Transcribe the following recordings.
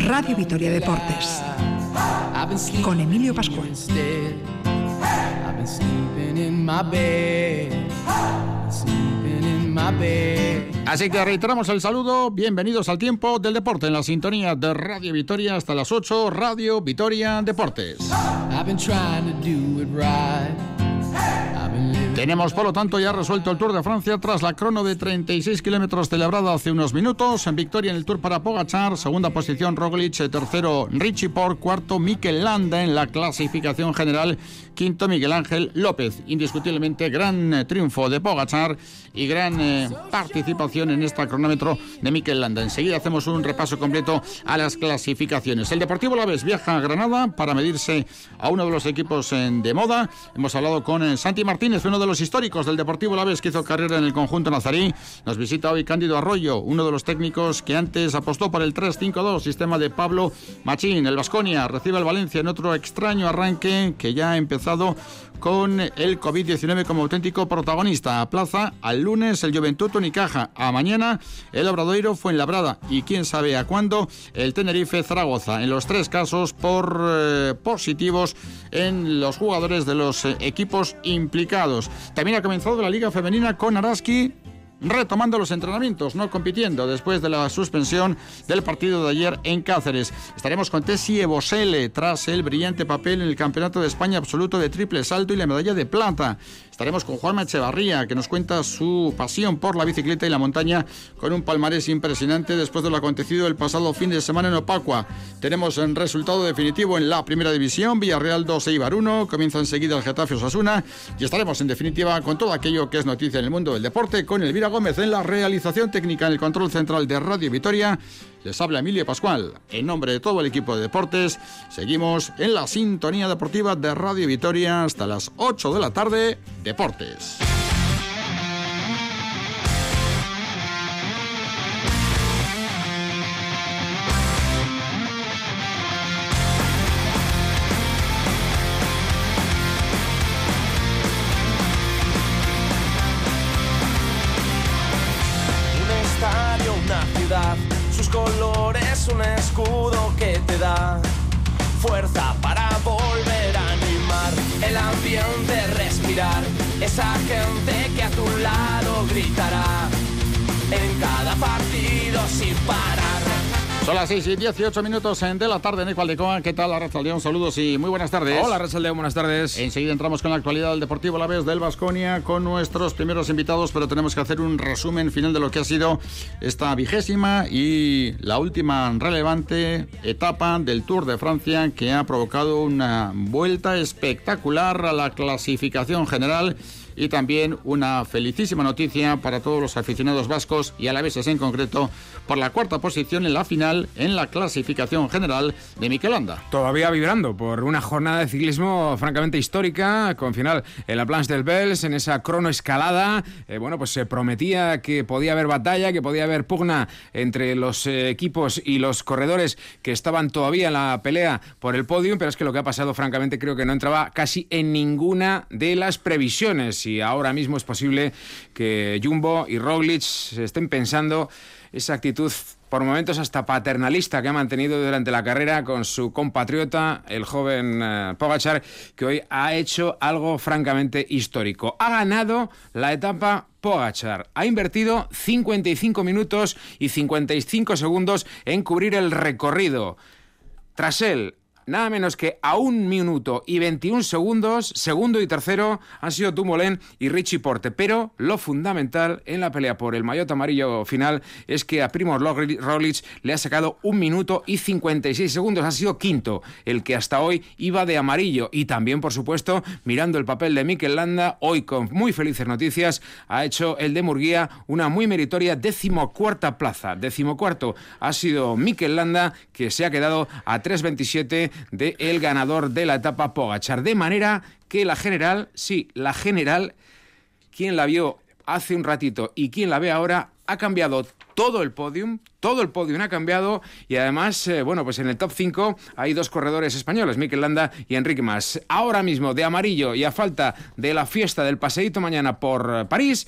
Radio Vitoria Deportes. con Emilio Pascual. Así que reiteramos el saludo, bienvenidos al tiempo del deporte en la sintonía de Radio Vitoria hasta las 8, Radio Vitoria Deportes. Tenemos, por lo tanto, ya resuelto el Tour de Francia tras la crono de 36 kilómetros celebrada hace unos minutos. En victoria en el Tour para Pogachar, segunda posición Roglic, tercero Richie Port, cuarto Mikel Landa en la clasificación general, quinto Miguel Ángel López. Indiscutiblemente gran eh, triunfo de Pogachar y gran eh, participación en este cronómetro de Mikel Landa. Enseguida hacemos un repaso completo a las clasificaciones. El Deportivo Laves viaja a Granada para medirse a uno de los equipos de moda. Hemos hablado con eh, Santi Martínez, uno de los históricos del Deportivo Laves que hizo carrera en el conjunto nazarí. Nos visita hoy Cándido Arroyo, uno de los técnicos que antes apostó por el 3-5-2, sistema de Pablo Machín. El Vasconia recibe al Valencia en otro extraño arranque que ya ha empezado con el COVID-19 como auténtico protagonista. A plaza al lunes el Juventud Unicaja, a mañana el Obradoiro Fuenlabrada y quién sabe a cuándo el Tenerife Zaragoza. En los tres casos por eh, positivos en los jugadores de los eh, equipos implicados. También ha comenzado la Liga Femenina con Araski retomando los entrenamientos, no compitiendo después de la suspensión del partido de ayer en Cáceres. Estaremos con Tessie Ebosele tras el brillante papel en el Campeonato de España absoluto de triple salto y la medalla de plata. Estaremos con Juan Echevarría, que nos cuenta su pasión por la bicicleta y la montaña con un palmarés impresionante después de lo acontecido el pasado fin de semana en Opacua. Tenemos el resultado definitivo en la primera división, Villarreal 2 Eibar 1, comienza enseguida el Getafe Osasuna y estaremos en definitiva con todo aquello que es noticia en el mundo del deporte con Elvira Gómez en la realización técnica en el control central de Radio Vitoria. Les habla Emilio Pascual. En nombre de todo el equipo de deportes, seguimos en la sintonía deportiva de Radio Vitoria hasta las 8 de la tarde. Deportes. Escudo que te da fuerza para volver a animar el ambiente, respirar esa gente que a tu lado gritará en cada partido sin parar. Son las 6 y 18 minutos de la tarde en Ecualdecoa. ¿Qué tal, Arrachaldeón? Saludos y muy buenas tardes. Hola, Arrachaldeón, buenas tardes. Enseguida entramos con la actualidad del Deportivo La Vez del Vasconia con nuestros primeros invitados, pero tenemos que hacer un resumen final de lo que ha sido esta vigésima y la última relevante etapa del Tour de Francia que ha provocado una vuelta espectacular a la clasificación general y también una felicísima noticia para todos los aficionados vascos y a la vez en concreto por la cuarta posición en la final en la clasificación general de Miquelanda. Todavía vibrando por una jornada de ciclismo francamente histórica, con final en la Planche del Bels, en esa cronoescalada. Eh, bueno, pues se prometía que podía haber batalla, que podía haber pugna entre los eh, equipos y los corredores que estaban todavía en la pelea por el podio, pero es que lo que ha pasado francamente creo que no entraba casi en ninguna de las previsiones si ahora mismo es posible que Jumbo y Roglic estén pensando esa actitud por momentos hasta paternalista que ha mantenido durante la carrera con su compatriota, el joven eh, Pogachar, que hoy ha hecho algo francamente histórico. Ha ganado la etapa Pogachar. Ha invertido 55 minutos y 55 segundos en cubrir el recorrido. Tras él, nada menos que a un minuto y 21 segundos, segundo y tercero han sido Dumoulin y Richie Porte. Pero lo fundamental en la pelea por el maillot amarillo final es que a Primoz Roglic le ha sacado un minuto y 56 segundos. Ha sido quinto, el que hasta hoy iba de amarillo. Y también, por supuesto, mirando el papel de Mikel Landa, hoy con muy felices noticias, ha hecho el de Murguía una muy meritoria decimocuarta plaza. Decimocuarto ha sido Mikel Landa, que se ha quedado a 3.27 de el ganador de la etapa Pogachar. De manera que la general, sí, la general, quien la vio hace un ratito y quien la ve ahora, ha cambiado todo el podium, todo el podium ha cambiado y además, eh, bueno, pues en el top 5 hay dos corredores españoles, Mikel Landa y Enrique Mas. Ahora mismo, de amarillo y a falta de la fiesta del paseíto mañana por París,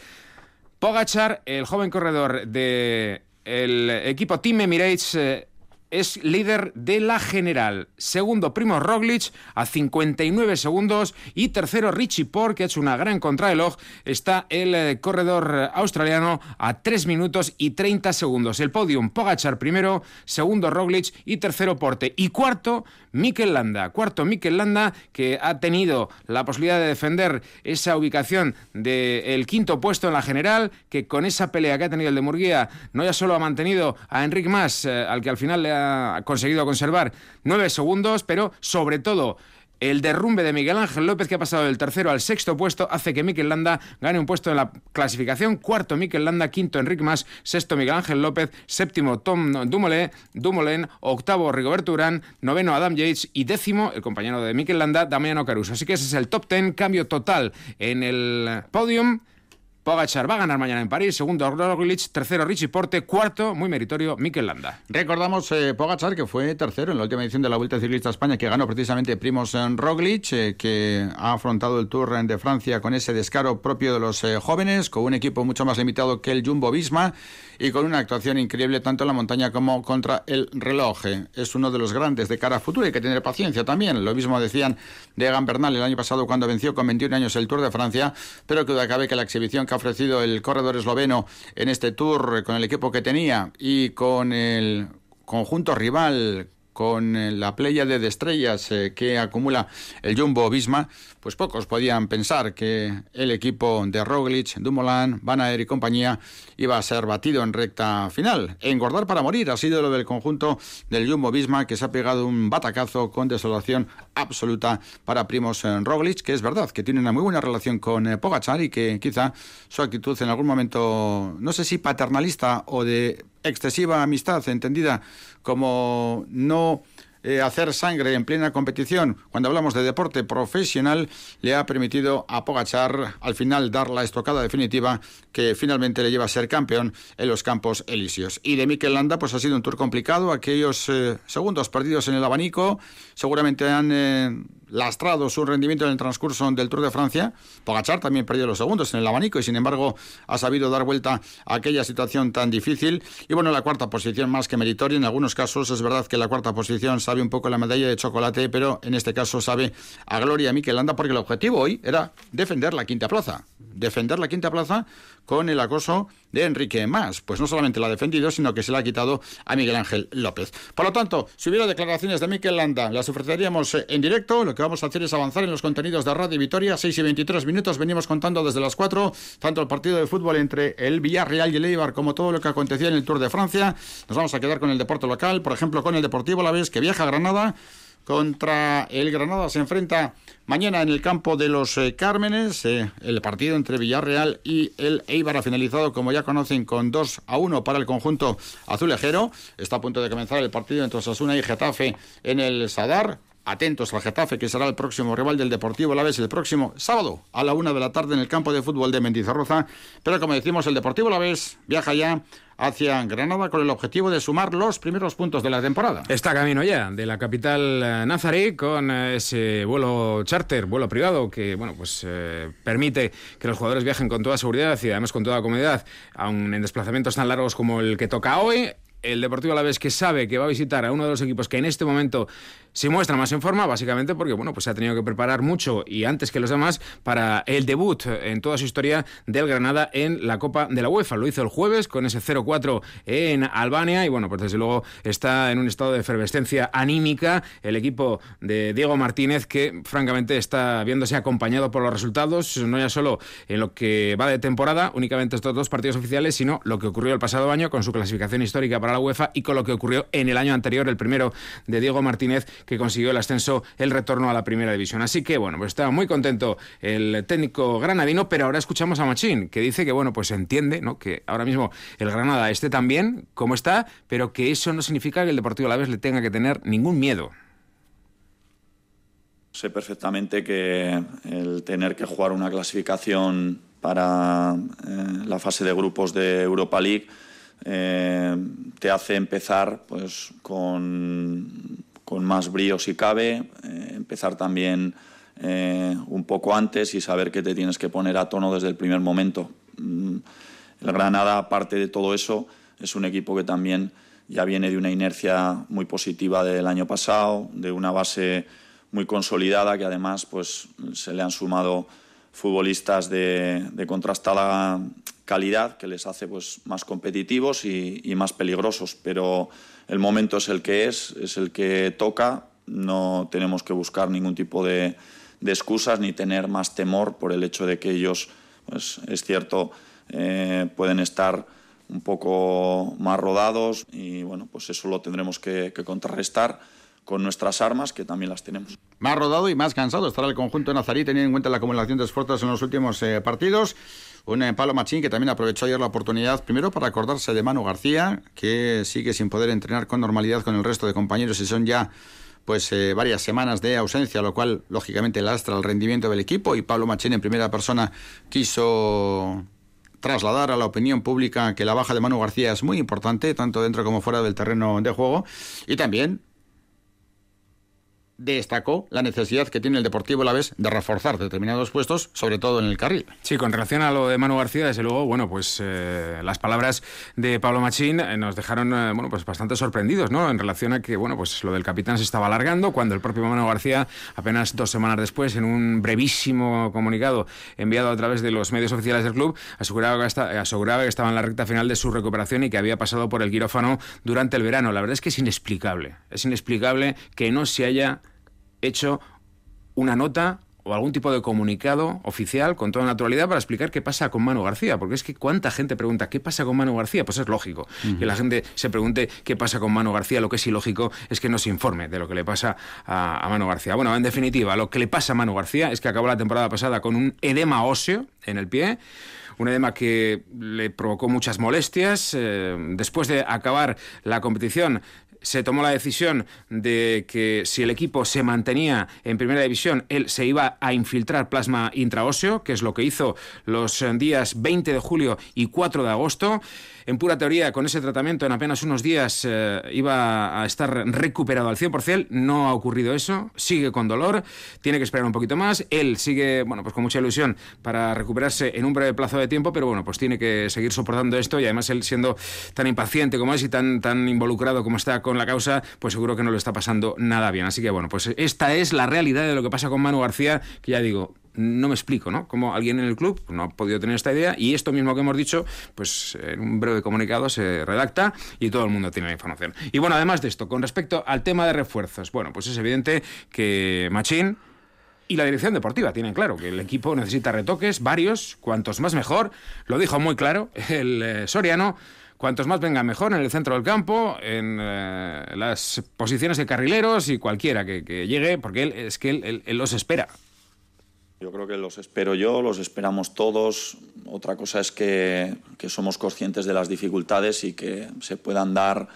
Pogachar, el joven corredor del equipo Team Emirates, eh, es líder de la general. Segundo, Primo Roglic a 59 segundos. Y tercero, Richie Porte, que ha hecho una gran contrarreloj. Está el eh, corredor australiano a 3 minutos y 30 segundos. El podium, Pogachar primero, segundo Roglic y tercero Porte. Y cuarto, Mikel Landa. Cuarto, Mikel Landa, que ha tenido la posibilidad de defender esa ubicación del quinto puesto en la general, que con esa pelea que ha tenido el de Murguía, no ya solo ha mantenido a Enric Mas, eh, al que al final le ha conseguido conservar nueve segundos, pero sobre todo el derrumbe de Miguel Ángel López, que ha pasado del tercero al sexto puesto, hace que Mikel Landa gane un puesto en la clasificación. Cuarto, Mikel Landa. Quinto, Enrique Mas. Sexto, Miguel Ángel López. Séptimo, Tom Dumoulin. Octavo, Rigoberto Urán. Noveno, Adam Yates. Y décimo, el compañero de Mikel Landa, Damiano Caruso. Así que ese es el top ten. Cambio total en el podium. Pogachar va a ganar mañana en París, segundo Roglic, tercero Richie Porte, cuarto, muy meritorio, Mikel Landa. Recordamos eh, Pogachar que fue tercero en la última edición de la Vuelta Ciclista a España que ganó precisamente Primos Roglic, eh, que ha afrontado el Tour de Francia con ese descaro propio de los eh, jóvenes, con un equipo mucho más limitado que el Jumbo Visma y con una actuación increíble tanto en la montaña como contra el reloj. Es uno de los grandes de cara a futuro, hay que tener paciencia también. Lo mismo decían de Egan Bernal el año pasado cuando venció con 21 años el Tour de Francia, pero que duda cabe que la exhibición que ofrecido el corredor esloveno en este tour con el equipo que tenía y con el conjunto rival con eh, la playa de estrellas eh, que acumula el Jumbo Visma, pues pocos podían pensar que el equipo de Roglic, Dumoulin, Van Aert y compañía iba a ser batido en recta final. Engordar para morir ha sido lo del conjunto del Jumbo Visma que se ha pegado un batacazo con desolación absoluta para Primos eh, Roglic, que es verdad que tiene una muy buena relación con Pogachar y que quizá su actitud en algún momento, no sé si paternalista o de excesiva amistad, entendida como no eh, hacer sangre en plena competición, cuando hablamos de deporte profesional, le ha permitido a Pogachar al final dar la estocada definitiva que finalmente le lleva a ser campeón en los Campos Elíseos. Y de Mikel Landa, pues ha sido un tour complicado, aquellos eh, segundos perdidos en el abanico seguramente han eh, lastrado su rendimiento en el transcurso del Tour de Francia. Pogachar también perdió los segundos en el abanico y sin embargo ha sabido dar vuelta a aquella situación tan difícil. Y bueno, la cuarta posición más que meritoria. En algunos casos es verdad que la cuarta posición sabe un poco la medalla de chocolate, pero en este caso sabe a Gloria Miquel Landa porque el objetivo hoy era defender la quinta plaza. Defender la quinta plaza con el acoso de Enrique Más. Pues no solamente la ha defendido, sino que se la ha quitado a Miguel Ángel López. Por lo tanto, si hubiera declaraciones de Miquel Landa, las ofreceríamos eh, en directo. Lo que vamos a hacer es avanzar en los contenidos de Radio Vitoria. 6 y 23 minutos venimos contando desde las 4, tanto el partido de fútbol entre el Villarreal y el Eibar como todo lo que acontecía en el Tour de Francia. Nos vamos a quedar con el deporte local, por ejemplo, con el Deportivo La Vez, que viaja a Granada contra el Granada. Se enfrenta mañana en el campo de los eh, Cármenes. Eh, el partido entre Villarreal y el Eibar ha finalizado, como ya conocen, con 2 a 1 para el conjunto azulejero. Está a punto de comenzar el partido entre Osasuna y Getafe en el Sadar. Atentos al Getafe, que será el próximo rival del Deportivo La Vez el próximo sábado a la una de la tarde en el campo de fútbol de Mendizorroza. Pero como decimos, el Deportivo La Vez viaja ya hacia Granada con el objetivo de sumar los primeros puntos de la temporada. Está camino ya de la capital eh, nazarí con eh, ese vuelo charter, vuelo privado que bueno pues eh, permite que los jugadores viajen con toda seguridad y además con toda comodidad, aun en desplazamientos tan largos como el que toca hoy. El Deportivo a la vez que sabe que va a visitar a uno de los equipos que en este momento se muestra más en forma, básicamente porque bueno, pues se ha tenido que preparar mucho y antes que los demás para el debut en toda su historia del Granada en la Copa de la UEFA. Lo hizo el jueves con ese 0-4 en Albania y bueno, pues desde luego está en un estado de efervescencia anímica el equipo de Diego Martínez que francamente está viéndose acompañado por los resultados, no ya solo en lo que va de temporada, únicamente estos dos partidos oficiales, sino lo que ocurrió el pasado año con su clasificación histórica para la UEFA y con lo que ocurrió en el año anterior, el primero de Diego Martínez, que consiguió el ascenso, el retorno a la primera división. Así que, bueno, pues estaba muy contento el técnico granadino, pero ahora escuchamos a Machín, que dice que, bueno, pues entiende, ¿no? Que ahora mismo el Granada esté tan bien como está, pero que eso no significa que el Deportivo Alavés le tenga que tener ningún miedo. Sé perfectamente que el tener que jugar una clasificación para eh, la fase de grupos de Europa League eh, te hace empezar pues, con con más brío si cabe, eh, empezar también eh, un poco antes y saber que te tienes que poner a tono desde el primer momento. Mm, el Granada, aparte de todo eso, es un equipo que también ya viene de una inercia muy positiva del año pasado, de una base muy consolidada que además pues, se le han sumado futbolistas de, contrastada calidad que les hace pues, más competitivos y, más peligrosos. Pero el momento es el que es, es el que toca, no tenemos que buscar ningún tipo de, excusas ni tener más temor por el hecho de que ellos, pues, es cierto, eh, pueden estar un poco más rodados y bueno, pues eso lo tendremos que, contrarrestar con nuestras armas, que también las tenemos. Más rodado y más cansado estará el conjunto de Nazarí, teniendo en cuenta la acumulación de esfuerzos en los últimos eh, partidos. Un eh, Palo Machín que también aprovechó ayer la oportunidad, primero para acordarse de Manu García, que sigue sin poder entrenar con normalidad con el resto de compañeros y son ya pues eh, varias semanas de ausencia, lo cual lógicamente lastra el rendimiento del equipo. Y Pablo Machín en primera persona quiso trasladar a la opinión pública que la baja de Manu García es muy importante, tanto dentro como fuera del terreno de juego, y también destacó la necesidad que tiene el Deportivo la vez de reforzar determinados puestos, sobre todo en el carril. Sí, con relación a lo de Manu García, desde luego, bueno, pues eh, las palabras de Pablo Machín eh, nos dejaron, eh, bueno, pues bastante sorprendidos, ¿no? En relación a que, bueno, pues lo del capitán se estaba alargando, cuando el propio Manu García, apenas dos semanas después, en un brevísimo comunicado enviado a través de los medios oficiales del club, aseguraba que, aseguraba que estaba en la recta final de su recuperación y que había pasado por el quirófano durante el verano. La verdad es que es inexplicable, es inexplicable que no se haya hecho una nota o algún tipo de comunicado oficial con toda naturalidad para explicar qué pasa con Manu García. Porque es que cuánta gente pregunta qué pasa con Manu García, pues es lógico que la gente se pregunte qué pasa con Manu García. Lo que es ilógico es que no se informe de lo que le pasa a, a Manu García. Bueno, en definitiva, lo que le pasa a Manu García es que acabó la temporada pasada con un edema óseo en el pie un edema que le provocó muchas molestias. Eh, después de acabar la competición, se tomó la decisión de que si el equipo se mantenía en primera división, él se iba a infiltrar plasma intraóseo, que es lo que hizo los días 20 de julio y 4 de agosto. En pura teoría, con ese tratamiento en apenas unos días eh, iba a estar recuperado al 100%. No ha ocurrido eso. Sigue con dolor. Tiene que esperar un poquito más. Él sigue, bueno, pues con mucha ilusión para recuperarse en un breve plazo de tiempo, pero bueno, pues tiene que seguir soportando esto y además él siendo tan impaciente como es y tan, tan involucrado como está con la causa, pues seguro que no le está pasando nada bien. Así que bueno, pues esta es la realidad de lo que pasa con Manu García, que ya digo, no me explico, ¿no? Cómo alguien en el club no ha podido tener esta idea y esto mismo que hemos dicho, pues en un breve comunicado se redacta y todo el mundo tiene la información. Y bueno, además de esto, con respecto al tema de refuerzos, bueno, pues es evidente que Machín y la dirección deportiva tienen claro que el equipo necesita retoques, varios, cuantos más mejor. Lo dijo muy claro el eh, Soriano. Cuantos más vengan mejor en el centro del campo, en eh, las posiciones de carrileros y cualquiera que, llegue, porque él es que él los espera. Yo creo que los espero yo, los esperamos todos. Otra cosa es que, somos conscientes de las dificultades y que se puedan dar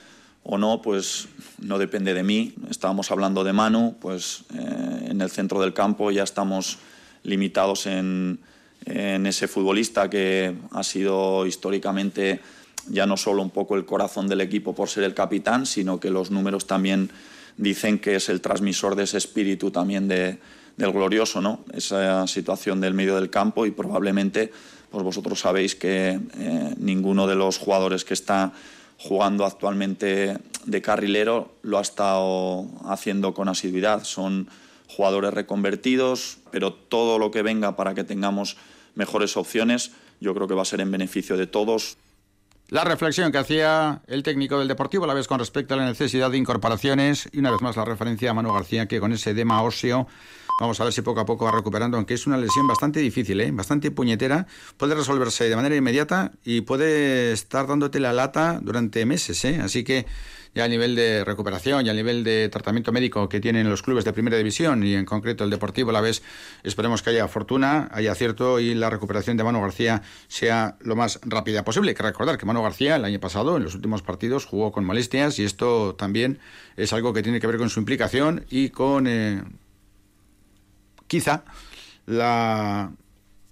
o no, pues no depende de mí. Estábamos hablando de Manu, pues eh, en el centro del campo ya estamos limitados en, en ese futbolista que ha sido históricamente ya no solo un poco el corazón del equipo por ser el capitán, sino que los números también dicen que es el transmisor de ese espíritu también de, del glorioso, ¿no? Esa situación del medio del campo y probablemente, pues vosotros sabéis que eh, ninguno de los jugadores que está jugando actualmente de carrilero lo ha estado haciendo con asiduidad. Son jugadores reconvertidos, pero todo lo que venga para que tengamos mejores opciones, yo creo que va a ser en beneficio de todos. La reflexión que hacía el técnico del Deportivo a la vez con respecto a la necesidad de incorporaciones y una vez más la referencia a Manu García que con ese edema óseo Vamos a ver si poco a poco va recuperando, aunque es una lesión bastante difícil, ¿eh? bastante puñetera. Puede resolverse de manera inmediata y puede estar dándote la lata durante meses. ¿eh? Así que ya a nivel de recuperación y a nivel de tratamiento médico que tienen los clubes de primera división y en concreto el Deportivo la vez, esperemos que haya fortuna, haya acierto y la recuperación de Manu García sea lo más rápida posible. Hay que recordar que Manu García el año pasado, en los últimos partidos, jugó con molestias y esto también es algo que tiene que ver con su implicación y con eh, quizá la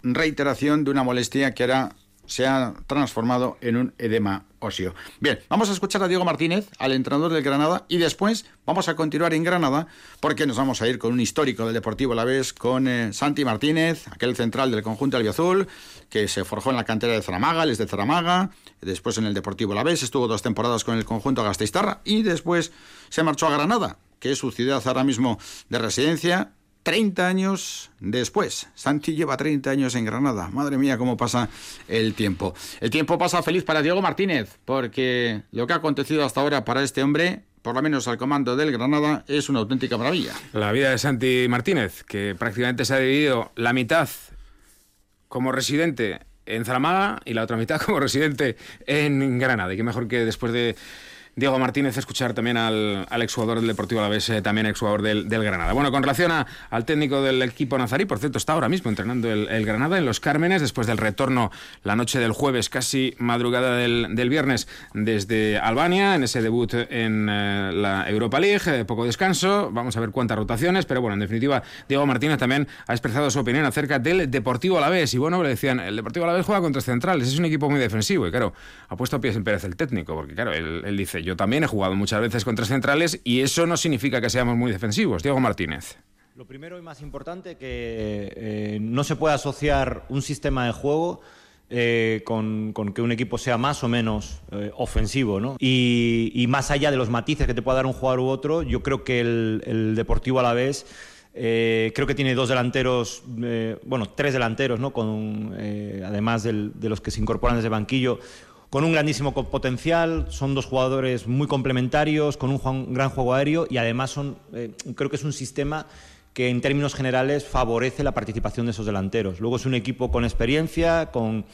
reiteración de una molestia que ahora se ha transformado en un edema óseo. Bien, vamos a escuchar a Diego Martínez, al entrenador del Granada, y después vamos a continuar en Granada porque nos vamos a ir con un histórico del Deportivo La Vez, con eh, Santi Martínez, aquel central del conjunto albiazul, que se forjó en la cantera de Zaramaga, él es de Zaramaga, después en el Deportivo La Vez, estuvo dos temporadas con el conjunto Gasteiztarra y después se marchó a Granada, que es su ciudad ahora mismo de residencia, 30 años después. Santi lleva 30 años en Granada. Madre mía, cómo pasa el tiempo. El tiempo pasa feliz para Diego Martínez, porque lo que ha acontecido hasta ahora para este hombre, por lo menos al comando del Granada, es una auténtica maravilla. La vida de Santi Martínez, que prácticamente se ha dividido la mitad como residente en Zaramaga y la otra mitad como residente en Granada. Y qué mejor que después de Diego Martínez, escuchar también al, al exjugador del Deportivo Alavés, eh, también exjugador del, del Granada. Bueno, con relación al técnico del equipo nazarí, por cierto, está ahora mismo entrenando el, Granada en Los Cármenes, después del retorno la noche del jueves, casi madrugada del, viernes, desde Albania, en ese debut en eh, la Europa League, eh, poco descanso, vamos a ver cuántas rotaciones, pero bueno, en definitiva, Diego Martínez también ha expresado su opinión acerca del Deportivo Alavés, y bueno, le decían, el Deportivo Alavés juega contra centrales, es un equipo muy defensivo, y claro, ha puesto a pies en Pérez el técnico, porque claro, él, él dice, yo también he jugado muchas veces contra centrales y eso no significa que seamos muy defensivos. Diego Martínez. Lo primero y más importante que eh, no se puede asociar un sistema de juego eh, con, que un equipo sea más o menos eh, ofensivo. ¿no? Y, más allá de los matices que te pueda dar un jugador u otro, yo creo que el, Deportivo a la vez creo que tiene dos delanteros, bueno, tres delanteros, ¿no? Con, además de los que se incorporan desde banquillo, con un grandísimo potencial, son dos jugadores muy complementarios, con un gran juego aéreo y además son, eh, creo que es un sistema que en términos generales favorece la participación de esos delanteros. Luego es un equipo con experiencia, con,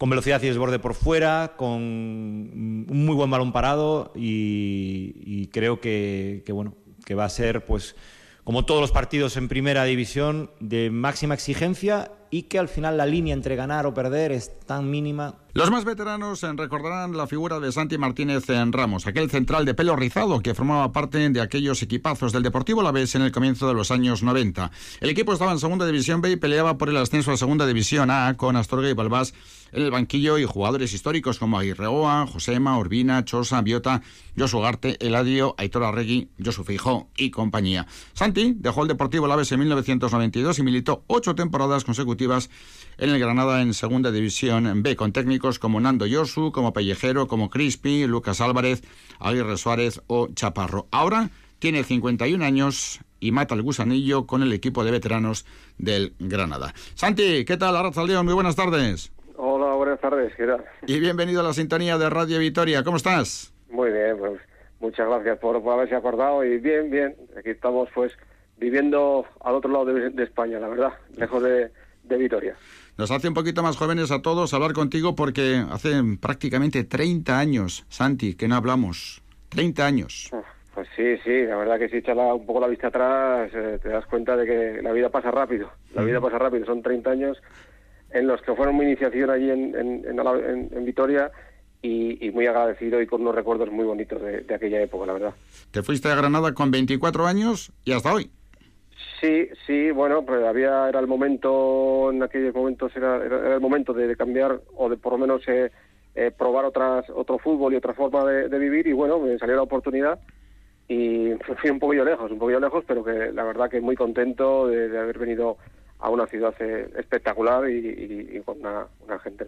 velocidad y desborde por fuera, con un muy buen balón parado y, creo que, que, bueno, que va a ser pues como todos los partidos en primera división, de máxima exigencia y que al final la línea entre ganar o perder es tan mínima. Los más veteranos recordarán la figura de Santi Martínez en Ramos, aquel central de pelo rizado que formaba parte de aquellos equipazos del Deportivo La Vez en el comienzo de los años 90. El equipo estaba en Segunda División B y peleaba por el ascenso a Segunda División A con Astorga y Balbás en el banquillo y jugadores históricos como Aguirreoa, Josema, Urbina, Chosa, Biota, Josu Garte, Eladio, Aitor Arregui, Josu Feijó y compañía. Santi dejó el Deportivo La Vez en 1992 y militó ocho temporadas consecutivas en el Granada en Segunda División B, con técnicos como Nando Yosu, como Pellejero, como Crispi, Lucas Álvarez, Aguirre Suárez o Chaparro. Ahora tiene 51 años y mata el gusanillo con el equipo de veteranos del Granada. Santi, ¿qué tal? León, muy buenas tardes. Hola, buenas tardes, ¿qué tal? Y bienvenido a la sintonía de Radio Vitoria. ¿Cómo estás? Muy bien, pues muchas gracias por, haberse acordado y bien, bien. Aquí estamos pues viviendo al otro lado de España, la verdad, lejos de, de Vitoria. Nos hace un poquito más jóvenes a todos hablar contigo porque hace prácticamente 30 años, Santi, que no hablamos. 30 años. Pues sí, sí, la verdad que si echas un poco la vista atrás eh, te das cuenta de que la vida pasa rápido. La vida pasa rápido, son 30 años en los que fueron mi iniciación allí en, en, Vitoria y, muy agradecido y con unos recuerdos muy bonitos de, de aquella época, la verdad. Te fuiste a Granada con 24 años y hasta hoy. Sí, sí, bueno, pues había, era el momento, en aquellos momentos era, era, el momento de, cambiar o de por lo menos eh, eh, probar otras, otro fútbol y otra forma de, vivir y bueno, me salió la oportunidad y fui un poquillo lejos, un poquillo lejos, pero que la verdad que muy contento de, haber venido a una ciudad eh, espectacular y, con una, gente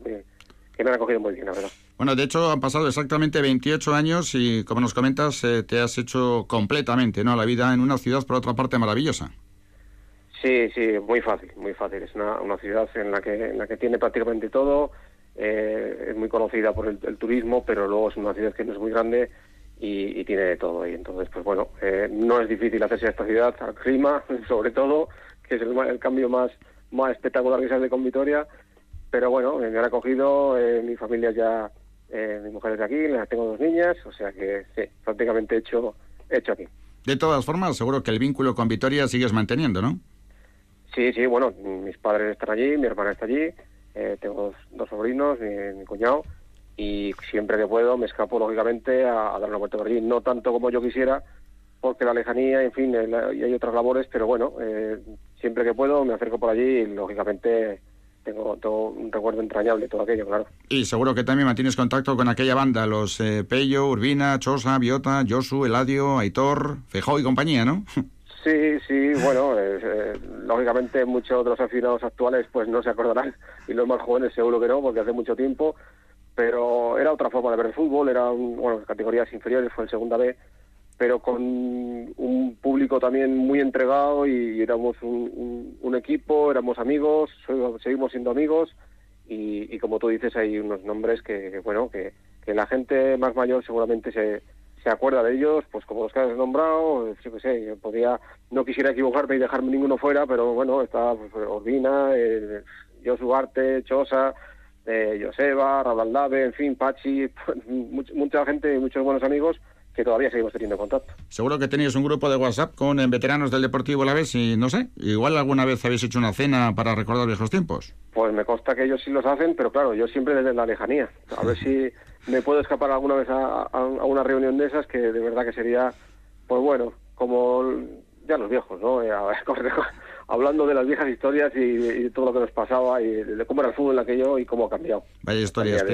que me ha acogido muy bien, la verdad. Bueno, de hecho han pasado exactamente 28 años y como nos comentas, te has hecho completamente, ¿no? La vida en una ciudad, por otra parte, maravillosa. Sí, sí, muy fácil, muy fácil. Es una, una ciudad en la que en la que tiene prácticamente todo. Eh, es muy conocida por el, turismo, pero luego es una ciudad que no es muy grande y, tiene de todo. Y entonces, pues bueno, eh, no es difícil hacerse a esta ciudad, al clima, sobre todo, que es el, cambio más más espectacular que se hace con Vitoria. Pero bueno, me han acogido, eh, mi familia ya, mi mujer es de aquí, tengo dos niñas, o sea que sí, prácticamente hecho, hecho aquí. De todas formas, seguro que el vínculo con Vitoria sigues manteniendo, ¿no? Sí, sí, bueno, mis padres están allí, mi hermana está allí, eh, tengo dos, sobrinos, mi, cuñado, y siempre que puedo me escapo, lógicamente, a, dar una vuelta por allí. No tanto como yo quisiera, porque la lejanía, en fin, y hay otras labores, pero bueno, eh, siempre que puedo me acerco por allí y, lógicamente, tengo todo un recuerdo entrañable todo aquello, claro. Y seguro que también mantienes contacto con aquella banda, los eh, Pello, Urbina, Chosa, Biota, Josu, Eladio, Aitor, Fejó y compañía, ¿no? Sí, sí, bueno, eh, lógicamente muchos de los aficionados actuales pues no se acordarán y los más jóvenes seguro que no, porque hace mucho tiempo, pero era otra forma de ver el fútbol, era, bueno, categorías inferiores, fue en segunda B, pero con un público también muy entregado y éramos un, un, equipo, éramos amigos, seguimos siendo amigos y, como tú dices hay unos nombres que, bueno, que, que la gente más mayor seguramente se se acuerda de ellos, pues como los que has nombrado, yo qué sé, yo podía, no quisiera equivocarme y dejarme ninguno fuera, pero bueno, está pues, Ordina, eh, Josu Arte, Chosa, eh, Joseba, Rabaldave, en fin, Pachi, mucha gente y muchos buenos amigos que todavía seguimos teniendo contacto. Seguro que tenéis un grupo de WhatsApp con eh, veteranos del Deportivo La Vez y no sé, igual alguna vez habéis hecho una cena para recordar viejos tiempos. Pues me consta que ellos sí los hacen, pero claro, yo siempre desde la lejanía. A ver si me puedo escapar alguna vez a, una reunión de esas que de verdad que sería, pues bueno, como ya los viejos, ¿no? Eh, hablando de las viejas historias y, de todo lo que nos pasaba y de cómo era el fútbol en aquello y cómo ha cambiado. Vaya historias.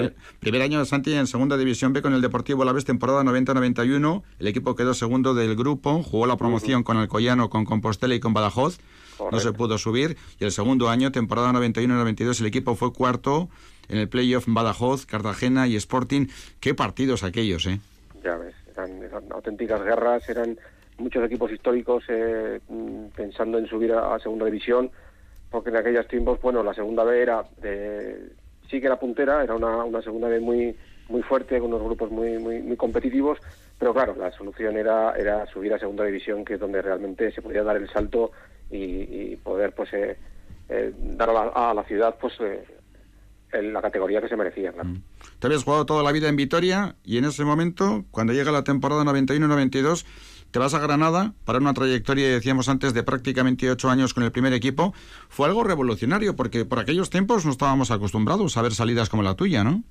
Primer año de Santi en segunda división B con el Deportivo La Vez, temporada 90-91. El equipo quedó segundo del grupo, jugó la promoción con el Collano, con Compostela y con Badajoz. No se pudo subir. Y el segundo año, temporada 91-92, el equipo fue cuarto en el playoff Badajoz, Cartagena y Sporting. Qué partidos aquellos, ¿eh? Ya ves, eran, auténticas guerras, eran muchos equipos históricos eh, mm, pensando en subir a, segunda división, porque en aquellos tiempos, bueno, la segunda B era, de, sí que era puntera, era una, una segunda B muy muy fuerte, con unos grupos muy, muy, muy competitivos, pero claro, la solución era, era subir a segunda división, que es donde realmente se podía dar el salto y, poder pues eh, eh, dar a la, a la, ciudad pues la categoría que se merecía. Mm. Te habías jugado toda la vida en Vitoria y en ese momento, cuando llega la temporada 91-92, te vas a Granada para una trayectoria, decíamos antes, de prácticamente ocho años con el primer equipo. Fue algo revolucionario porque por aquellos tiempos no estábamos acostumbrados a ver salidas como la tuya, ¿no?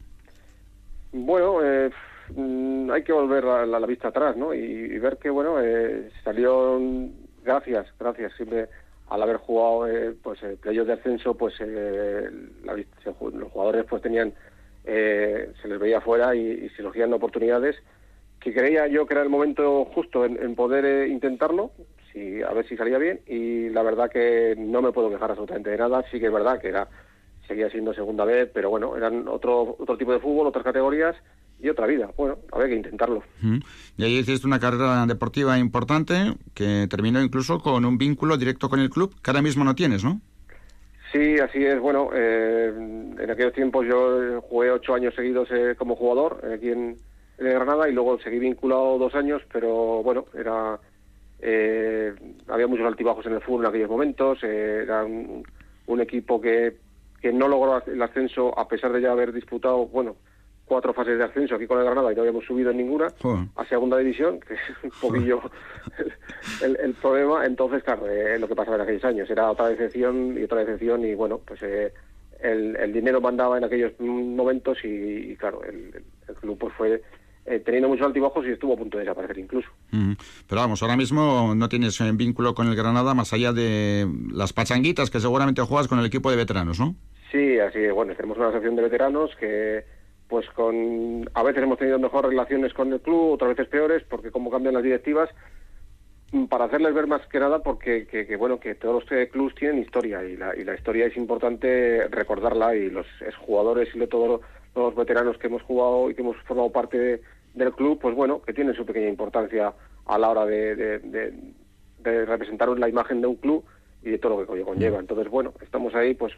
Bueno, eh, mm, hay que volver a la, vista atrás, ¿no? Y, ver que, bueno, eh, salió, gracias, gracias, siempre al haber jugado eh, pues el playoff de ascenso pues eh, los jugadores pues tenían eh, se les veía fuera y, se los oportunidades que creía yo que era el momento justo en, poder intentarlo si, a ver si salía bien y la verdad que no me puedo quejar absolutamente de nada. Sí que es verdad que era seguía siendo segunda vez pero bueno eran otro otro tipo de fútbol otras categorías y otra vida. Bueno, había que intentarlo. Y ahí hiciste una carrera deportiva importante que terminó incluso con un vínculo directo con el club que ahora mismo no tienes, ¿no? Sí, así es. Bueno, eh, en aquellos tiempos yo jugué ocho años seguidos eh, como jugador aquí en, Granada y luego seguí vinculado dos años, pero bueno, era eh, había muchos altibajos en el fútbol en aquellos momentos. era un, un, equipo que, que no logró el ascenso a pesar de ya haber disputado, bueno, cuatro fases de ascenso aquí con el Granada y no habíamos subido en ninguna a segunda división, que es un poquillo el, problema. Entonces, claro, eh, lo que pasaba en aquellos años era otra decepción y otra decepción y bueno, pues eh, el, dinero mandaba en aquellos momentos y, claro, el, club pues fue eh, teniendo muchos altibajos y estuvo a punto de desaparecer incluso. Pero vamos, ahora mismo no tienes vínculo con el Granada más allá de las pachanguitas que seguramente juegas con el equipo de veteranos, ¿no? Sí, así es. Bueno, tenemos una asociación de veteranos que pues con a veces hemos tenido mejores relaciones con el club, otras veces peores, porque como cambian las directivas, mm, para hacerles ver más que nada porque que, bueno que todos los clubes tienen historia y la, y la historia es importante recordarla y los jugadores y todos los veteranos que hemos jugado y que hemos formado parte del club, pues bueno, que tienen su pequeña importancia a la hora de, de, de representar la imagen de un club y de todo lo que conlleva. Entonces, bueno, estamos ahí pues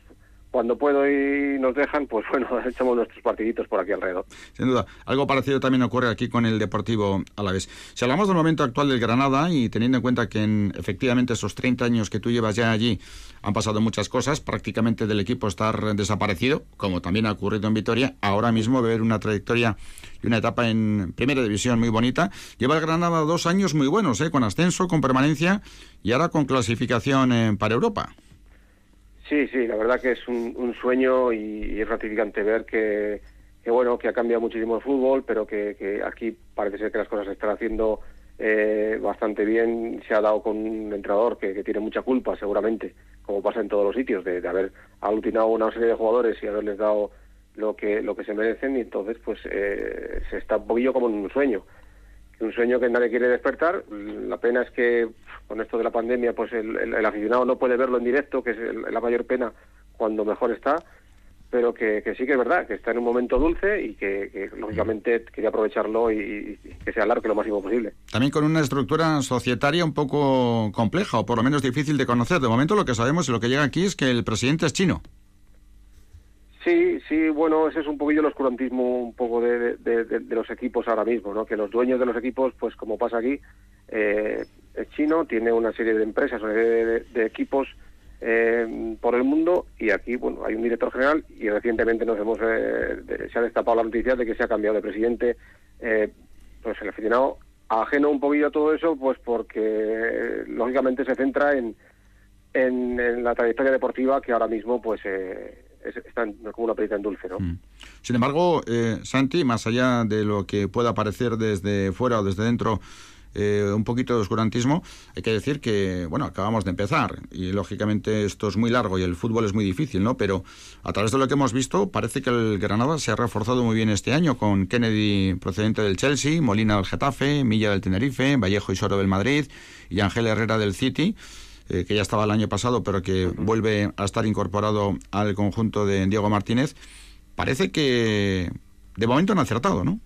cuando puedo y nos dejan, pues bueno, echamos nuestros partiditos por aquí alrededor. Sin duda. Algo parecido también ocurre aquí con el Deportivo a la vez. Si hablamos del momento actual del Granada y teniendo en cuenta que en efectivamente esos 30 años que tú llevas ya allí han pasado muchas cosas, prácticamente del equipo estar desaparecido, como también ha ocurrido en Vitoria, ahora mismo ver una trayectoria y una etapa en primera división muy bonita. Lleva el Granada dos años muy buenos, ¿eh? con ascenso, con permanencia y ahora con clasificación eh, para Europa. Sí, sí, la verdad que es un, sueño y, es gratificante ver que, bueno, que ha cambiado muchísimo el fútbol, pero que, aquí parece ser que las cosas se están haciendo eh, bastante bien, se ha dado con un entrenador que, tiene mucha culpa, seguramente, como pasa en todos los sitios, de, haber aglutinado una serie de jugadores y haberles dado lo que lo que se merecen y entonces pues eh, se está un poquillo como en un sueño un sueño que nadie quiere despertar la pena es que con esto de la pandemia pues el, aficionado no puede verlo en directo que es la mayor pena cuando mejor está pero que, sí que es verdad, que está en un momento dulce y que, lógicamente quería aprovecharlo y, que se alargue lo máximo posible. También con una estructura societaria un poco compleja o por lo menos difícil de conocer. De momento lo que sabemos y lo que llega aquí es que el presidente es chino. Sí, sí, bueno, ese es un poquillo el oscurantismo un poco de, los equipos ahora mismo, ¿no? Que los dueños de los equipos, pues como pasa aquí, eh, es chino, tiene una serie de empresas, una serie de equipos eh, por el mundo y aquí bueno hay un director general y recientemente nos hemos eh, se ha destapado la noticia de que se ha cambiado de presidente eh, pues el aficionado ajeno un poquillo a todo eso pues porque lógicamente se centra en, en, la trayectoria deportiva que ahora mismo pues está como una perita en dulce ¿no? Mm. sin embargo Santi más allá de lo que pueda parecer desde fuera o desde dentro eh, un poquito de oscurantismo, hay que decir que, bueno, acabamos de empezar y lógicamente esto es muy largo y el fútbol es muy difícil, ¿no? Pero a través de lo que hemos visto, parece que el Granada se ha reforzado muy bien este año con Kennedy procedente del Chelsea, Molina del Getafe, Milla del Tenerife, Vallejo y Soro del Madrid y Ángel Herrera del City. Eh, que ya estaba el año pasado, pero que vuelve a estar incorporado al conjunto de Diego Martínez, parece que de momento han acertado, ¿no?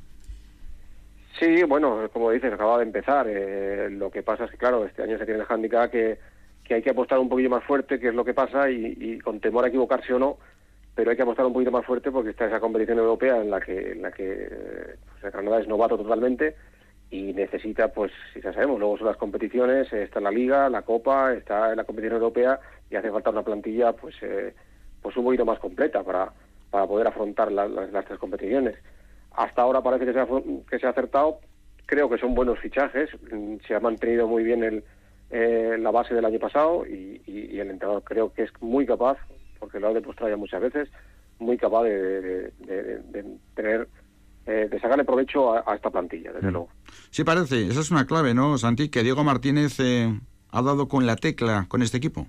Sí, bueno, como dices, acaba de empezar. Eh, lo que pasa es que, claro, este año se tiene el handicap que, que hay que apostar un poquito más fuerte, que es lo que pasa, y, con temor a equivocarse o no, pero hay que apostar un poquito más fuerte porque está esa competición europea en la que, en la que pues, Canadá es novato totalmente y necesita, pues, ya sabemos, luego son las competiciones, está en la Liga, la Copa, está la competición europea y hace falta una plantilla, pues, eh, pues un poquito más completa para, para poder afrontar las tres competiciones. Hasta ahora parece que se ha, que se ha acertado. Creo que son buenos fichajes. Mm, se ha mantenido muy bien el, eh, la base del año pasado y, el entrenador creo que es muy capaz, porque lo ha demostrado ya muchas veces, muy capaz de, tener eh, de sacarle provecho a, esta plantilla, desde mm. luego. Sí, parece, esa es una clave, ¿no, Santi? Que Diego Martínez eh, ha dado con la tecla con este equipo.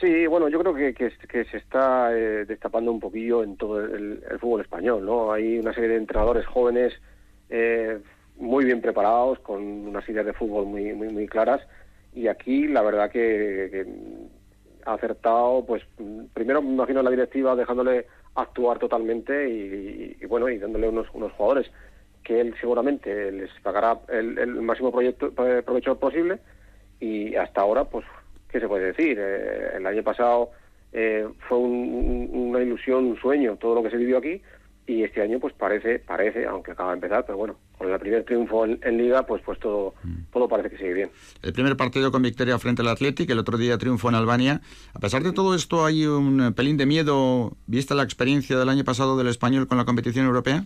Sí, bueno, yo creo que, que, se está eh, destapando un poquillo en todo el, fútbol español, ¿no? Hay una serie de entrenadores jóvenes eh, muy bien preparados, con unas ideas de fútbol muy, muy, muy claras, y aquí la verdad que, ha acertado, pues primero me imagino la directiva dejándole actuar totalmente y, bueno, y dándole unos, unos jugadores que él seguramente les pagará el, el máximo proyecto, eh, provecho posible y hasta ahora pues ¿qué se puede decir? Eh, el año pasado eh, fue una ilusión, un sueño, todo lo que se vivió aquí, y este año pues parece, parece, aunque acaba de empezar, pero bueno, con el primer triunfo en, Liga, pues pues todo, mm. todo parece que sigue bien. El primer partido con victoria frente al Athletic, el otro día triunfo en Albania. A pesar de todo esto, ¿hay un pelín de miedo, vista la experiencia del año pasado del español con la competición europea?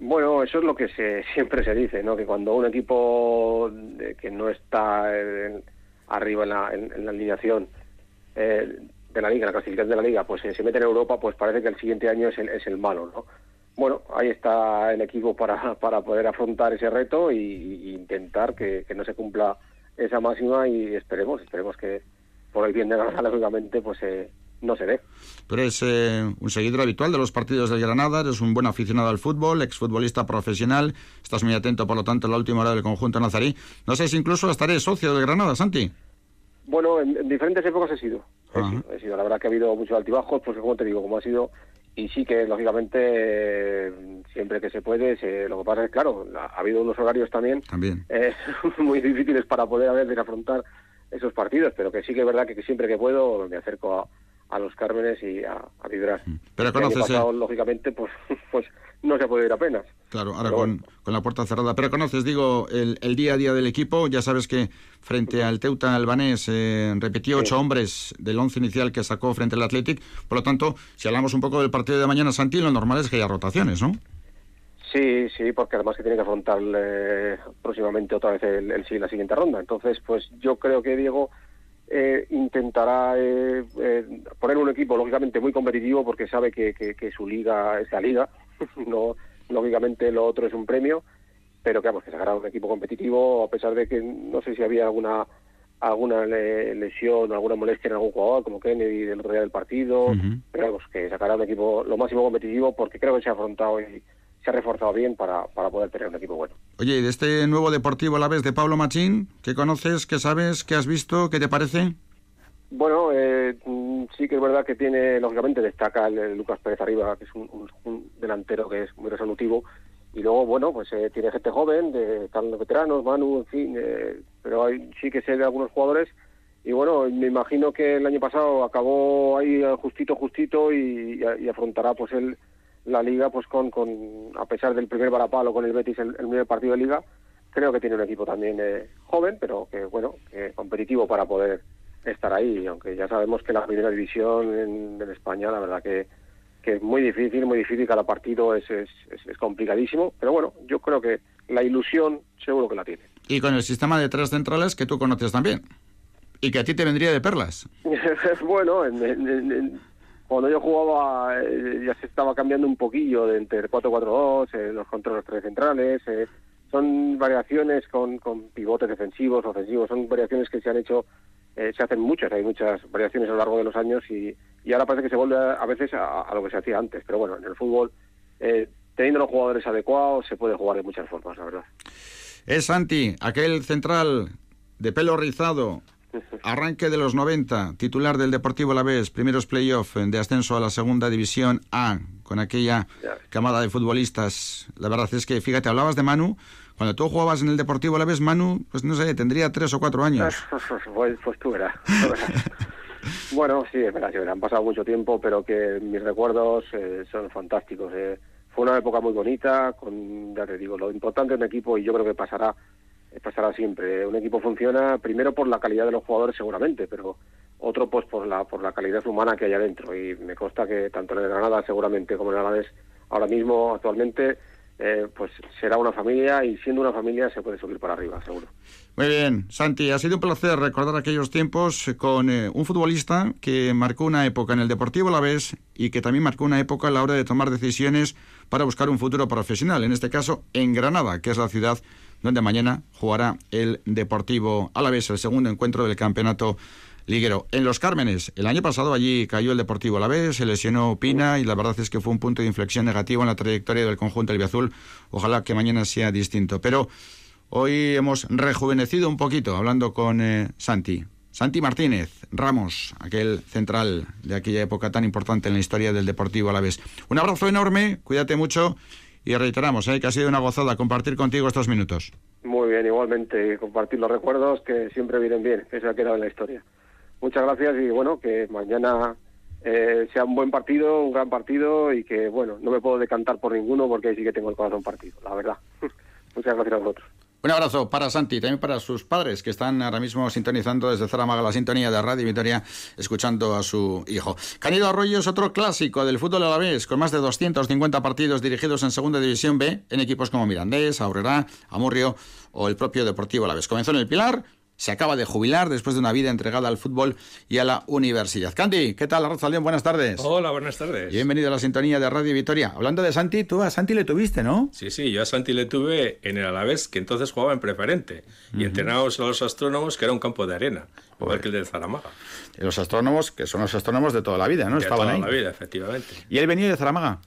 Bueno, eso es lo que se, siempre se dice, ¿no? Que cuando un equipo que no está... En, arriba en la, en, la alineación eh, de la liga, la clasificación de la liga, pues eh, se mete en Europa, pues parece que el siguiente año es el, es el malo, ¿no? Bueno, ahí está el equipo para, para poder afrontar ese reto y, intentar que, no se cumpla esa máxima y esperemos, esperemos que por el bien de la lógicamente, pues eh, no se dé. Tú eres un seguidor habitual de los partidos del Granada, eres un buen aficionado al fútbol, exfutbolista profesional, estás muy atento, por lo tanto, a la última hora del conjunto nazarí. No sé si incluso estaré socio del Granada, Santi. Bueno, en, diferentes épocas he sido. He sido. La verdad que ha habido muchos altibajos, pues como te digo, como ha sido y sí que lógicamente siempre que se puede se, lo que pasa es claro ha habido unos horarios también, también. Eh, muy difíciles para poder a veces afrontar esos partidos pero que sí que es verdad que, siempre que puedo me acerco a, a los Cármenes y a, a vibrar. Mm. Pero conoces, lógicamente, pues, pues no se puede ir apenas. Claro, ahora con, con, la puerta cerrada. Pero conoces, digo, el, el, día a día del equipo. Ya sabes que frente al Teuta albanés eh, repitió ocho hombres del once inicial que sacó frente al Athletic. Por lo tanto, si hablamos un poco del partido de mañana, Santi, lo normal es que haya rotaciones, ¿no? Sí, sí, porque además que tiene que afrontar eh, próximamente otra vez el, el, la siguiente ronda. Entonces, pues yo creo que Diego eh, intentará eh, eh, poner un equipo lógicamente muy competitivo porque sabe que, su liga es la liga, no lógicamente lo otro es un premio pero que vamos, que sacará un equipo competitivo, a pesar de que no sé si había alguna alguna lesión o alguna molestia en algún jugador, como Kennedy del otro día del partido, pero vamos, que sacará un equipo lo máximo competitivo porque creo que se ha afrontado y se ha reforzado bien para, para poder tener un equipo bueno. Oye, y de este nuevo Deportivo a la vez de Pablo Machín, ¿qué conoces, qué sabes, qué has visto, qué te parece? Bueno, eh, sí que es verdad que tiene, lógicamente destaca el, Lucas Pérez arriba, que es un, delantero que es muy resolutivo, y luego, bueno, pues eh, tiene gente joven, de, están los veteranos, Manu, en fin, eh, pero hay, sí que sé de algunos jugadores, y bueno, me imagino que el año pasado acabó ahí justito, justito, y, afrontará pues el, la liga pues con, con, a pesar del primer varapalo con el Betis, el, el primer partido de liga, creo que tiene un equipo también joven, pero que, bueno, competitivo para poder estar ahí, aunque ya sabemos que la primera división en, España, la verdad que, que, es muy difícil, muy difícil, cada partido es, es, es, complicadísimo, pero bueno, yo creo que la ilusión seguro que la tiene. Y con el sistema de tres centrales que tú conoces también, y que a ti te vendría de perlas. bueno, cuando yo jugaba eh, ya se estaba cambiando un poquillo de entre 4-4-2, eh, los controles tres centrales, eh, son variaciones con, con pivotes defensivos, ofensivos, son variaciones que se han hecho eh, se hacen muchas, hay muchas variaciones a lo largo de los años y, ahora parece que se vuelve a, veces a, lo que se hacía antes. Pero bueno, en el fútbol, eh, teniendo los jugadores adecuados, se puede jugar de muchas formas, la verdad. Es Santi, aquel central de pelo rizado, arranque de los 90, titular del Deportivo La Vez, primeros playoffs de ascenso a la segunda división A, con aquella camada de futbolistas. La verdad es que, fíjate, hablabas de Manu, cuando tú jugabas en el Deportivo La Vez, Manu, pues no sé, tendría tres o cuatro años. pues, pues tú verás. bueno, sí, es verdad, sí, han pasado mucho tiempo, pero que mis recuerdos eh, son fantásticos. Eh. Fue una época muy bonita, con, ya te digo, lo importante es un equipo y yo creo que pasará eh, pasará siempre. Un equipo funciona primero por la calidad de los jugadores seguramente, pero otro pues por la por la calidad humana que hay adentro y me consta que tanto en el Granada seguramente como en el Alavés ahora mismo actualmente eh, pues será una familia y siendo una familia se puede subir para arriba, seguro. Muy bien, Santi, ha sido un placer recordar aquellos tiempos con eh, un futbolista que marcó una época en el Deportivo La Vez y que también marcó una época a la hora de tomar decisiones para buscar un futuro profesional, en este caso en Granada, que es la ciudad donde mañana jugará el Deportivo Alavés, el segundo encuentro del campeonato liguero. En Los Cármenes, el año pasado allí cayó el Deportivo a la vez, se lesionó Pina y la verdad es que fue un punto de inflexión negativo en la trayectoria del conjunto albiazul. Ojalá que mañana sea distinto. Pero hoy hemos rejuvenecido un poquito hablando con eh, Santi. Santi Martínez Ramos, aquel central de aquella época tan importante en la historia del Deportivo a la vez. Un abrazo enorme, cuídate mucho y reiteramos eh, que ha sido una gozada compartir contigo estos minutos. Muy bien, igualmente, compartir los recuerdos que siempre vienen bien, se ha quedado en la historia muchas gracias y bueno, que mañana eh, sea un buen partido, un gran partido y que bueno, no me puedo decantar por ninguno porque ahí sí que tengo el corazón partido, la verdad. muchas gracias a vosotros. Un abrazo para Santi, también para sus padres que están ahora mismo sintonizando desde Zaramaga la sintonía de Radio Vitoria, escuchando a su hijo. Canido Arroyo es otro clásico del fútbol a la vez, con más de 250 partidos dirigidos en Segunda División B en equipos como Mirandés, Aurrera, Amurrio o el propio Deportivo a la vez. Comenzó en el Pilar, se acaba de jubilar después de una vida entregada al fútbol y a la universidad. Candy, ¿qué tal, León? Buenas tardes. Hola, buenas tardes. Bienvenido a la sintonía de Radio Vitoria. Hablando de Santi, tú a Santi le tuviste, ¿no? Sí, sí, yo a Santi le tuve en el Alavés, que entonces jugaba en preferente, y entrenábamos a los astrónomos, que era un campo de arena, igual que el de Zaramaga. los astrónomos, que son los astrónomos de toda la vida, ¿no? De toda la vida, efectivamente. ¿Y él venía de Zaramaga?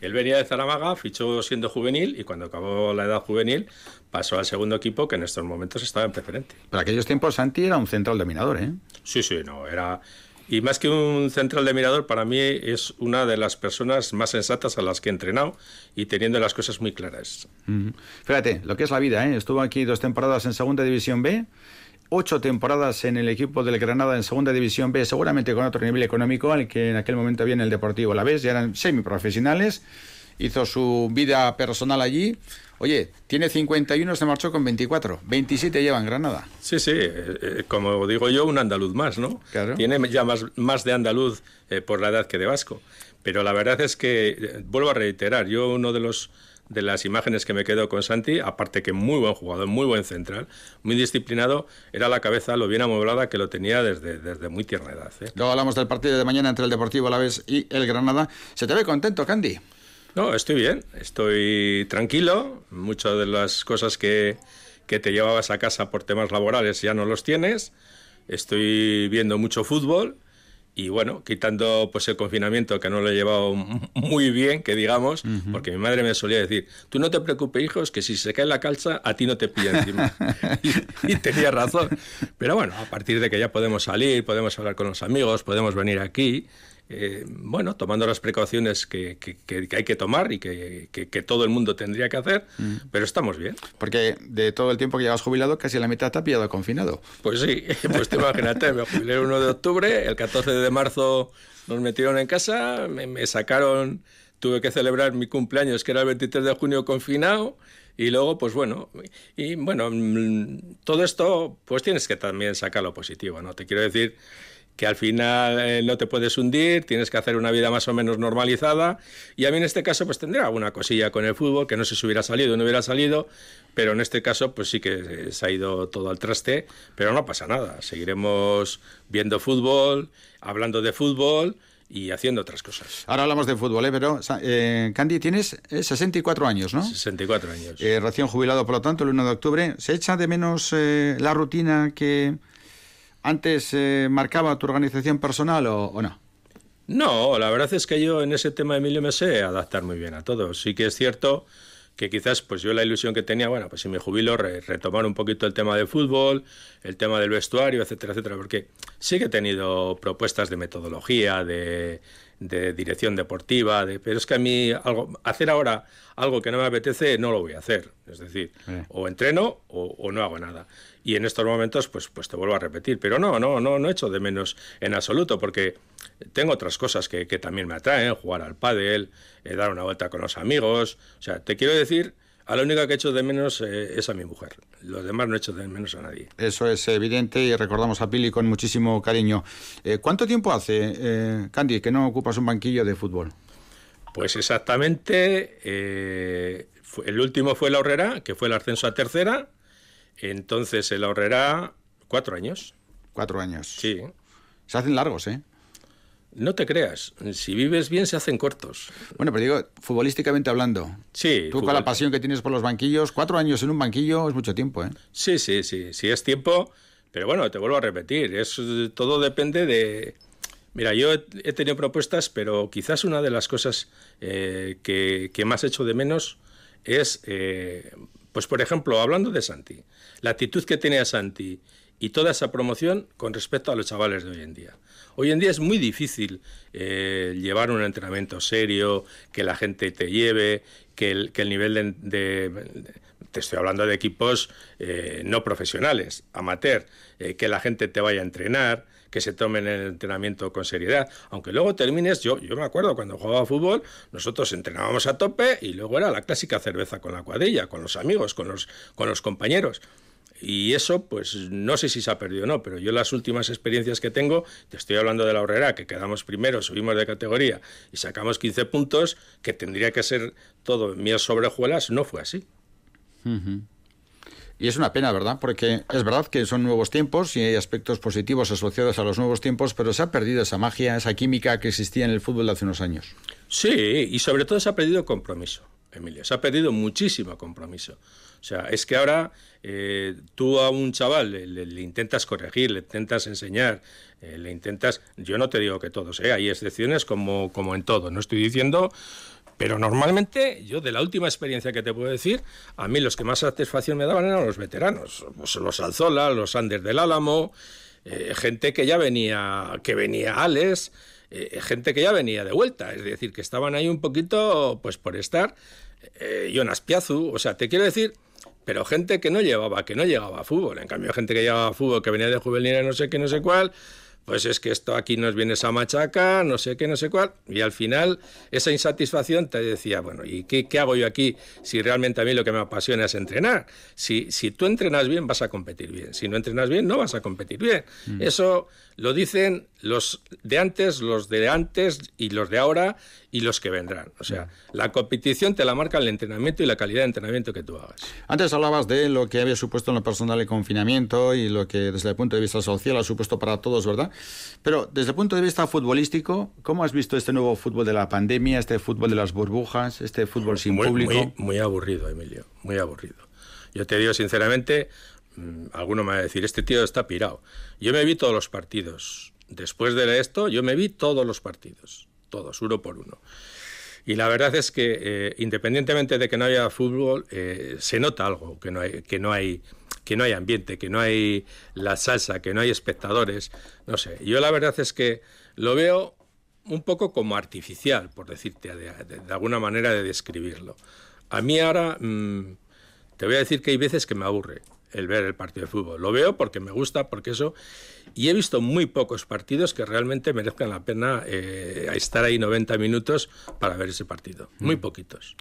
Él venía de Zaramaga, fichó siendo juvenil y cuando acabó la edad juvenil pasó al segundo equipo que en estos momentos estaba en preferente. Pero aquellos tiempos Santi era un central de mirador, ¿eh? Sí, sí, no, era... Y más que un central de mirador, para mí es una de las personas más sensatas a las que he entrenado y teniendo las cosas muy claras. Fíjate, lo que es la vida, ¿eh? Estuvo aquí dos temporadas en Segunda División B, ocho temporadas en el equipo del Granada en Segunda División B, seguramente con otro nivel económico al que en aquel momento viene el Deportivo La Vez, ya eran semiprofesionales, hizo su vida personal allí. Oye, tiene 51, se marchó con 24, 27 lleva en Granada. Sí, sí, eh, eh, como digo yo, un andaluz más, ¿no? Claro. Tiene ya más, más de andaluz eh, por la edad que de vasco. Pero la verdad es que, vuelvo a reiterar, yo uno de los de las imágenes que me quedo con Santi, aparte que muy buen jugador, muy buen central, muy disciplinado, era la cabeza lo bien amueblada que lo tenía desde, desde muy tierna edad. ¿eh? Luego hablamos del partido de mañana entre el Deportivo Alavés y el Granada. ¿Se te ve contento, Candy? No, estoy bien, estoy tranquilo. Muchas de las cosas que, que te llevabas a casa por temas laborales ya no los tienes. Estoy viendo mucho fútbol y bueno, quitando pues el confinamiento que no lo he llevado muy bien, que digamos, porque mi madre me solía decir, tú no te preocupes, hijos, que si se cae la calza, a ti no te pilla encima. y, tenía razón. Pero bueno, a partir de que ya podemos salir, podemos hablar con los amigos, podemos venir aquí, eh, bueno, tomando las precauciones que, hay que tomar y que, todo el mundo tendría que hacer, mm. pero estamos bien. Porque de todo el tiempo que llevas jubilado, casi la mitad te ha pillado confinado. Pues sí, pues te imagínate, me jubilé el 1 de octubre, el 14 de marzo nos metieron en casa, me, sacaron, tuve que celebrar mi cumpleaños, que era el 23 de junio confinado, y luego, pues bueno, y bueno, mm, todo esto, pues tienes que también sacar lo positivo, ¿no? Te quiero decir que al final eh, no te puedes hundir, tienes que hacer una vida más o menos normalizada. Y a mí en este caso pues tendría alguna cosilla con el fútbol, que no sé si hubiera salido o no hubiera salido, pero en este caso pues sí que se ha ido todo al traste, pero no pasa nada. Seguiremos viendo fútbol, hablando de fútbol y haciendo otras cosas. Ahora hablamos de fútbol, ¿eh? pero eh, Candy, tienes 64 eh, años, ¿no? 64 años. Eh, recién jubilado, por lo tanto, el 1 de octubre. ¿Se echa de menos la rutina que antes eh, marcaba tu organización personal o, no? No, la verdad es que yo en ese tema, Emilio, me sé adaptar muy bien a todo. Sí que es cierto que quizás pues yo la ilusión que tenía, bueno, pues si me jubilo, retomar un poquito el tema de fútbol, el tema del vestuario, etcétera, etcétera, porque sí que he tenido propuestas de metodología, de, dirección deportiva, de, pero es que a mí algo, hacer ahora algo que no me apetece no lo voy a hacer. Es decir, o entreno o, no hago nada. Y en estos momentos, pues, pues te vuelvo a repetir. Pero no, no, no, no echo de menos en absoluto, porque tengo otras cosas que, también me atraen, jugar al pádel, eh, dar una vuelta con los amigos. O sea, te quiero decir, a la única que echo de menos eh, es a mi mujer. Los demás no echo de menos a nadie. Eso es evidente y recordamos a Pili con muchísimo cariño. Eh, ¿Cuánto tiempo hace, Candy, que no ocupas un banquillo de fútbol? Pues exactamente, el último fue la Horrera, que fue el ascenso a tercera. Entonces el Horrera, cuatro años. Cuatro años. Sí. Se hacen largos, ¿eh? No te creas, si vives bien se hacen cortos. Bueno, pero digo, futbolísticamente hablando. Sí. Tú con la pasión que tienes por los banquillos, cuatro años en un banquillo es mucho tiempo, ¿eh? Sí, sí, sí, sí es tiempo, pero bueno, te vuelvo a repetir, es, todo depende de... Mira, yo he, tenido propuestas, pero quizás una de las cosas eh, que, que, más echo de menos es, eh, pues por ejemplo, hablando de Santi, la actitud que tenía Santi y toda esa promoción con respecto a los chavales de hoy en día. Hoy en día es muy difícil eh, llevar un entrenamiento serio, que la gente te lleve, que el, que el nivel de, Te estoy hablando de equipos eh, no profesionales, amateur, eh, que la gente te vaya a entrenar, que se tomen el entrenamiento con seriedad. Aunque luego termines, yo, yo me acuerdo cuando jugaba fútbol, nosotros entrenábamos a tope y luego era la clásica cerveza con la cuadrilla, con los amigos, con los, con los compañeros. Y eso, pues no sé si se ha perdido o no, pero yo las últimas experiencias que tengo, te estoy hablando de la horrera, que quedamos primero, subimos de categoría y sacamos 15 puntos, que tendría que ser todo mías sobrejuelas, no fue así. Y es una pena, ¿verdad? Porque es verdad que son nuevos tiempos y hay aspectos positivos asociados a los nuevos tiempos, pero se ha perdido esa magia, esa química que existía en el fútbol de hace unos años. Sí, y sobre todo se ha perdido compromiso, Emilio. Se ha perdido muchísimo compromiso. O sea, es que ahora eh, tú a un chaval le, intentas corregir, le intentas enseñar, eh, le intentas... Yo no te digo que todos, ¿eh? hay excepciones como, como en todo. No estoy diciendo... Pero normalmente, yo de la última experiencia que te puedo decir, a mí los que más satisfacción me daban eran los veteranos, pues los Alzola, los Anders del Álamo, eh, gente que ya venía, que venía Alex, gente que ya venía de vuelta, es decir, que estaban ahí un poquito, pues por estar, Jonas Piazu, o sea, te quiero decir pero gente que no llevaba, que no llegaba a fútbol. En cambio, gente que llegaba a fútbol, que venía de juvenil, no sé qué, no sé cuál, pues es que esto aquí nos viene esa machaca, no sé qué, no sé cuál, y al final esa insatisfacción te decía, bueno, ¿y qué, hago yo aquí si realmente a mí lo que me apasiona es entrenar? Si, si tú entrenas bien, vas a competir bien, si no entrenas bien, no vas a competir bien. Mm. Eso lo dicen los de antes, los de antes y los de ahora, y los que vendrán. O sea, la competición te la marca el entrenamiento y la calidad de entrenamiento que tú hagas. Antes hablabas de lo que había supuesto en lo personal el confinamiento y lo que desde el punto de vista social ha supuesto para todos, ¿verdad? Pero desde el punto de vista futbolístico, ¿cómo has visto este nuevo fútbol de la pandemia, este fútbol de las burbujas, este fútbol sin público? Muy, muy aburrido, Emilio, muy aburrido. Yo te digo sinceramente, mm, alguno me va a decir, este tío está pirado. Yo me vi todos los partidos. Después de esto, yo me vi todos los partidos todos, uno por uno. Y la verdad es que, eh, independientemente de que no haya fútbol, eh, se nota algo, que no, hay, que, no hay, que no hay ambiente, que no hay la salsa, que no hay espectadores. No sé, yo la verdad es que lo veo un poco como artificial, por decirte, de, alguna manera de describirlo. A mí ahora, mm, te voy a decir que hay veces que me aburre el ver el partido de fútbol. Lo veo porque me gusta, porque eso... Y he visto muy pocos partidos que realmente merezcan la pena eh, estar ahí 90 minutos para ver ese partido. Muy mm. poquitos.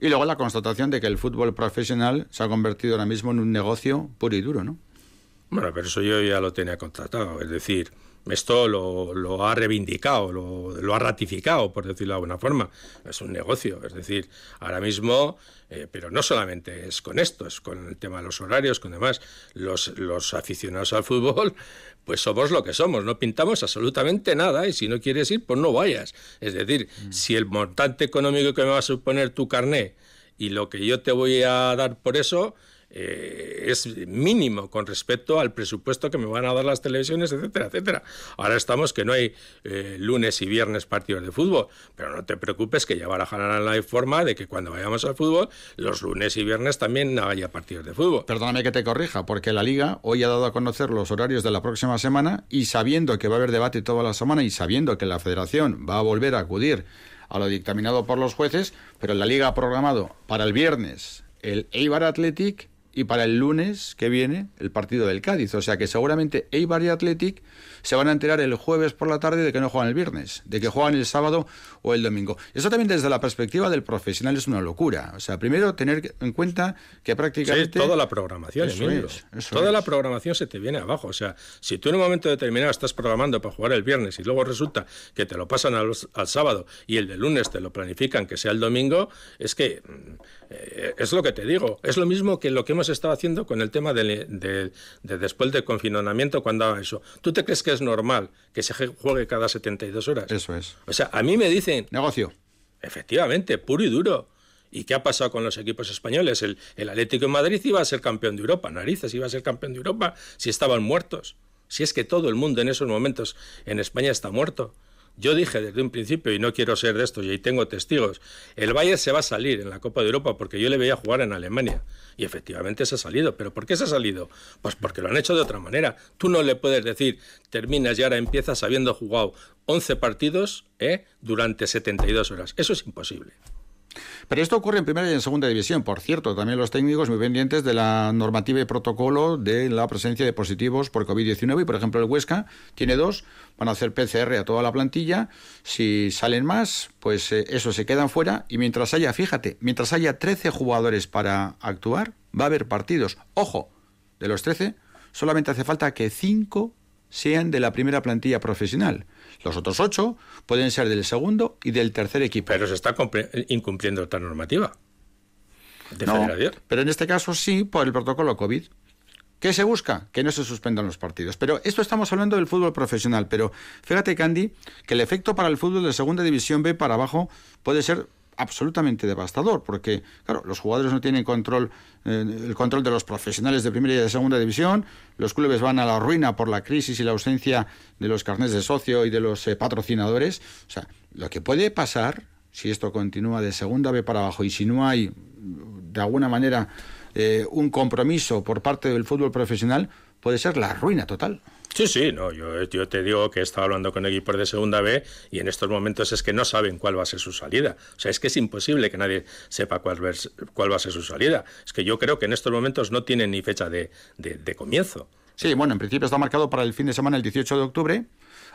Y luego la constatación de que el fútbol profesional se ha convertido ahora mismo en un negocio puro y duro, ¿no? Bueno, pero eso yo ya lo tenía contratado. Es decir, esto lo, ha reivindicado, lo, ha ratificado, por decirlo de alguna forma. Es un negocio, es decir, ahora mismo, eh, pero no solamente es con esto, es con el tema de los horarios, con demás, los, los aficionados al fútbol, pues somos lo que somos, no pintamos absolutamente nada y si no quieres ir, pues no vayas. Es decir, mm. si el montante económico que me va a suponer tu carné y lo que yo te voy a dar por eso, eh, es mínimo con respecto al presupuesto que me van a dar las televisiones, etcétera, etcétera. Ahora estamos que no hay eh, lunes y viernes partidos de fútbol, pero no te preocupes que ya barajarán la forma de que cuando vayamos al fútbol, los lunes y viernes también haya partidos de fútbol. Perdóname que te corrija, porque la Liga hoy ha dado a conocer los horarios de la próxima semana y sabiendo que va a haber debate toda la semana y sabiendo que la Federación va a volver a acudir a lo dictaminado por los jueces, pero la Liga ha programado para el viernes el Eibar Athletic y para el lunes que viene el partido del Cádiz. O sea que seguramente Eibar y Athletic se van a enterar el jueves por la tarde de que no juegan el viernes, de que juegan el sábado o el domingo. Eso también desde la perspectiva del profesional es una locura. O sea, primero tener en cuenta que prácticamente... Sí, toda la programación, Toda la programación se te viene abajo. O sea, si tú en un momento determinado estás programando para jugar el viernes y luego resulta que te lo pasan al, sábado y el de lunes te lo planifican que sea el domingo, es que mm, eh, es lo que te digo. Es lo mismo que lo que hemos estado haciendo con el tema de, de después del confinamiento cuando eso. ¿Tú te crees que es normal que se juegue cada 72 horas. Eso es. O sea, a mí me dicen... Negocio. Efectivamente, puro y duro. ¿Y qué ha pasado con los equipos españoles? El, el Atlético de Madrid iba a ser campeón de Europa. Narices iba a ser campeón de Europa si estaban muertos. Si es que todo el mundo en esos momentos en España está muerto. Yo dije desde un principio, y no quiero ser de estos, y ahí tengo testigos, el Bayern se va a salir en la Copa de Europa porque yo le veía jugar en Alemania. Y efectivamente se ha salido. ¿Pero por qué se ha salido? Pues porque lo han hecho de otra manera. Tú no le puedes decir, terminas y ahora empiezas habiendo jugado 11 partidos ¿eh? durante 72 horas. Eso es imposible. Pero esto ocurre en primera y en segunda división. Por cierto, también los técnicos muy pendientes de la normativa y protocolo de la presencia de positivos por COVID-19. Y, por ejemplo, el Huesca tiene dos, van a hacer PCR a toda la plantilla. Si salen más, pues eh, eso se quedan fuera. Y mientras haya, fíjate, mientras haya 13 jugadores para actuar, va a haber partidos. Ojo, de los 13, solamente hace falta que 5 sean de la primera plantilla profesional. Los otros ocho pueden ser del segundo y del tercer equipo. Pero se está incumpliendo esta normativa. De no, pero en este caso sí, por el protocolo COVID. ¿Qué se busca? Que no se suspendan los partidos. Pero esto estamos hablando del fútbol profesional. Pero fíjate, Candy, que el efecto para el fútbol de segunda división B para abajo puede ser absolutamente devastador, porque, claro, los jugadores no tienen control, eh, el control de los profesionales de primera y de segunda división, los clubes van a la ruina por la crisis y la ausencia de los carnés de socio y de los eh, patrocinadores. O sea, lo que puede pasar, si esto continúa de segunda B para abajo y si no hay, de alguna manera, eh, un compromiso por parte del fútbol profesional, puede ser la ruina total. Sí, sí, no, yo, yo te digo que he estado hablando con equipos de segunda B y en estos momentos es que no saben cuál va a ser su salida. O sea, es que es imposible que nadie sepa cuál, cuál va a ser su salida. Es que yo creo que en estos momentos no tienen ni fecha de, comienzo. Sí, bueno, en principio está marcado para el fin de semana el 18 de octubre.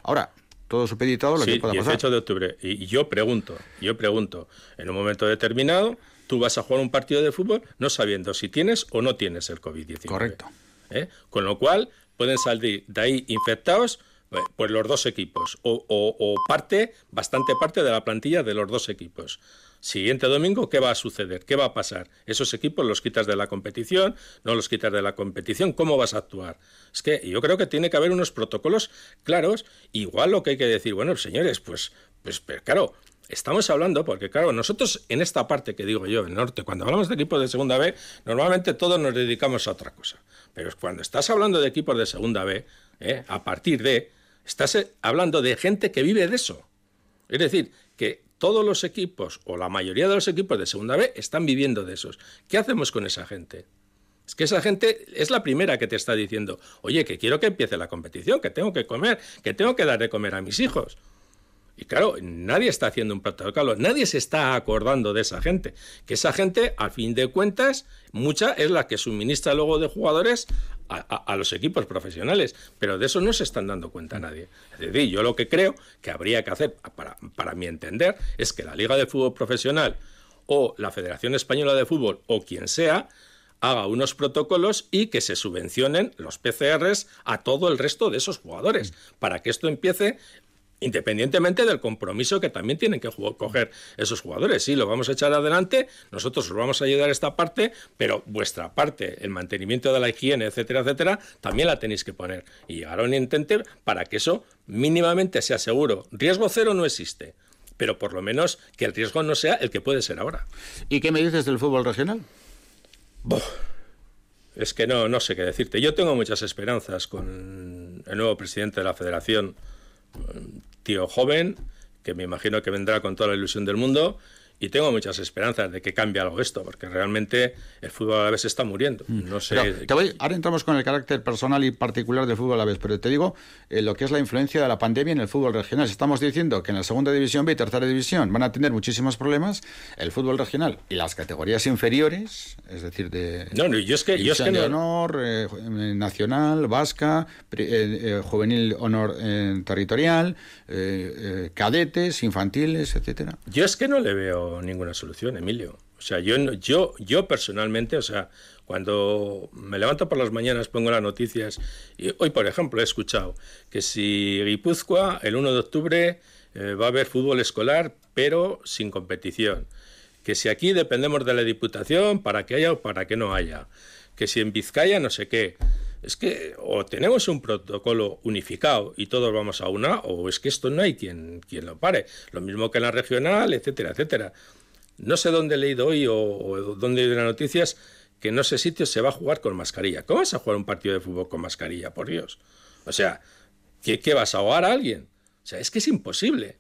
Ahora, todo supeditado lo que pueda pasar. 18 de octubre. Y yo pregunto, yo pregunto, en un momento determinado, tú vas a jugar un partido de fútbol no sabiendo si tienes o no tienes el COVID-19. Correcto. ¿Eh? Con lo cual, pueden salir de ahí infectados Pues, pues los dos equipos, o, parte, bastante parte de la plantilla de los dos equipos. Siguiente domingo, ¿qué va a suceder? ¿Qué va a pasar? Esos equipos los quitas de la competición, no los quitas de la competición, ¿cómo vas a actuar? Es que yo creo que tiene que haber unos protocolos claros, igual lo que hay que decir, bueno, señores, pues, pues claro, Estamos hablando, porque claro, nosotros en esta parte que digo yo, el norte, cuando hablamos de equipos de segunda B, normalmente todos nos dedicamos a otra cosa. Pero cuando estás hablando de equipos de segunda B, ¿eh? a partir de, Estás eh, hablando de gente que vive de eso. Es decir, que todos los equipos o la mayoría de los equipos de segunda B están viviendo de esos. ¿Qué hacemos con esa gente? Es que esa gente es la primera que te está diciendo, oye, que quiero que empiece la competición, que tengo que comer, que tengo que dar de comer a mis hijos. Y claro, nadie está haciendo un protocolo, nadie se está acordando de esa gente. Que esa gente, a fin de cuentas, mucha es la que suministra luego de jugadores a, los equipos profesionales. Pero de eso no se están dando cuenta nadie. Es decir, yo lo que creo que habría que hacer, para, para mi entender, es que la Liga de Fútbol Profesional o la Federación Española de Fútbol o quien sea, haga unos protocolos y que se subvencionen los PCRs a todo el resto de esos jugadores, para que esto empiece independientemente del compromiso que también tienen que coger esos jugadores. Sí, lo vamos a echar adelante, nosotros os vamos a ayudar a esta parte, pero vuestra parte, el mantenimiento de la higiene, etcétera, etcétera, también la tenéis que poner. Y llegar a un intente para que eso mínimamente sea seguro. Riesgo cero no existe, pero por lo menos que el riesgo no sea el que puede ser ahora. ¿Y qué me dices del fútbol regional? Es que no, no sé qué decirte. Yo tengo muchas esperanzas con el nuevo presidente de la federación tío joven, que me imagino que vendrá con toda la ilusión del mundo y tengo muchas esperanzas de que cambie algo esto, porque realmente el fútbol a la vez está muriendo. Mm. No sé. ahora entramos con el carácter personal y particular del fútbol a la vez, pero te digo eh, lo que es la influencia de la pandemia en el fútbol regional. Estamos diciendo que en la segunda división B y tercera división van a tener muchísimos problemas, el fútbol regional y las categorías inferiores, es decir, de. No, no yo es que. Yo es que de honor, eh, nacional, vasca, eh, juvenil honor territorial, cadetes, infantiles, etcétera. Yo es que no le veo ninguna solución, Emilio. O sea, yo, yo, yo personalmente, o sea, cuando me levanto por las mañanas pongo las noticias y hoy, por ejemplo, he escuchado que si Guipúzcoa el 1 de octubre eh, va a haber fútbol escolar, pero sin competición. Que si aquí dependemos de la Diputación para que haya o para que no haya. Que si en Vizcaya no sé qué. Es que o tenemos un protocolo unificado y todos vamos a una, o es que esto no hay quien, quien lo pare. Lo mismo que en la regional, etcétera, etcétera. No sé dónde he leído hoy o, dónde he leído las noticias que en ese sitio se va a jugar con mascarilla. ¿Cómo vas a jugar un partido de fútbol con mascarilla, por Dios? O sea, ¿qué, qué vas a ahogar a alguien? O sea, es que es imposible.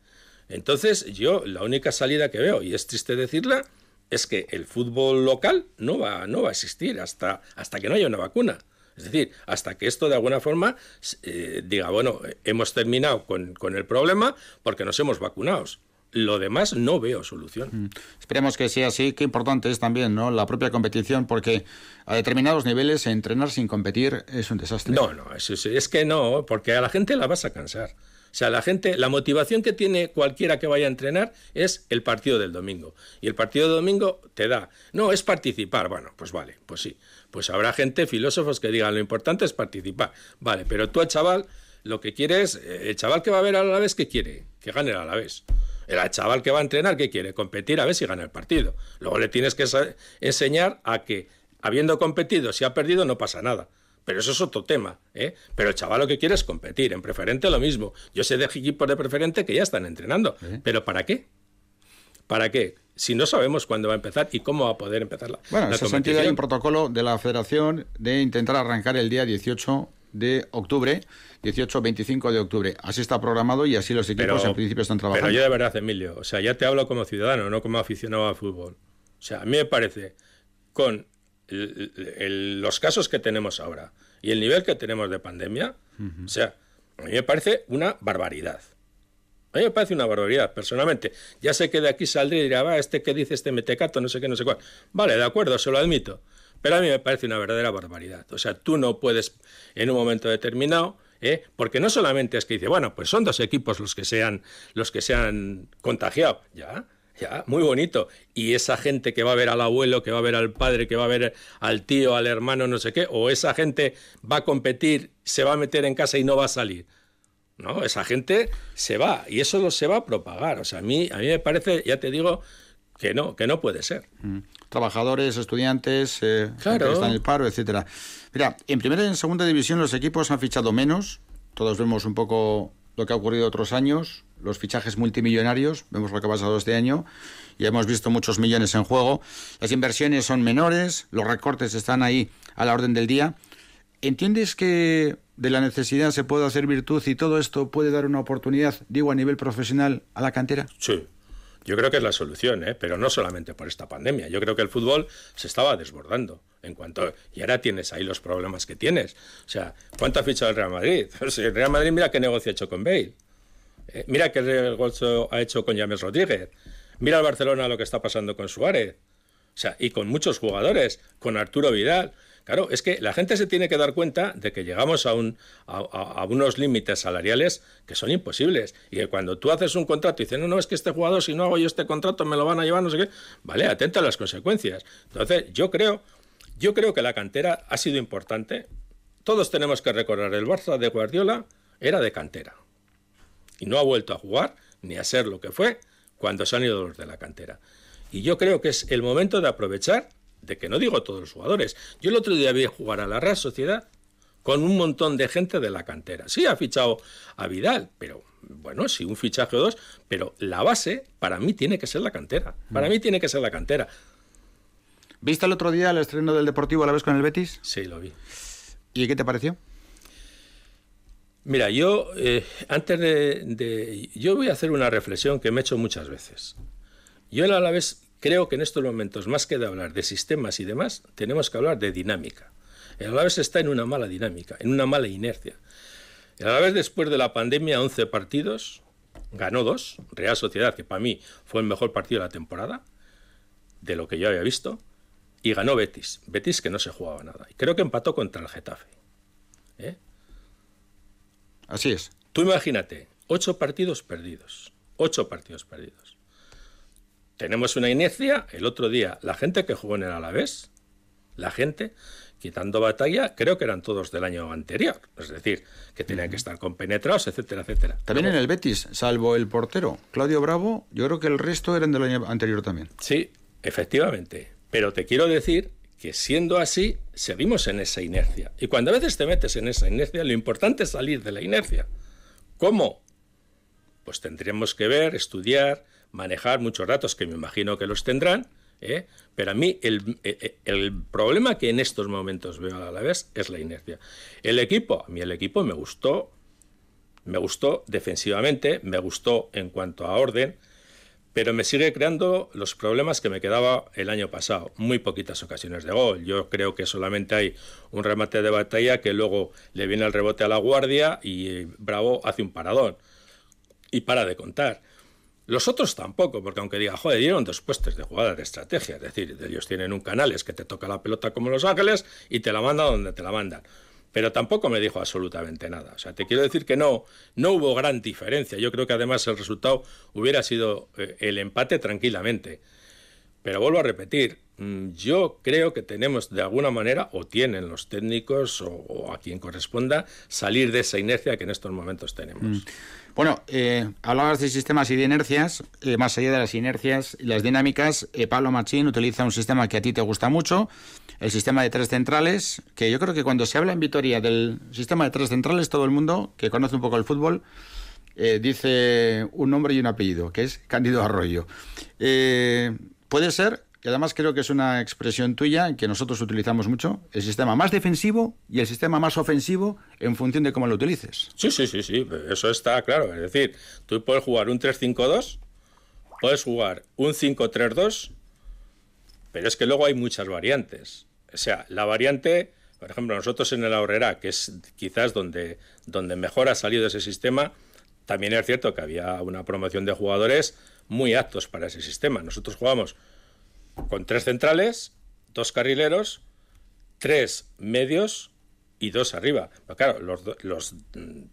Entonces, yo la única salida que veo, y es triste decirla, es que el fútbol local no va, no va a existir hasta, hasta que no haya una vacuna. Es decir, hasta que esto de alguna forma eh, diga, bueno, hemos terminado con, el problema porque nos hemos vacunado. Lo demás no veo solución. Mm. Esperemos que sea así. Qué importante es también ¿no? la propia competición, porque a determinados niveles entrenar sin competir es un desastre. No, no, es, es que no, porque a la gente la vas a cansar. O sea, la gente, la motivación que tiene cualquiera que vaya a entrenar es el partido del domingo. Y el partido del domingo te da, no, es participar. Bueno, pues vale, pues sí. Pues habrá gente, filósofos que digan, lo importante es participar. Vale, pero tú, el chaval, lo que quieres, eh, el chaval que va a ver a la vez, ¿qué quiere? Que gane a la vez. El chaval que va a entrenar, ¿qué quiere? Competir a ver si gana el partido. Luego le tienes que enseñar a que, habiendo competido, si ha perdido, no pasa nada. Pero eso es otro tema, ¿eh? Pero el chaval lo que quiere es competir. En preferente lo mismo. Yo sé de equipos de preferente que ya están entrenando. ¿Pero para qué? ¿Para qué? Si no sabemos cuándo va a empezar y cómo va a poder empezar Bueno, en ese sentido hay un protocolo de la Federación de intentar arrancar el día 18 de octubre, 18-25 de octubre. Así está programado y así los equipos en principio están trabajando. Pero yo de verdad, Emilio, o sea, ya te hablo como ciudadano, no como aficionado al fútbol. O sea, a mí me parece, con los casos que tenemos ahora y el nivel que tenemos de pandemia, o sea, a mí me parece una barbaridad. A mí me parece una barbaridad, personalmente. Ya sé que de aquí saldré y dirá, va, este que dice este metecato, no sé qué, no sé cuál. Vale, de acuerdo, se lo admito. Pero a mí me parece una verdadera barbaridad. O sea, tú no puedes, en un momento determinado, ¿eh? porque no solamente es que dice, bueno, pues son dos equipos los que sean, los que se han contagiado, ya, ya, muy bonito. Y esa gente que va a ver al abuelo, que va a ver al padre, que va a ver al tío, al hermano, no sé qué, o esa gente va a competir, se va a meter en casa y no va a salir. ¿No? Esa gente se va y eso lo se va a propagar. O sea, a mí, a mí me parece, ya te digo, que no, que no puede ser. Mm. Trabajadores, estudiantes, eh, claro. que están en el paro, etcétera. Mira, en primera y en segunda división los equipos han fichado menos. Todos vemos un poco lo que ha ocurrido otros años, los fichajes multimillonarios, vemos lo que ha pasado este año y hemos visto muchos millones en juego. Las inversiones son menores, los recortes están ahí a la orden del día. ¿Entiendes que de la necesidad se puede hacer virtud y todo esto puede dar una oportunidad, digo, a nivel profesional a la cantera? Sí. Yo creo que es la solución, ¿eh? pero no solamente por esta pandemia. Yo creo que el fútbol se estaba desbordando en cuanto y ahora tienes ahí los problemas que tienes. O sea, ¿cuánto ha fichado el Real Madrid? el Real Madrid mira qué negocio ha hecho con Bale. Eh, mira qué negocio ha hecho con James Rodríguez. Mira el Barcelona lo que está pasando con Suárez. O sea, y con muchos jugadores, con Arturo Vidal. Claro, es que la gente se tiene que dar cuenta de que llegamos a, un, a, unos límites salariales que son imposibles. Y que cuando tú haces un contrato y dices, no, no, es que este jugador, si no hago yo este contrato, me lo van a llevar, no sé qué. Vale, atenta a las consecuencias. Entonces, yo creo, yo creo que la cantera ha sido importante. Todos tenemos que recordar, el Barça de Guardiola era de cantera. Y no ha vuelto a jugar ni a ser lo que fue cuando se han ido los de la cantera. Y yo creo que es el momento de aprovechar de que no digo todos los jugadores. Yo el otro día vi jugar a la Real Sociedad con un montón de gente de la cantera. Sí, ha fichado a Vidal, pero bueno, sí, un fichaje o dos, pero la base para mí tiene que ser la cantera. Para mí tiene que ser la cantera. ¿Viste el otro día el estreno del Deportivo a la vez con el Betis? Sí, lo vi. ¿Y qué te pareció? Mira, yo eh, antes de, de, Yo voy a hacer una reflexión que me he hecho muchas veces. Yo el Alavés Creo que en estos momentos, más que de hablar de sistemas y demás, tenemos que hablar de dinámica. El Alavés está en una mala dinámica, en una mala inercia. El Alavés después de la pandemia, 11 partidos, ganó dos, Real Sociedad, que para mí fue el mejor partido de la temporada, de lo que yo había visto, y ganó Betis, Betis que no se jugaba nada. Creo que empató contra el Getafe. ¿eh? Así es. Tú imagínate, ocho partidos perdidos, ocho partidos perdidos tenemos una inercia. El otro día, la gente que jugó en el Alavés, la gente, quitando batalla, creo que eran todos del año anterior. Es decir, que tenían que estar compenetrados, etcétera, etcétera. También en el Betis, salvo el portero, Claudio Bravo, yo creo que el resto eran del año anterior también. Sí, efectivamente. Pero te quiero decir que siendo así, seguimos en esa inercia. Y cuando a veces te metes en esa inercia, lo importante es salir de la inercia. ¿Cómo? Pues tendríamos que ver, estudiar, manejar muchos datos, que me imagino que los tendrán, ¿eh? pero a mí el, eh, eh, el, problema que en estos momentos veo a la vez es la inercia. El equipo, a mí el equipo me gustó, me gustó defensivamente, me gustó en cuanto a orden, pero me sigue creando los problemas que me quedaba el año pasado. Muy poquitas ocasiones de gol. Yo creo que solamente hay un remate de batalla que luego le viene el rebote a la guardia y Bravo hace un paradón. Y para de contar. Los otros tampoco, porque aunque diga, joder, dieron dos puestos de jugada de estrategia, es decir, ellos tienen un canal, es que te toca la pelota como Los Ángeles y te la manda donde te la mandan. Pero tampoco me dijo absolutamente nada. O sea, te quiero decir que no, no hubo gran diferencia. Yo creo que además el resultado hubiera sido eh, el empate tranquilamente. Pero vuelvo a repetir, mm, yo creo que tenemos de alguna manera, o tienen los técnicos o, a quien corresponda, salir de esa inercia que en estos momentos tenemos. Mm. Bueno, eh, hablabas de sistemas y de inercias. Eh, más allá de las inercias y las dinámicas, eh, Pablo Machín utiliza un sistema que a ti te gusta mucho, el sistema de tres centrales, que yo creo que cuando se habla en Vitoria del sistema de tres centrales, todo el mundo que conoce un poco el fútbol dice un nombre y un apellido, que es Cándido Arroyo. Puede ser y además creo que es una expresión tuya que nosotros utilizamos mucho, el sistema más defensivo y el sistema más ofensivo en función de cómo lo utilices. Sí, sí, sí, sí, eso está claro. Es decir, tú puedes jugar un 3-5-2, puedes jugar un 5-3-2, pero es que luego hay muchas variantes. O sea, la variante, por ejemplo, nosotros en el Aurrera, que es quizás donde, donde mejor ha salido ese sistema, también es cierto que había una promoción de jugadores muy aptos para ese sistema. Nosotros jugamos con tres centrales, dos carrileros, tres medios y dos arriba. Claro, los, mm,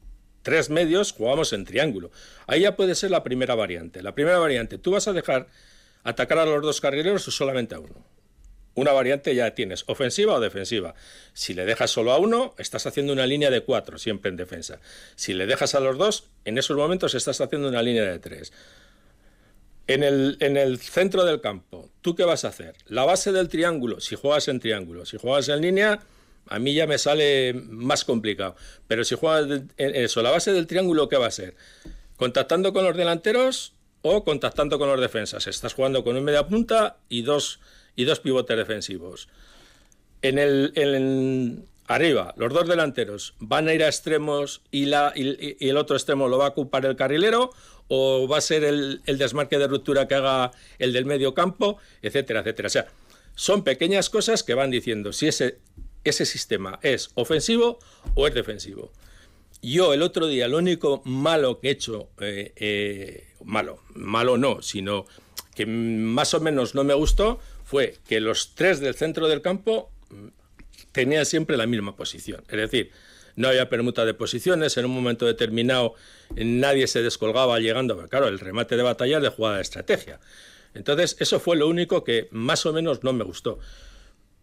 tres medios jugamos en triángulo. Ahí ya puede ser la primera variante. La primera variante, ¿tú vas a dejar atacar a los dos carrileros o solamente a uno? una variante ya tienes, ofensiva o defensiva. Si le dejas solo a uno, estás haciendo una línea de cuatro, siempre en defensa. Si le dejas a los dos, en esos momentos estás haciendo una línea de tres. En el, en el centro del campo, ¿tú qué vas a hacer? La base del triángulo, si juegas en triángulo, si juegas en línea, a mí ya me sale más complicado. Pero si juegas en eso, la base del triángulo, ¿qué va a ser? ¿Contactando con los delanteros o contactando con los defensas? Estás jugando con un media punta y dos y dos pivotes defensivos. En el, arriba, los dos delanteros van a ir a extremos y, el otro extremo lo va a ocupar el carrilero o va a ser el, desmarque de ruptura que haga el del medio campo, etcétera, etcétera. O sea, son pequeñas cosas que van diciendo si ese, sistema es ofensivo o es defensivo. Yo el otro día, lo único malo que he hecho, eh, eh, malo, malo no, sino que más o menos no me gustó, fue que los tres del centro del campo mm, tenían siempre la misma posición. Es decir, no había permuta de posiciones, en un momento determinado nadie se descolgaba llegando, claro, el remate de batalla de jugada de estrategia. Entonces, eso fue lo único que más o menos no me gustó.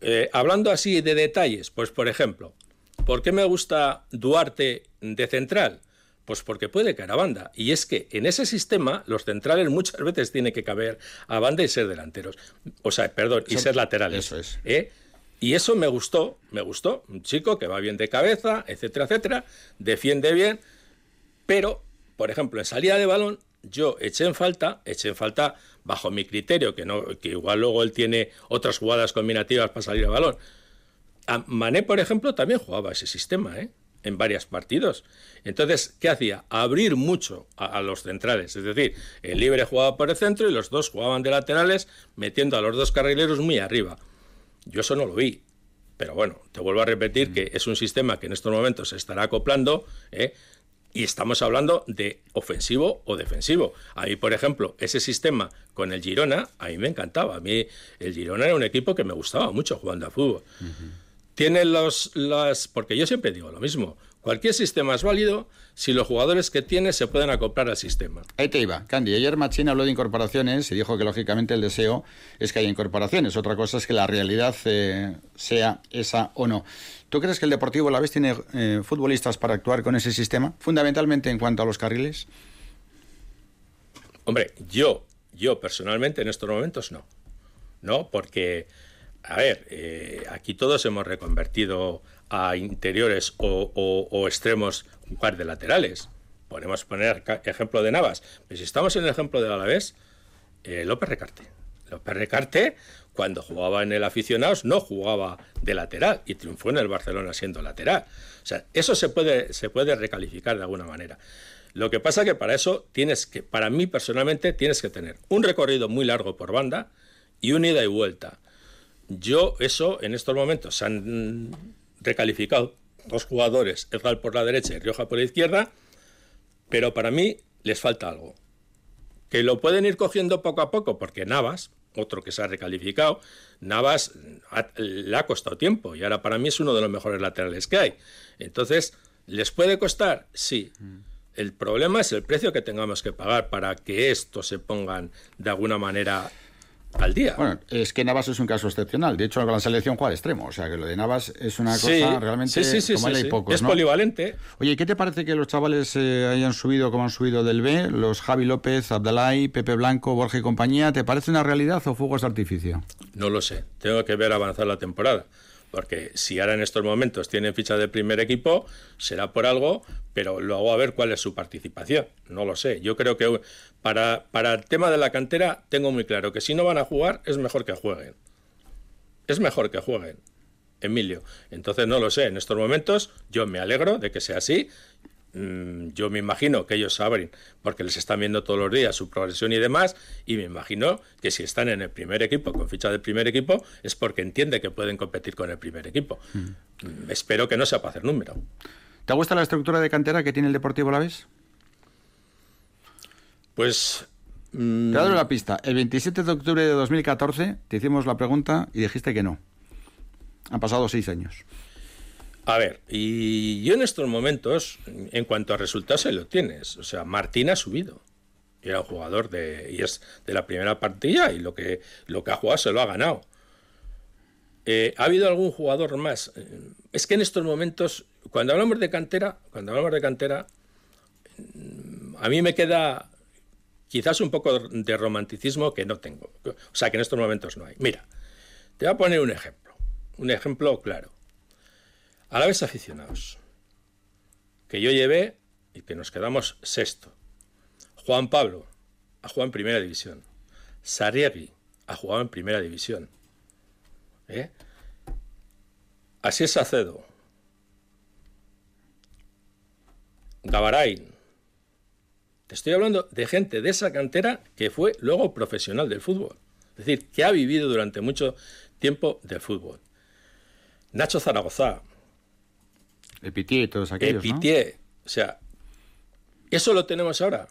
Eh, hablando así de detalles, pues por ejemplo, ¿por qué me gusta Duarte de central? Pues porque puede caer a banda. Y es que en ese sistema los centrales muchas veces tienen que caber a banda y ser delanteros. O sea, perdón, y ser laterales. Eso es. ¿eh? Y eso me gustó, me gustó. Un chico que va bien de cabeza, etcétera, etcétera, defiende bien, pero, por ejemplo, en salida de balón, yo eché en falta, eché en falta bajo mi criterio, que, no, que igual luego él tiene otras jugadas combinativas para salir de balón. Mané, por ejemplo, también jugaba ese sistema, ¿eh? en varios partidos. Entonces, ¿qué hacía? Abrir mucho a, los centrales. Es decir, el libre jugaba por el centro y los dos jugaban de laterales, metiendo a los dos carrileros muy arriba. Yo eso no lo vi. Pero bueno, te vuelvo a repetir que es un sistema que en estos momentos se estará acoplando. ¿eh? Y estamos hablando de ofensivo o defensivo. A mí, por ejemplo, ese sistema con el Girona, a mí me encantaba. A mí el Girona era un equipo que me gustaba mucho jugando a fútbol tiene los, las... Porque yo siempre digo lo mismo. Cualquier sistema es válido si los jugadores que tiene se pueden acoplar al sistema. Ahí te iba. Candy, ayer Machín habló de incorporaciones y dijo que lógicamente el deseo es que haya incorporaciones. Otra cosa es que la realidad eh, sea esa o no. ¿Tú crees que el Deportivo La Vez tiene eh, futbolistas para actuar con ese sistema? Fundamentalmente en cuanto a los carriles. Hombre, yo, yo personalmente en estos momentos no. No, porque a ver, eh, aquí todos hemos reconvertido a interiores o, extremos par de laterales. Podemos poner ejemplo de Navas. Pero si estamos en el ejemplo del Alavés, eh, López Recarte. López Recarte, cuando jugaba en el Aficionados, no jugaba de lateral y triunfó en el Barcelona siendo lateral. O sea, eso se puede, se puede recalificar de alguna manera. Lo que pasa que para eso tienes que, para mí personalmente, tienes que tener un recorrido muy largo por banda y un ida y vuelta. Yo eso en estos momentos se han recalificado dos jugadores, Edgar por la derecha y Rioja por la izquierda, pero para mí les falta algo. Que lo pueden ir cogiendo poco a poco, porque Navas, otro que se ha recalificado, Navas le ha costado tiempo y ahora para mí es uno de los mejores laterales que hay. Entonces, ¿les puede costar? Sí. Mm. El problema es el precio que tengamos que pagar para que esto se pongan de alguna manera al día. Bueno, es que Navas es un caso excepcional. De hecho, con la selección juega extremo. O sea, que lo de Navas es una cosa realmente sí, sí, como hay pocos, Es polivalente. Oye, ¿qué te parece que los chavales eh, hayan subido como han subido del B? Los Javi López, Abdalay, Pepe Blanco, Borja y compañía. ¿Te parece una realidad o fuegos de artificio? No lo sé. Tengo que ver avanzar la temporada. Porque si ahora en estos momentos tienen ficha de primer equipo, será por algo, pero luego a ver cuál es su participación. No lo sé. Yo creo que para, para el tema de la cantera tengo muy claro que si no van a jugar es mejor que jueguen. Es mejor que jueguen. Emilio. Entonces no lo sé. En estos momentos yo me alegro de que sea así yo me imagino que ellos saben, porque les están viendo todos los días su progresión y demás, y me imagino que si están en el primer equipo, con ficha del primer equipo, es porque entiende que pueden competir con el primer equipo. Mm, espero que no sea para hacer número. ¿Te gusta la estructura de cantera que tiene el Deportivo La Vez? Pues... Mm, te doy la pista. El 27 de octubre de 2014 te hicimos la pregunta y dijiste que no. Han pasado seis años. A ver, y yo en estos momentos, en cuanto a resultados, se lo tienes. O sea, Martín ha subido. Era un jugador de, y es de la primera partida y lo que, lo que ha jugado se lo ha ganado. Eh, ¿Ha habido algún jugador más? Es que en estos momentos, cuando hablamos de cantera, cuando hablamos de cantera, mm, a mí me queda quizás un poco de romanticismo que no tengo. O sea, que en estos momentos no hay. Mira, te voy a poner un ejemplo. Un ejemplo claro. Vez aficionados, que yo llevé y que nos quedamos sexto. Juan Pablo ha jugado en primera división. Sarriegui ha jugado en primera división. ¿Eh? Así es Acedo. Gabarain. Te estoy hablando de gente de esa cantera que fue luego profesional del fútbol. Es decir, que ha vivido durante mucho tiempo del fútbol. Nacho Zaragoza. Epitié y todos aquellos. Epitié. O sea, ¿eso lo tenemos ahora?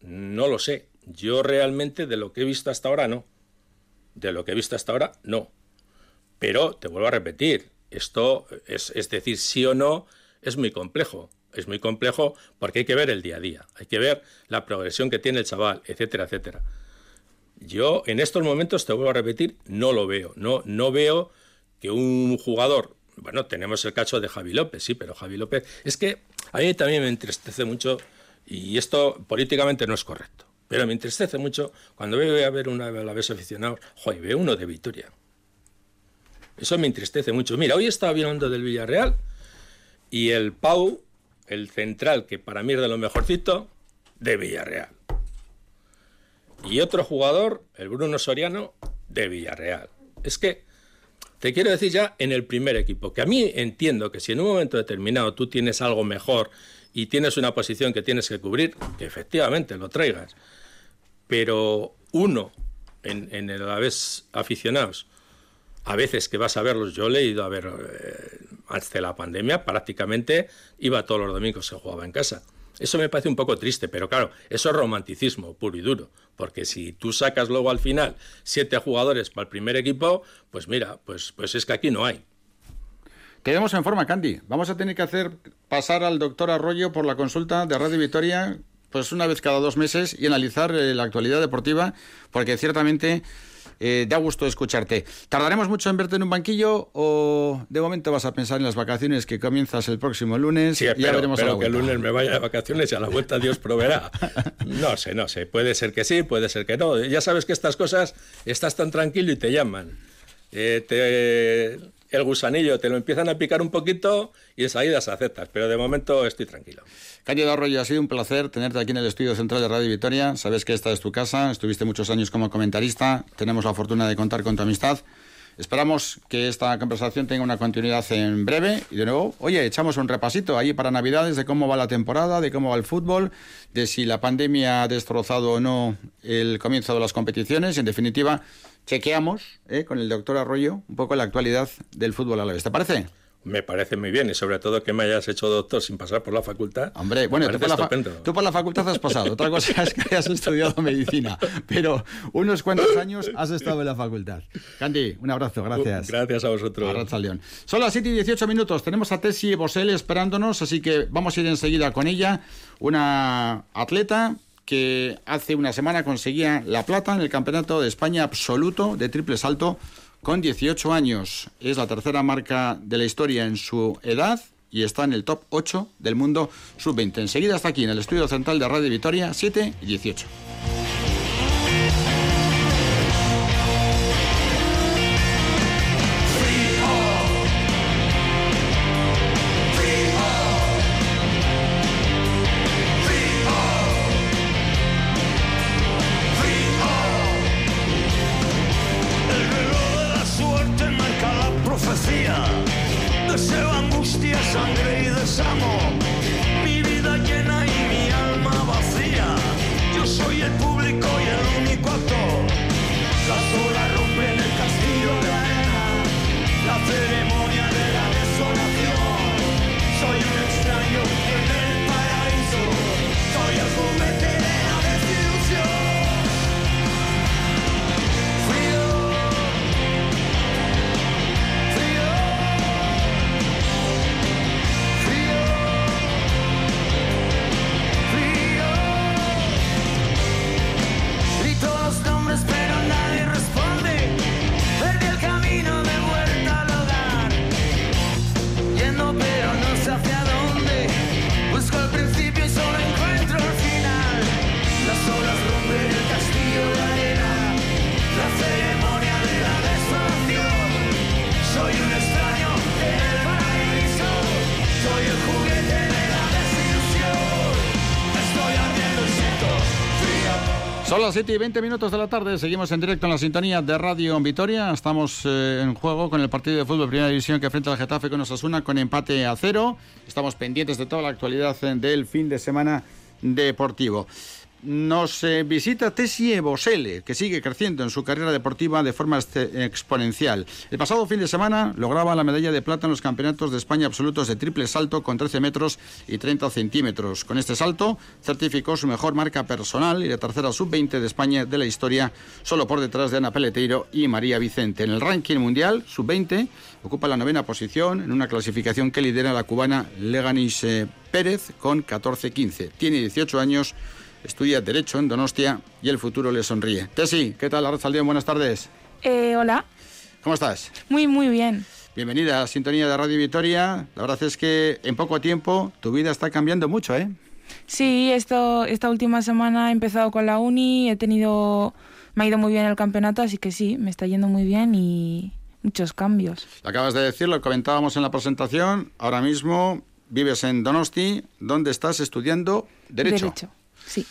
No lo sé. Yo realmente de lo que he visto hasta ahora no. De lo que he visto hasta ahora no. Pero te vuelvo a repetir, esto es, es decir sí o no, es muy complejo. Es muy complejo porque hay que ver el día a día, hay que ver la progresión que tiene el chaval, etcétera, etcétera. Yo en estos momentos, te vuelvo a repetir, no lo veo. No, no veo que un jugador, bueno, tenemos el caso de Javi López, sí, pero Javi López, es que a mí también me entristece mucho, y esto políticamente no es correcto, pero me entristece mucho cuando veo a ver una vez aficionado, joder, veo uno de Victoria. Eso me entristece mucho. Mira, hoy estaba hablando del Villarreal y el Pau, el central, que para mí es de lo mejorcito, de Villarreal. Y otro jugador, el Bruno Soriano, de Villarreal. Es que te quiero decir ya en el primer equipo, que a mí entiendo que si en un momento determinado tú tienes algo mejor y tienes una posición que tienes que cubrir, que efectivamente lo traigas. Pero uno, en, en el vez aficionados, a veces que vas a verlos, yo he leído a ver, eh, hasta la pandemia prácticamente iba todos los domingos, se jugaba en casa. Eso me parece un poco triste, pero claro, eso es romanticismo puro y duro, porque si tú sacas luego al final siete jugadores para el primer equipo, pues mira, pues, pues es que aquí no hay. Quedemos en forma, Candy. Vamos a tener que hacer pasar al doctor Arroyo por la consulta de Radio Victoria, pues una vez cada dos meses y analizar eh, la actualidad deportiva, porque ciertamente eh, da gusto escucharte. ¿Tardaremos mucho en verte en un banquillo o de momento vas a pensar en las vacaciones que comienzas el próximo lunes? Sí, ya veremos pero que el lunes me vaya de vacaciones y a la vuelta Dios proveerá. No sé, no sé. Puede ser que sí, puede ser que no. Ya sabes que estas cosas estás tan tranquilo y te llaman. Eh, te, el gusanillo te lo empiezan a picar un poquito y enseguida se aceptas, pero de momento estoy tranquilo. Cándido Arroyo, ha sido un placer tenerte aquí en el estudio central de Radio Victoria. Sabes que esta es tu casa, estuviste muchos años como comentarista, tenemos la fortuna de contar con tu amistad. Esperamos que esta conversación tenga una continuidad en breve y de nuevo, oye, echamos un repasito ahí para Navidades de cómo va la temporada, de cómo va el fútbol, de si la pandemia ha destrozado o no el comienzo de las competiciones. En definitiva, chequeamos eh, con el doctor Arroyo un poco la actualidad del fútbol a la vez. ¿Te parece? me parece muy bien y sobre todo que me hayas hecho doctor sin pasar por la facultad. Hombre, bueno, tú por, la tú por, la facultad has pasado. Otra cosa es que hayas estudiado medicina, pero unos cuantos años has estado en la facultad. Candy, un abrazo, gracias. Gracias a vosotros. Abrazo León. Son las 7 y 18 minutos. Tenemos a Tessie Bosel esperándonos, así que vamos a ir enseguida con ella. Una atleta que hace una semana conseguía la plata en el Campeonato de España absoluto de triple salto con 18 años. Es la tercera marca de la historia en su edad y está en el top 8 del mundo sub-20. Enseguida está aquí en el estudio central de Radio Vitoria, 7 y 18. Las 7 y 20 minutos de la tarde, seguimos en directo en la sintonía de Radio Vitoria. Estamos eh, en juego con el partido de fútbol Primera División que enfrenta al Getafe con Osasuna con empate a cero. Estamos pendientes de toda la actualidad eh, del fin de semana deportivo nos eh, visita Tessie Bosele, que sigue creciendo en su carrera deportiva de forma exponencial. El pasado fin de semana lograba la medalla de plata en los campeonatos de España absolutos de triple salto con 13 metros y 30 centímetros. Con este salto certificó su mejor marca personal y la tercera sub-20 de España de la historia, solo por detrás de Ana Peleteiro y María Vicente. En el ranking mundial, sub-20, ocupa la novena posición en una clasificación que lidera la cubana Leganis eh, Pérez con 14-15. Tiene 18 años estudia Derecho en Donostia y el futuro le sonríe. Tesi, ¿qué tal, Arrachaldeón? Buenas tardes. Eh, hola. ¿Cómo estás? Muy, muy bien. Bienvenida a Sintonía de Radio Vitoria. La verdad es que en poco tiempo tu vida está cambiando mucho, ¿eh? Sí, esto, esta última semana he empezado con la uni, he tenido, me ha ido muy bien el campeonato, así que sí, me está yendo muy bien y muchos cambios. Acabas de decir, lo comentábamos en la presentación, ahora mismo vives en Donosti, donde estás estudiando Derecho. Derecho. Sí.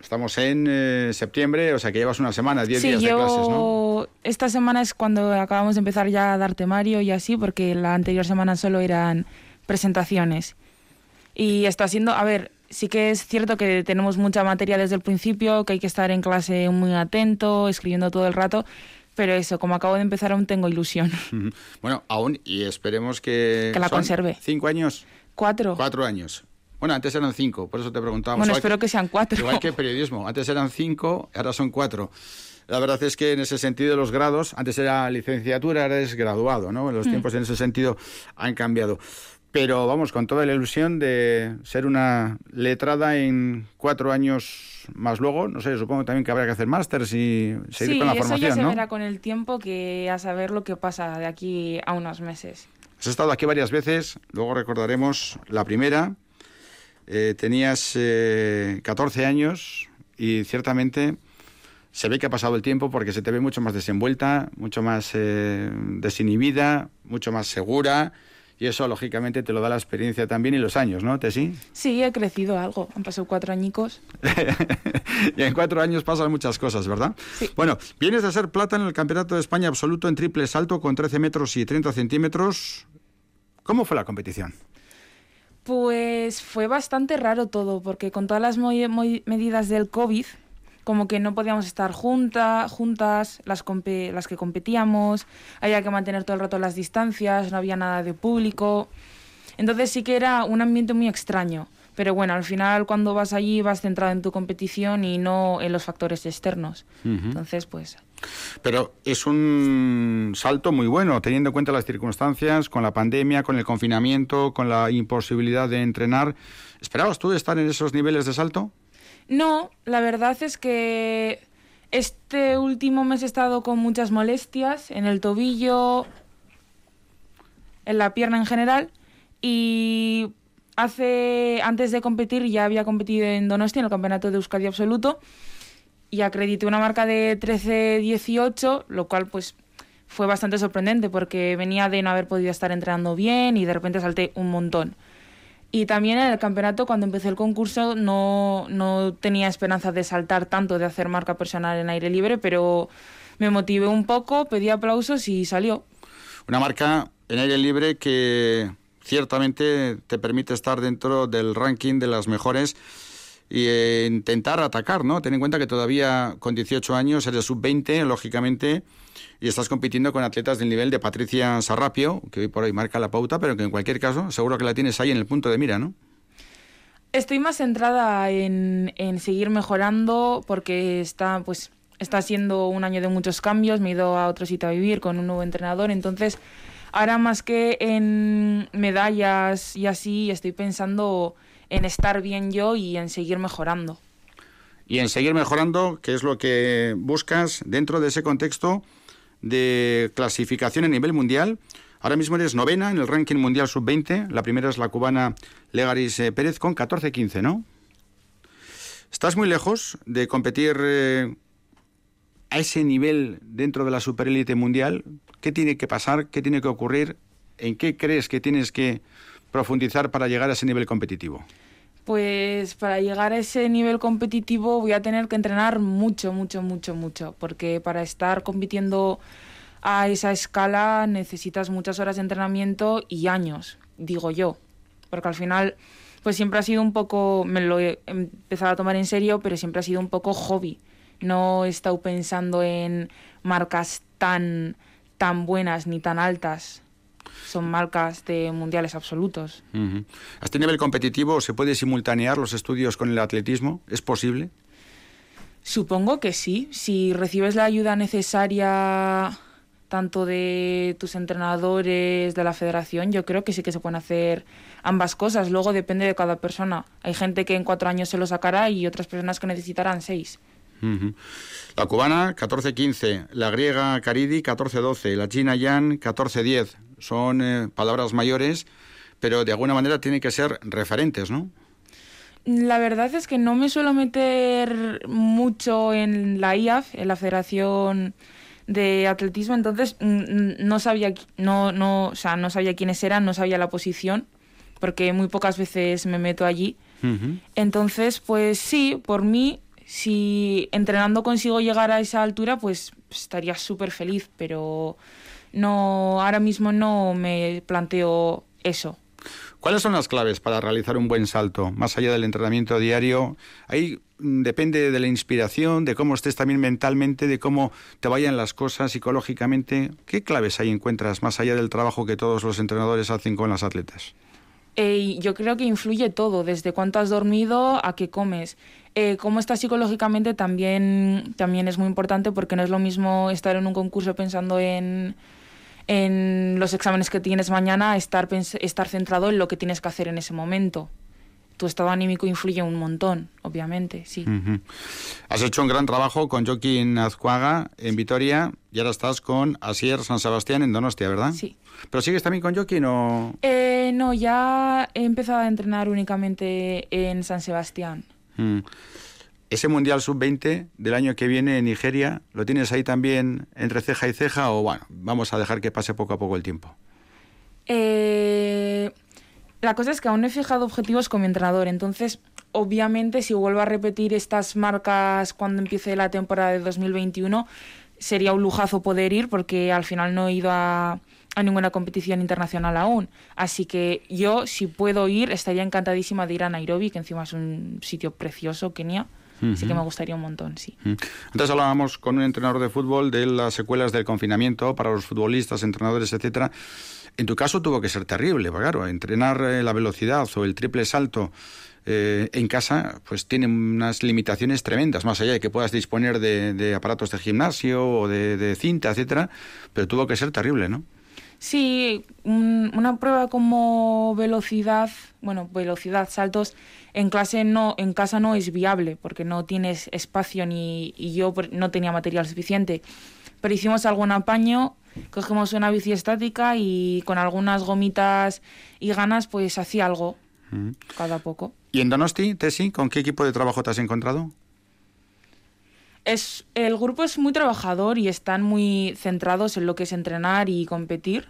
estamos en eh, septiembre, o sea que llevas una semana, 10 días de clases, ¿no? Esta semana es cuando acabamos de empezar ya a dar temario y así, porque la anterior semana solo eran presentaciones. Y está siendo, a ver, sí que es cierto que tenemos mucha materia desde el principio, que hay que estar en clase muy atento, escribiendo todo el rato, pero eso, como acabo de empezar, aún tengo ilusión. Bueno, aún, y esperemos que... Que la conserve. ¿Cinco años? Cuatro. Cuatro años. Bueno, antes eran cinco, por eso te preguntábamos. Bueno, espero que, sean cuatro. Igual que periodismo, antes eran cinco, ahora son cuatro. La verdad es que en ese sentido los grados, antes era licenciatura, ahora es graduado, ¿no? Los mm. tiempos en ese sentido han cambiado. Pero vamos, con toda la ilusión de ser una letrada en cuatro años más luego, no sé, supongo también que habrá que hacer másters y seguir con la formación, eso ya se verá con el tiempo que a saber lo que pasa de aquí a unos meses. Has estado aquí varias veces, luego recordaremos la primera, eh, tenías 14 eh, años y ciertamente se ve que ha pasado el tiempo porque se te ve mucho más desenvuelta, mucho más eh, desinhibida, mucho más segura. Y eso, lógicamente, te lo da la experiencia también y los años, ¿no, Tessy? Sí, he crecido algo. Han pasado cuatro añicos. y en cuatro años pasan muchas cosas, ¿verdad? Sí. Bueno, vienes de ser plata en el Campeonato de España absoluto en triple salto con 13 metros y 30 centímetros. ¿Cómo fue la competición? Pues fue bastante raro todo, porque con todas las medidas del COVID, como que no podíamos estar junta, juntas, las, las que competíamos, había que mantener todo el rato las distancias, no había nada de público. Entonces sí que era un ambiente muy extraño. Pero bueno, al final cuando vas allí vas centrado en tu competición y no en los factores externos. Entonces, pues pero es un salto muy bueno, teniendo en cuenta las circunstancias, con la pandemia, con el confinamiento, con la imposibilidad de entrenar. ¿Esperabas tú estar en esos niveles de salto? No, la verdad es que este último mes he estado con muchas molestias en el tobillo, en la pierna en general, y hace antes de competir ya había competido en Donosti en el campeonato de Euskadi absoluto y acredité una marca de 13-18, lo cual pues fue bastante sorprendente porque venía de no haber podido estar entrenando bien y de repente salté un montón. Y también en el campeonato, cuando empecé el concurso, no, no tenía esperanza de saltar tanto, de hacer marca personal en aire libre, pero me motivé un poco, pedí aplausos y salió. Una marca en aire libre que ciertamente te permite estar dentro del ranking de las mejores y eh, intentar atacar, ¿no? Ten en cuenta que todavía con 18 años eres sub-20, lógicamente, y estás compitiendo con atletas del nivel de Patricia Sarrapio, que hoy por hoy marca la pauta, pero que en cualquier caso seguro que la tienes ahí en el punto de mira, ¿no? Estoy más centrada en, en seguir mejorando porque está, pues, está siendo un año de muchos cambios, me he ido a otro sitio a vivir con un nuevo entrenador, entonces ahora más que en medallas y así, estoy pensando en estar bien yo y en seguir mejorando. Y en seguir mejorando, ¿qué es lo que buscas dentro de ese contexto de clasificación a nivel mundial? Ahora mismo eres novena en el ranking mundial sub-20. La primera es la cubana Legaris eh, Pérez con 14-15, ¿no? Estás muy lejos de competir eh, a ese nivel dentro de la superélite mundial. ¿Qué tiene que pasar? ¿Qué tiene que ocurrir? ¿En qué crees que tienes que profundizar para llegar a ese nivel competitivo? Pues para llegar a ese nivel competitivo voy a tener que entrenar mucho, mucho, mucho, mucho, porque para estar compitiendo a esa escala necesitas muchas horas de entrenamiento y años, digo yo, porque al final pues siempre ha sido un poco, me lo he empezado a tomar en serio, pero siempre ha sido un poco hobby. No he estado pensando en marcas tan, tan buenas ni tan altas son marcas de mundiales absolutos. ¿A este nivel competitivo se puede simultanear los estudios con el atletismo? ¿Es posible? Supongo que sí. Si recibes la ayuda necesaria tanto de tus entrenadores, de la federación, yo creo que sí que se pueden hacer ambas cosas. Luego depende de cada persona. Hay gente que en cuatro años se lo sacará y otras personas que necesitarán seis. La cubana 14-15, la griega Caridi 14-12, la china Yan 14-10 son eh, palabras mayores, pero de alguna manera tienen que ser referentes, ¿no? La verdad es que no me suelo meter mucho en la IAF, en la Federación de Atletismo, entonces no sabía, no, no, o sea, no sabía quiénes eran, no sabía la posición, porque muy pocas veces me meto allí. Entonces, pues sí, por mí, si entrenando consigo llegar a esa altura, pues estaría súper feliz, pero no, ahora mismo no me planteo eso. ¿Cuáles son las claves para realizar un buen salto? Más allá del entrenamiento diario, ahí mm, depende de la inspiración, de cómo estés también mentalmente, de cómo te vayan las cosas psicológicamente. ¿Qué claves ahí encuentras más allá del trabajo que todos los entrenadores hacen con las atletas? Eh, yo creo que influye todo, desde cuánto has dormido a qué comes. Eh, cómo estás psicológicamente también, también es muy importante porque no es lo mismo estar en un concurso pensando en en los exámenes que tienes mañana estar, estar centrado en lo que tienes que hacer en ese momento. Tu estado anímico influye un montón, obviamente, sí. Has hecho un gran trabajo con Joaquín Azcuaga en Vitoria y ahora estás con Asier San Sebastián en Donostia, ¿verdad? Sí. ¿Pero sigues también con Joaquín o...? Eh, no, ya he empezado a entrenar únicamente en San Sebastián. Mm ese Mundial Sub-20 del año que viene en Nigeria, ¿lo tienes ahí también entre ceja y ceja o bueno, vamos a dejar que pase poco a poco el tiempo? Eh, la cosa es que aún he fijado objetivos con mi entrenador, entonces obviamente si vuelvo a repetir estas marcas cuando empiece la temporada de 2021 sería un lujazo poder ir porque al final no he ido a, a ninguna competición internacional aún. Así que yo, si puedo ir, estaría encantadísima de ir a Nairobi, que encima es un sitio precioso, Kenia. Sí que me gustaría un montón, sí. Antes hablábamos con un entrenador de fútbol de las secuelas del confinamiento para los futbolistas, entrenadores, etcétera. En tu caso tuvo que ser terrible, porque claro, entrenar eh, la velocidad o el triple salto eh, en casa, pues tiene unas limitaciones tremendas, más allá de que puedas disponer de, aparatos de gimnasio o de, de cinta, etcétera, pero tuvo que ser terrible, ¿no? Sí, una prueba como velocidad, bueno, velocidad, saltos, en clase no, en casa no es viable porque no tienes espacio ni y yo no tenía material suficiente. Pero hicimos algún apaño, cogemos una bici estática y con algunas gomitas y ganas, pues hacía algo cada poco. ¿Y en Donosti, Tesi, con qué equipo de trabajo te has encontrado? Es, el grupo es muy trabajador y están muy centrados en lo que es entrenar y competir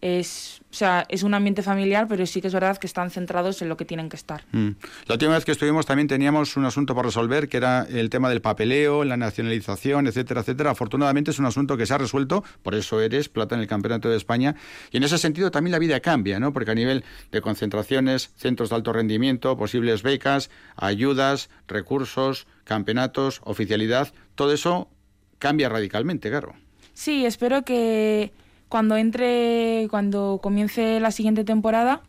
es, o sea, es un ambiente familiar, pero sí que es verdad que están centrados en lo que tienen que estar. Mm. La última vez que estuvimos también teníamos un asunto por resolver, que era el tema del papeleo, la nacionalización, etcétera, etcétera. Afortunadamente es un asunto que se ha resuelto, por eso eres plata en el Campeonato de España. Y en ese sentido también la vida cambia, ¿no? Porque a nivel de concentraciones, centros de alto rendimiento, posibles becas, ayudas, recursos, campeonatos, oficialidad, todo eso cambia radicalmente, claro. Sí, espero que cuando entre, cuando comience la siguiente temporada,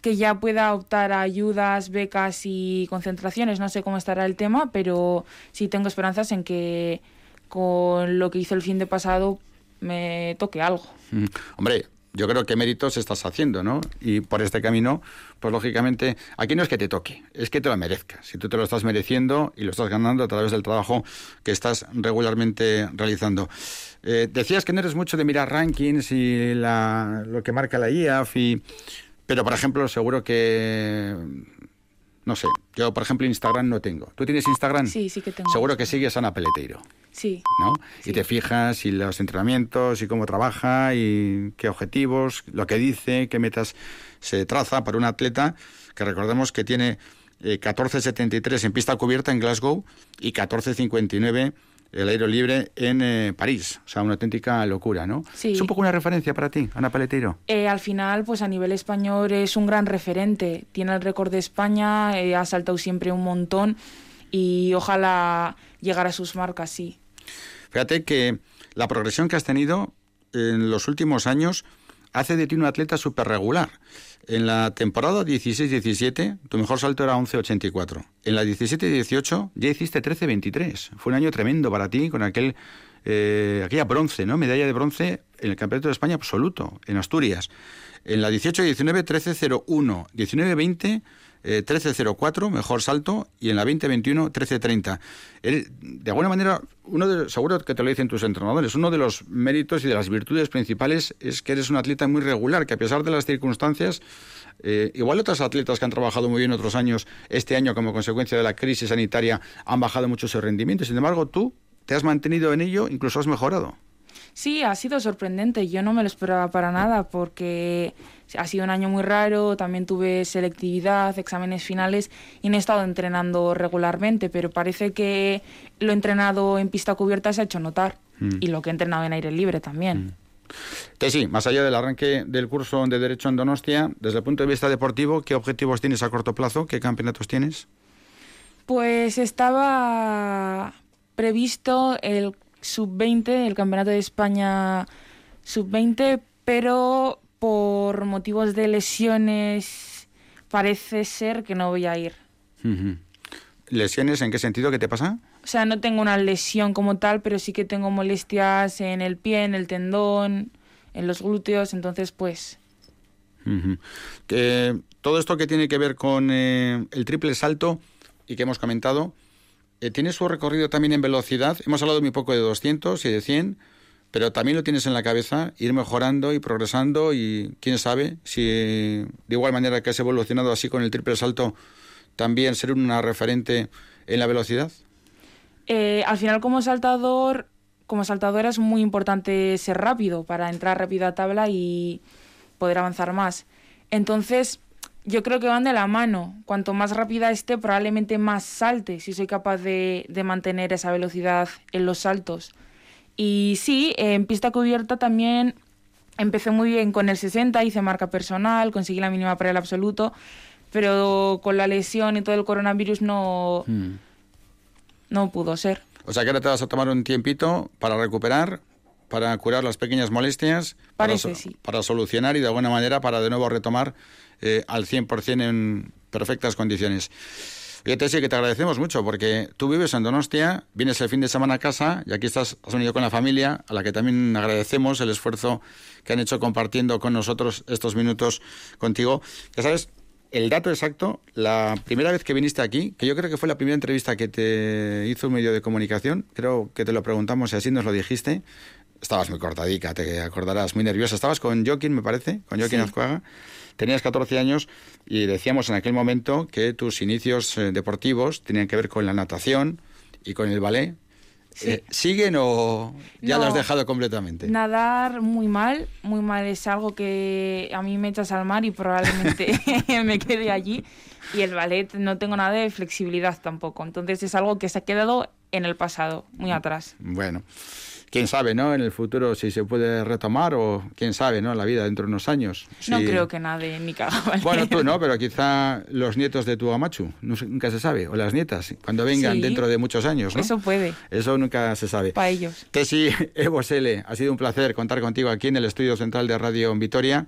que ya pueda optar a ayudas, becas y concentraciones. No sé cómo estará el tema, pero sí tengo esperanzas en que con lo que hizo el fin de pasado me toque algo. Mm. Hombre, yo creo que méritos estás haciendo, ¿no? Y por este camino, pues lógicamente, aquí no es que te toque, es que te lo merezcas. Si tú te lo estás mereciendo y lo estás ganando a través del trabajo que estás regularmente realizando. Eh, decías que no eres mucho de mirar rankings y lo que marca la IAF, pero por ejemplo, seguro que no sé, yo por ejemplo Instagram no tengo. ¿Tú tienes Instagram? Sí, sí que tengo. Seguro que sigues a Ana Peleteiro. Sí. ¿No? Y te fijas y los entrenamientos y cómo trabaja y qué objetivos, lo que dice, qué metas se traza para un atleta que recordemos que tiene 14.73 eh, en pista cubierta en Glasgow y 14.59 el aire libre en eh, París. O sea, una auténtica locura, ¿no? Sí. Es un poco una referencia para ti, Ana Paletero. Eh, al final, pues a nivel español es un gran referente. Tiene el récord de España, eh, ha saltado siempre un montón y ojalá llegara a sus marcas, sí. Fíjate que la progresión que has tenido en los últimos años hace de ti un atleta súper regular. En la temporada 16-17, tu mejor salto era 11-84. En la 17-18 ya hiciste 13-23. Fue un año tremendo para ti con aquel, eh, aquella bronce, ¿no? Medalla de bronce en el Campeonato de España absoluto, en Asturias. En la 18-19, 13-01. 19-20 eh, 13.04, mejor salto, y en la 2021 13.30. De alguna manera, uno de, seguro que te lo dicen tus entrenadores, uno de los méritos y de las virtudes principales es que eres un atleta muy regular, que a pesar de las circunstancias, eh, igual otros atletas que han trabajado muy bien otros años, este año como consecuencia de la crisis sanitaria, han bajado mucho su rendimiento. Sin embargo, tú te has mantenido en ello, incluso has mejorado. Sí, ha sido sorprendente. Yo no me lo esperaba para nada porque ha sido un año muy raro. También tuve selectividad, exámenes finales y no he estado entrenando regularmente, pero parece que lo entrenado en pista cubierta se ha hecho notar mm. y lo que he entrenado en aire libre también. Mm. sí, más allá del arranque del curso de Derecho en Donostia, desde el punto de vista deportivo, ¿qué objetivos tienes a corto plazo? ¿Qué campeonatos tienes? Pues estaba previsto el sub-20, el Campeonato de España sub-20, pero por motivos de lesiones parece ser que no voy a ir. ¿Lesiones en qué sentido? ¿Qué te pasa? O sea, no tengo una lesión como tal, pero sí que tengo molestias en el pie, en el tendón, en los glúteos, entonces pues... todo esto que tiene que ver con eh, el triple salto y que hemos comentado, eh, tiene su recorrido también en velocidad. Hemos hablado muy poco de 200 y de 100, pero también lo tienes en la cabeza, ir mejorando y progresando y quién sabe si de igual manera que has evolucionado así con el triple salto, también ser una referente en la velocidad. Eh, al final como saltador, como saltadora es muy importante ser rápido para entrar rápido a tabla y poder avanzar más. Entonces, yo creo que van de la mano. Cuanto más rápida esté, probablemente más salte, si soy capaz de, mantener esa velocidad en los saltos. Y sí, en pista cubierta también empecé muy bien con el 60, hice marca personal, conseguí la mínima para el absoluto, pero con la lesión y todo el coronavirus no, hmm. no pudo ser. O sea que ahora te vas a tomar un tiempito para recuperar, para curar las pequeñas molestias, Parece, para, para solucionar y de alguna manera para de nuevo retomar eh, al 100% en perfectas condiciones. Fíjate, sí que te agradecemos mucho porque tú vives en Donostia, vienes el fin de semana a casa y aquí estás, has venido con la familia, a la que también agradecemos el esfuerzo que han hecho compartiendo con nosotros estos minutos contigo. Ya sabes, el dato exacto, la primera vez que viniste aquí, que yo creo que fue la primera entrevista que te hizo un medio de comunicación, creo que te lo preguntamos y así nos lo dijiste, estabas muy cortadica, te acordarás, muy nerviosa. Estabas con Joaquín, me parece, con Joaquín Azcuaga. Tenías 14 años y decíamos en aquel momento que tus inicios eh, deportivos tenían que ver con la natación y con el ballet. Eh, ¿Siguen o ya lo has dejado completamente? Nadar muy mal, muy mal. Es algo que a mí me echas al mar y probablemente me quede allí. Y el ballet no tengo nada de flexibilidad tampoco. Entonces es algo que se ha quedado en el pasado, muy atrás. Bueno quién sabe, ¿no? En el futuro si se puede retomar o quién sabe, ¿no? La vida dentro de unos años. No creo que nadie ni caga. Bueno, tú no, pero quizá los nietos de tu Amachu, nunca se sabe, o las nietas, cuando vengan dentro de muchos años, ¿no? Eso puede. Eso nunca se sabe. Para ellos. Tesi Evo Sele, ha sido un placer contar contigo aquí en el estudio central de Radio Vitoria.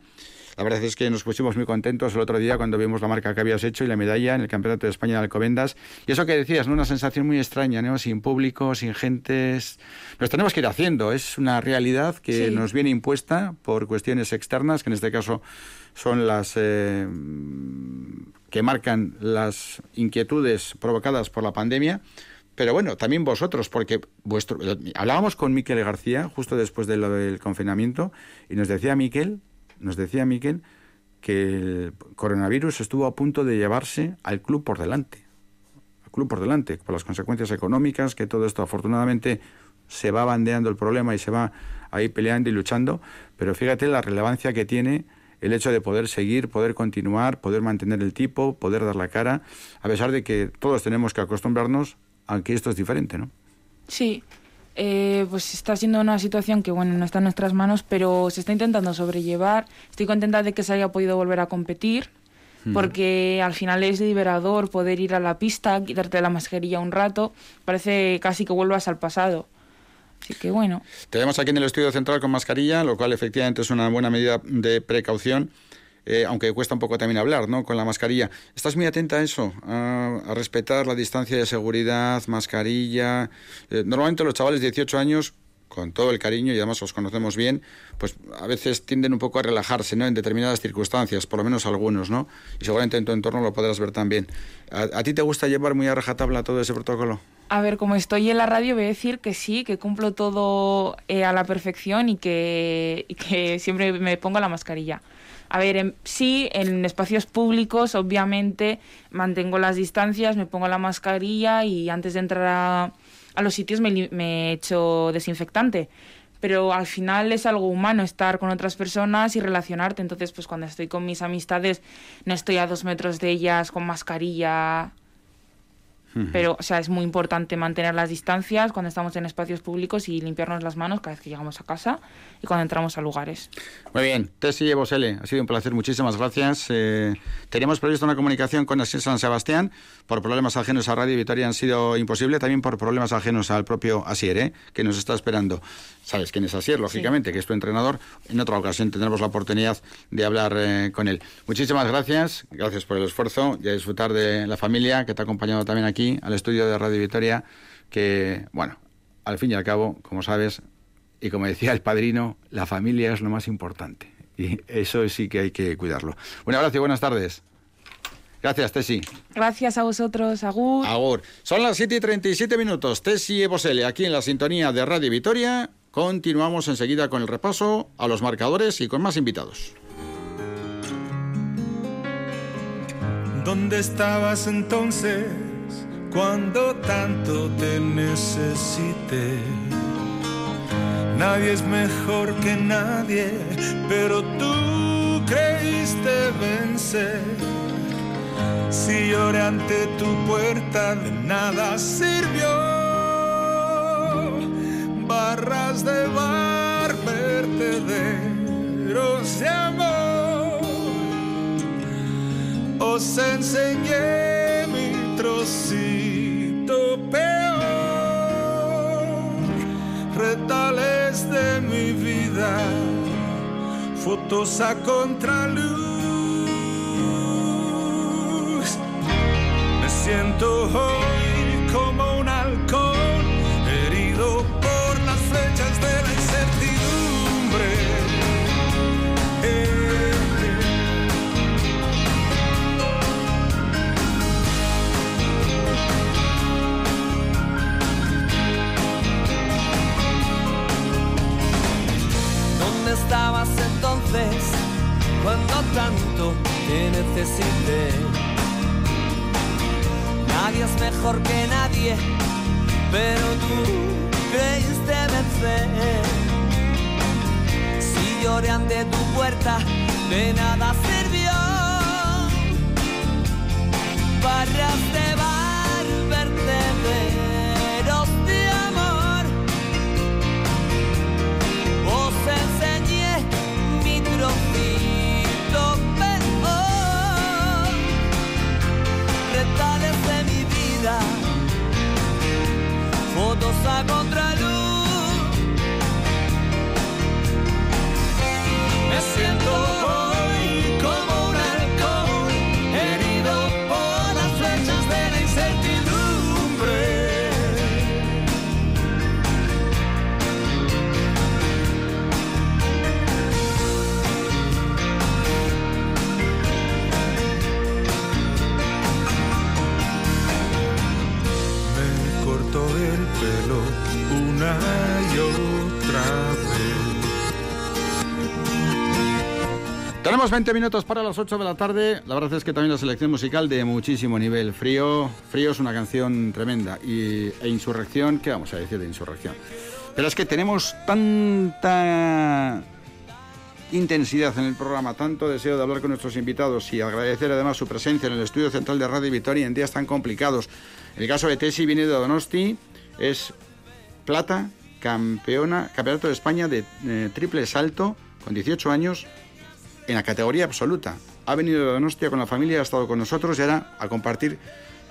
La verdad es que nos pusimos muy contentos el otro día cuando vimos la marca que habías hecho y la medalla en el Campeonato de España de Alcobendas. Y eso que decías, ¿no? Una sensación muy extraña, ¿no? Sin público, sin gentes. Nos tenemos que ir haciendo. Es una realidad que nos viene impuesta por cuestiones externas, que en este caso son las eh, que marcan las inquietudes provocadas por la pandemia. Pero bueno, también vosotros, porque vuestro hablábamos con Miquel García justo después de lo del confinamiento y nos decía Miquel nos decía Miquel, que el coronavirus estuvo a punto de llevarse al club por delante. Al club por delante, por las consecuencias económicas, que todo esto afortunadamente se va bandeando el problema y se va ahí peleando y luchando, pero fíjate la relevancia que tiene el hecho de poder seguir, poder continuar, poder mantener el tipo, poder dar la cara, a pesar de que todos tenemos que acostumbrarnos a que esto es diferente, ¿no? Sí, eh, pues está siendo una situación que, bueno, no está en nuestras manos, pero se está intentando sobrellevar. Estoy contenta de que se haya podido volver a competir, porque al final es liberador poder ir a la pista, quitarte la mascarilla un rato, parece casi que vuelvas al pasado. Así que bueno. Tenemos aquí en el estudio central con mascarilla, lo cual efectivamente es una buena medida de precaución. Eh, aunque cuesta un poco también hablar, ¿no? Con la mascarilla. ¿Estás muy atenta a eso? A, respetar la distancia de seguridad, mascarilla. Eh, normalmente los chavales de 18 años, con todo el cariño y además los conocemos bien, pues a veces tienden un poco a relajarse, ¿no? En determinadas circunstancias, por lo menos algunos, ¿no? Y seguramente en tu entorno lo podrás ver también. ¿A, ti te gusta llevar muy a rajatabla todo ese protocolo? A ver, como estoy en la radio, voy a decir que sí, que cumplo todo eh, a la perfección y que, que, siempre me pongo la mascarilla. A ver, sí, en espacios públicos, obviamente, mantengo las distancias, me pongo la mascarilla y antes de entrar a, los sitios me, me echo desinfectante pero al final es algo humano estar con otras personas y relacionarte. Entonces, pues cuando estoy con mis amistades, no estoy a dos metros de ellas con mascarilla pero, o sea, es muy importante mantener las distancias cuando estamos en espacios públicos y limpiarnos las manos cada vez que llegamos a casa y cuando entramos a lugares. Muy bien, Tessie Bosele, ha sido un placer, muchísimas gracias. Eh, teníamos previsto una comunicación con Asier San Sebastián, por problemas ajenos a Radio Vitoria han sido imposible, también por problemas ajenos al propio Asier, ¿eh? que nos está esperando. Sabes quién es Asier, lógicamente, que es tu entrenador. En otra ocasión tendremos la oportunidad de hablar eh, con él. Muchísimas gracias, gracias por el esfuerzo y a disfrutar de la familia que te ha acompañado también aquí al estudio de Radio Victoria, que, bueno, al fin y al cabo, como sabes, y como decía el padrino, la familia es lo más importante. Y eso sí que hay que cuidarlo. Un abrazo y buenas tardes. Gracias, Tesi. Gracias a vosotros, Agur. Agur. Son las 7 y 37 minutos. Tesi Ebosele, aquí en la sintonía de Radio Vitoria. Continuamos enseguida con el repaso a los marcadores y con más invitados. ¿Dónde estabas entonces? cuando tanto te necesite. Nadie es mejor que nadie, pero tú creíste vencer. Si lloré ante tu puerta, de nada sirvió. Barras de bar, vertederos de amor. Os enseñé mi trocito retales de mi vida, fotos a contraluz. Me siento hoy cuando tanto te necesité? Nadie es mejor que nadie, pero tú creíste vencer. Si lloré ante tu puerta, de nada sirvió. Barras de bar, vertederos contraluz. una y otra vez. Tenemos 20 minutos para las 8 de la tarde. La verdad es que también la selección musical de muchísimo nivel. Frío, frío es una canción tremenda. Y, e Insurrección, ¿qué vamos a decir de Insurrección? Pero es que tenemos tanta intensidad en el programa, tanto deseo de hablar con nuestros invitados y agradecer además su presencia en el estudio central de Radio Vitoria en días tan complicados. El caso de Tesi viene de Donosti, es plata, campeona, campeonato de España de eh, triple salto con 18 años en la categoría absoluta. Ha venido de Donostia con la familia, ha estado con nosotros y ahora a compartir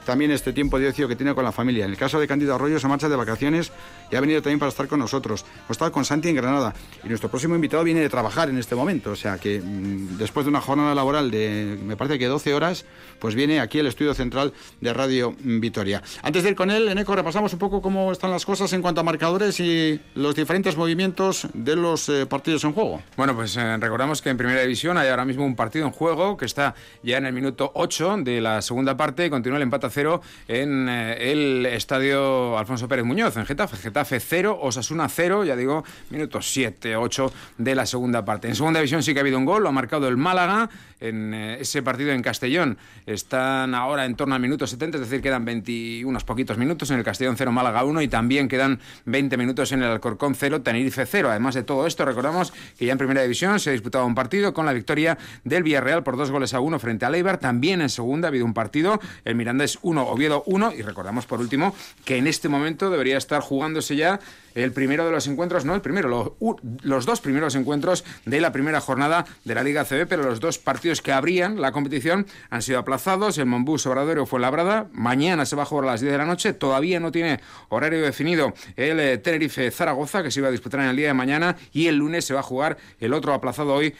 también este tiempo de ocio que tiene con la familia. En el caso de Cándido Arroyo se marcha de vacaciones y ha venido también para estar con nosotros. Hemos estado con Santi en Granada y nuestro próximo invitado viene de trabajar en este momento. O sea que mm, después de una jornada laboral de, me parece que 12 horas, pues viene aquí el estudio central de Radio Vitoria. Antes de ir con él, en ECO repasamos un poco cómo están las cosas en cuanto a marcadores y los diferentes movimientos de los eh, partidos en juego. Bueno, pues eh, recordamos que en Primera División hay ahora mismo un partido en juego que está ya en el minuto 8 de la segunda parte y continúa el empate a cero en eh, el estadio Alfonso Pérez Muñoz, en Getafe. Getafe 0, Osasuna 0, ya digo, minutos 7, 8 de la segunda parte. En segunda división sí que ha habido un gol, lo ha marcado el Málaga en ese partido en Castellón. Están ahora en torno al minuto 70, es decir, quedan 20, unos poquitos minutos en el Castellón 0, Málaga 1 y también quedan 20 minutos en el Alcorcón 0, Tenerife 0. Además de todo esto, recordamos que ya en primera división se ha disputado un partido con la victoria del Villarreal por dos goles a uno frente a Leibar. También en segunda ha habido un partido, el Mirandés 1, Oviedo 1 y recordamos por último que en este momento debería estar jugándose ya el primero de los encuentros, no el primero, los, dos primeros encuentros de la primera jornada de la Liga CB, pero los dos partidos que abrían la competición han sido aplazados. El Monbús Obrador fue labrada. Mañana se va a jugar a las 10 de la noche. Todavía no tiene horario definido el eh, Tenerife Zaragoza, que se iba a disputar en el día de mañana. Y el lunes se va a jugar el otro aplazado hoy,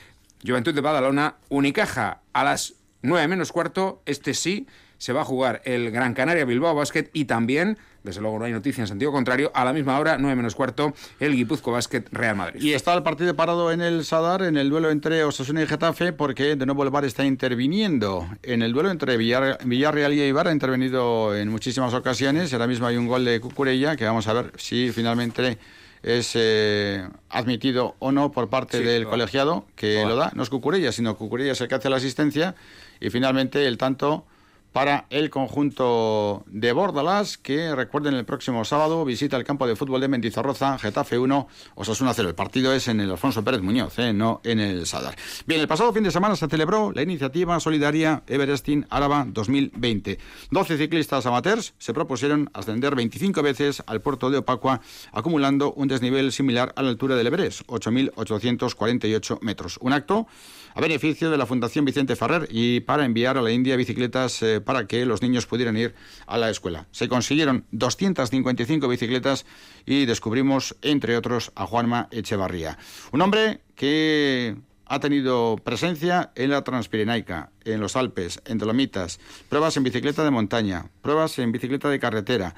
Juventud de Badalona, Unicaja, a las 9 menos cuarto. Este sí se va a jugar el Gran Canaria Bilbao Basket y también desde luego no hay noticia en sentido contrario. A la misma hora, 9 menos cuarto, el Guipuzco Basket Real Madrid. Y está el partido parado en el Sadar, en el duelo entre Osasuna y Getafe, porque de nuevo el VAR está interviniendo. En el duelo entre Villarreal y Eibar ha intervenido en muchísimas ocasiones. Ahora mismo hay un gol de Cucurella, que vamos a ver si finalmente es eh, admitido o no por parte del colegiado que lo da. No es Cucurella, sino Cucurella es el que hace la asistencia. Y finalmente el tanto para el conjunto de Bordalas, que recuerden el próximo sábado visita el campo de fútbol de Mendizorroza, Getafe 1, Osasuna 0. El partido es en el Alfonso Pérez Muñoz, eh, no en el Sadar. Bien, el pasado fin de semana se celebró la iniciativa solidaria Everesting Áraba 2020. 12 ciclistas amateurs se propusieron ascender 25 veces al puerto de Opacua, acumulando un desnivel similar a la altura del Everest, 8.848 metros. Un acto a beneficio de la Fundación Vicente Ferrer y para enviar a la India bicicletas eh, para que los niños pudieran ir a la escuela. Se consiguieron 255 bicicletas y descubrimos, entre otros, a Juanma Echevarría. Un hombre que ha tenido presencia en la Transpirenaica, en los Alpes, en Dolomitas, pruebas en bicicleta de montaña, pruebas en bicicleta de carretera,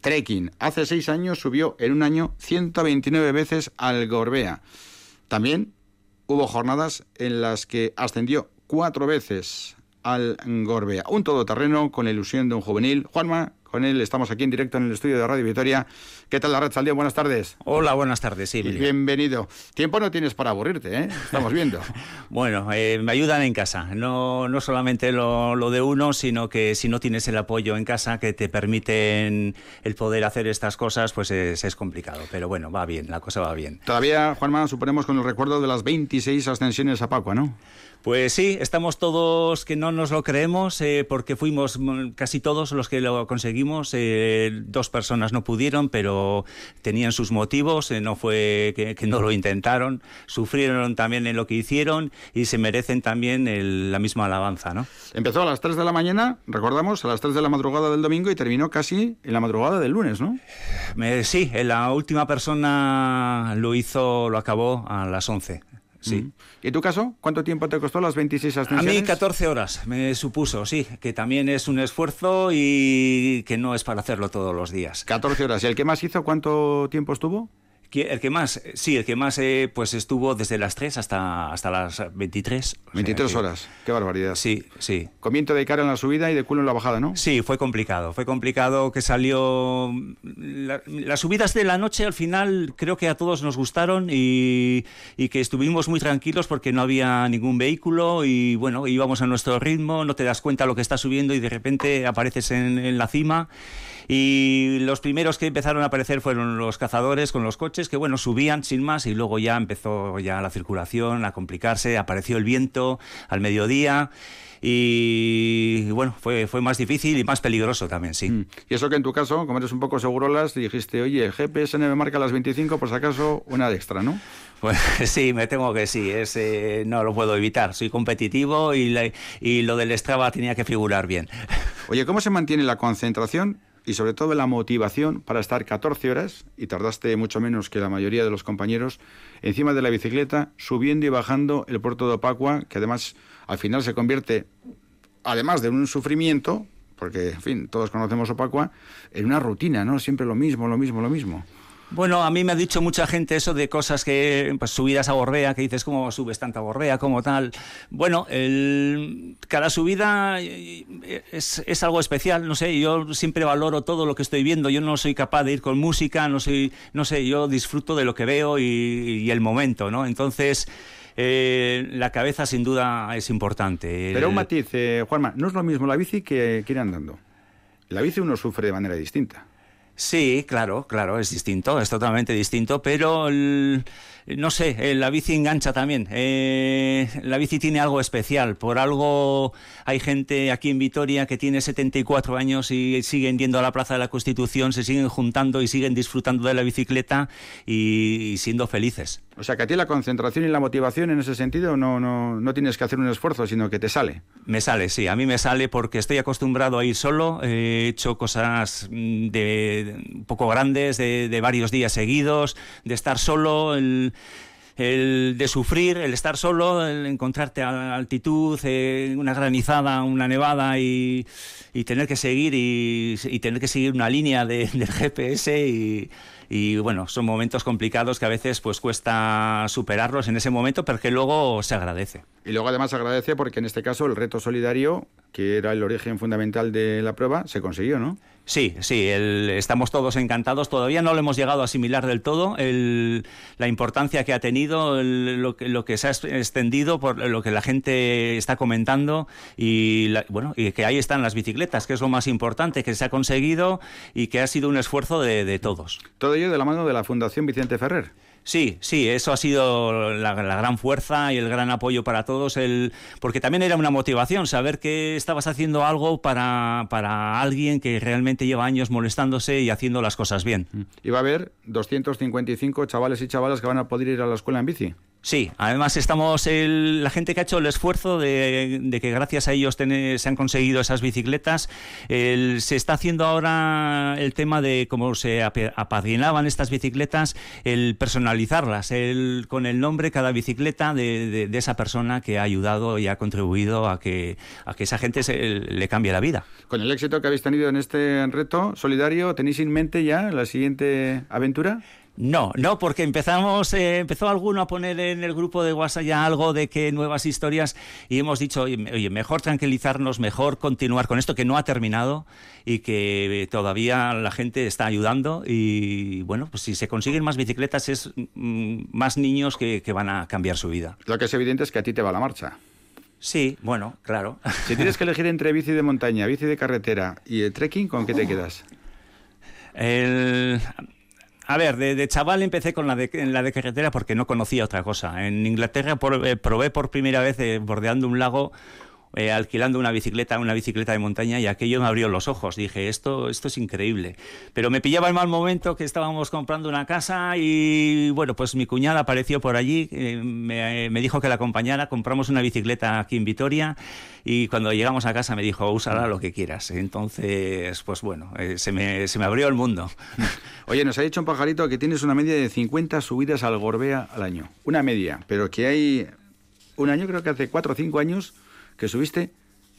trekking. Hace seis años subió en un año 129 veces al Gorbea. También hubo jornadas en las que ascendió cuatro veces al Gorbea. Un todoterreno con la ilusión de un juvenil. Juanma, con él estamos aquí en directo en el estudio de Radio Victoria. ¿Qué tal la red Saldía? Buenas tardes. Hola, buenas tardes, sí. Bienvenido. Tiempo no tienes para aburrirte, ¿eh? Estamos viendo. bueno, eh, me ayudan en casa. No, no solamente lo, de uno, sino que si no tienes el apoyo en casa que te permiten el poder hacer estas cosas, pues es, es complicado. Pero bueno, va bien, la cosa va bien. Todavía, Juanma, suponemos con el recuerdo de las 26 ascensiones a Pacua, ¿no? Pues sí, estamos todos que no nos lo creemos, eh, porque fuimos casi todos los que lo conseguimos. Eh, dos personas no pudieron, pero tenían sus motivos, eh, no fue que, no lo intentaron, sufrieron también en lo que hicieron y se merecen también la misma alabanza. ¿no? Empezó a las 3 de la mañana, recordamos, a las 3 de la madrugada del domingo y terminó casi en la madrugada del lunes, ¿no? sí, la última persona lo hizo, lo acabó a las 11. Sí. ¿Y tu caso? ¿Cuánto tiempo te costó las 26 ascensiones? A mí 14 horas me supuso, sí, que también es un esfuerzo y que no es para hacerlo todos los días. 14 horas. ¿Y el que más hizo cuánto tiempo estuvo? El que más, sí, el que más eh, pues estuvo desde las 3 hasta, hasta las 23. 23 horas, qué barbaridad. Sí, sí. Comiento de cara en la subida y de culo en la bajada, ¿no? Sí, fue complicado. Fue complicado que salió. las subidas de la noche al final creo que a todos nos gustaron y, y, que estuvimos muy tranquilos porque no había ningún vehículo y bueno, íbamos a nuestro ritmo, no te das cuenta lo que está subiendo y de repente apareces en, en la cima. Y los primeros que empezaron a aparecer fueron los cazadores con los coches, que bueno, subían sin más y luego ya empezó ya la circulación a complicarse, apareció el viento al mediodía y bueno, fue, fue más difícil y más peligroso también, sí. Mm. Y eso que en tu caso, como eres un poco segurolas, dijiste, oye, el GPS me marca las 25, por si acaso una de extra, ¿no? Pues sí, me temo que sí, es, eh, no lo puedo evitar. Soy competitivo y, y lo del Strava tenía que figurar bien. Oye, ¿cómo se mantiene la concentración y sobre todo la motivación para estar 14 horas, y tardaste mucho menos que la mayoría de los compañeros, encima de la bicicleta, subiendo y bajando el puerto de Opacua, que además al final se convierte, además de un sufrimiento, porque en fin, todos conocemos Opacua, en una rutina, ¿no? Siempre lo mismo, lo mismo, lo mismo. Bueno, a mí me ha dicho mucha gente eso de cosas que, pues subidas a Gorbea, que dices, ¿cómo subes tanta Gorbea? como tal? Bueno, el, cada subida eh, es, algo especial, no sé, yo siempre valoro todo lo que estoy viendo, yo no soy capaz de ir con música, no soy, no sé, yo disfruto de lo que veo y, el momento, ¿no? Entonces... Eh, la cabeza sin duda es importante. Pero un matiz, eh, Juanma, no es lo mismo la bici que, que ir andando. La bici uno sufre de manera distinta. Sí, claro, claro, es distinto, es totalmente distinto, pero no sé, eh, la bici engancha también. Eh, la bici tiene algo especial. Por algo hay gente aquí en Vitoria que tiene 74 años y siguen yendo a la Plaza de la Constitución, se siguen juntando y siguen disfrutando de la bicicleta y, siendo felices. O sea, que a ti la concentración y la motivación en ese sentido no, no, no, tienes que hacer un esfuerzo, sino que te sale. Me sale, sí, a mí me sale porque estoy acostumbrado a ir solo, he hecho cosas de, un poco grandes, de, de varios días seguidos, de estar solo. El, el de sufrir, el estar solo, el encontrarte a altitud, eh, una granizada, una nevada y, tener que seguir y, tener que seguir una línea del GPS y, y bueno, son momentos complicados que a veces pues cuesta superarlos en ese momento, pero que luego se agradece. Y luego además agradece porque en este caso el reto solidario, que era el origen fundamental de la prueba, se consiguió, ¿no? Sí, sí, estamos todos encantados. Todavía no lo hemos llegado a asimilar del todo la importancia que ha tenido, lo, que, se ha extendido, por lo que la gente está comentando y bueno, y que ahí están las bicicletas, que es lo más importante que se ha conseguido y que ha sido un esfuerzo de, de todos. Todo ello de la mano de la Fundación Vicente Ferrer. Sí, sí, eso ha sido la, gran fuerza y el gran apoyo para todos, el, porque también era una motivación saber que estabas haciendo algo para, para alguien que realmente lleva años molestándose y haciendo las cosas bien. Y va a haber 255 chavales y chavalas que van a poder ir a la escuela en bici. Sí, además estamos la gente que ha hecho el esfuerzo de, que gracias a ellos se han conseguido esas bicicletas. se está haciendo ahora el tema de cómo se apadrinaban estas bicicletas, el personalizarlas, el, con el nombre cada bicicleta de, esa persona que ha ayudado y ha contribuido a que, a que esa gente le cambie la vida. Con el éxito que habéis tenido en este reto solidario, ¿tenéis en mente ya la siguiente aventura? No, no, porque empezamos, eh, empezó alguno a poner en el grupo de WhatsApp ya algo de que nuevas historias y hemos dicho, oye, mejor tranquilizarnos, mejor continuar con esto que no ha terminado y que todavía la gente está ayudando y bueno, pues si se consiguen más bicicletas es mm, más niños que, que van a cambiar su vida. Lo que es evidente es que a ti te va la marcha. Sí, bueno, claro. Si tienes que elegir entre bici de montaña, bici de carretera y el trekking, ¿con qué te quedas? El, a ver, de, chaval empecé con la de, la de carretera porque no conocía otra cosa. En Inglaterra eh, probé por primera vez eh, bordeando un lago eh, alquilando una bicicleta, una bicicleta de montaña y aquello me abrió los ojos. Dije, esto, esto es increíble. Pero me pillaba el mal momento que estábamos comprando una casa y bueno, pues mi cuñada apareció por allí, me, me, dijo que la acompañara, compramos una bicicleta aquí en Vitoria y cuando llegamos a casa me dijo, úsala lo que quieras. Entonces, pues bueno, eh, se, me, se me abrió el mundo. Oye, nos ha dicho un pajarito que tienes una media de 50 subidas al Gorbea al año. Una media, pero que hay un año, creo que hace 4 o 5 años, que subiste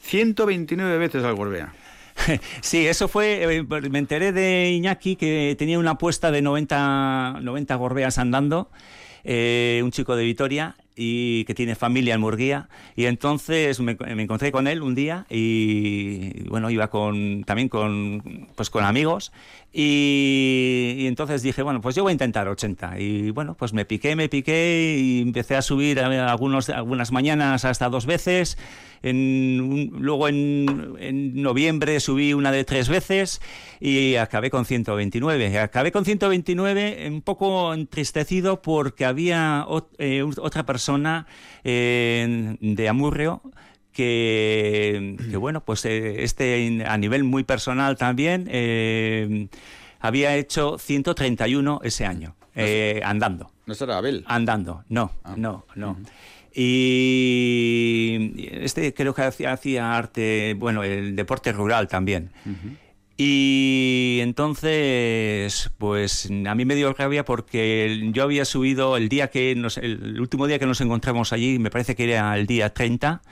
129 veces al Gorbea. sí, eso fue, eh, me enteré de Iñaki que tenía una apuesta de 90, 90 gorbeas andando, eh, un chico de Vitoria, y que tiene familia en Murguía. Y entonces me, encontré con él un día y bueno iba con también con pues con amigos. Y, entonces dije bueno pues yo voy a intentar 80 y bueno pues me piqué me piqué y empecé a subir algunos algunas mañanas hasta dos veces en, luego en, noviembre subí una de tres veces y acabé con 129. Acabé con 129 un poco entristecido porque había eh, otra persona eh, de Amurrio que, bueno, pues eh, este a nivel muy personal también había hecho 131 ese año, andando. ¿No será Abel? Andando, no, ah. no, no. Y este creo que hacía, arte, bueno, el deporte rural también. Y entonces, pues a mí me dio rabia porque yo había subido el día que nos, el último día que nos encontramos allí, me parece que era el día 30.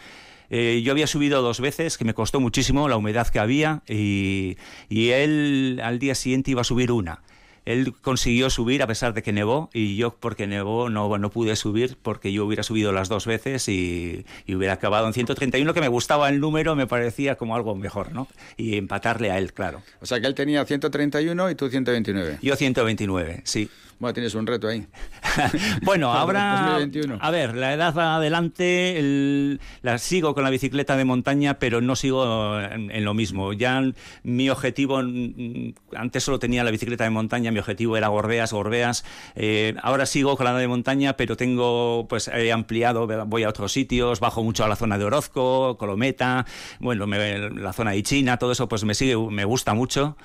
Eh, yo había subido dos veces, que me costó muchísimo la humedad que había, y, y él al día siguiente iba a subir una él consiguió subir a pesar de que nevó y yo porque nevó no, no pude subir porque yo hubiera subido las dos veces y, hubiera acabado en 131 que me gustaba el número, me parecía como algo mejor, ¿no? Y empatarle a él, claro. O sea que él tenía 131 y tú 129. Yo 129, sí. Bueno, tienes un reto ahí. bueno, ahora. A ver, la edad adelante. la sigo con la bicicleta de montaña, pero no sigo en, lo mismo. Ya mi objetivo. Antes solo tenía la bicicleta de montaña, mi objetivo era Gorbeas, Gorbeas. Eh, ahora sigo con la de montaña, pero tengo. Pues he ampliado, voy a otros sitios, bajo mucho a la zona de Orozco, Colometa, bueno, la zona de China, todo eso, pues me sigue, me gusta mucho.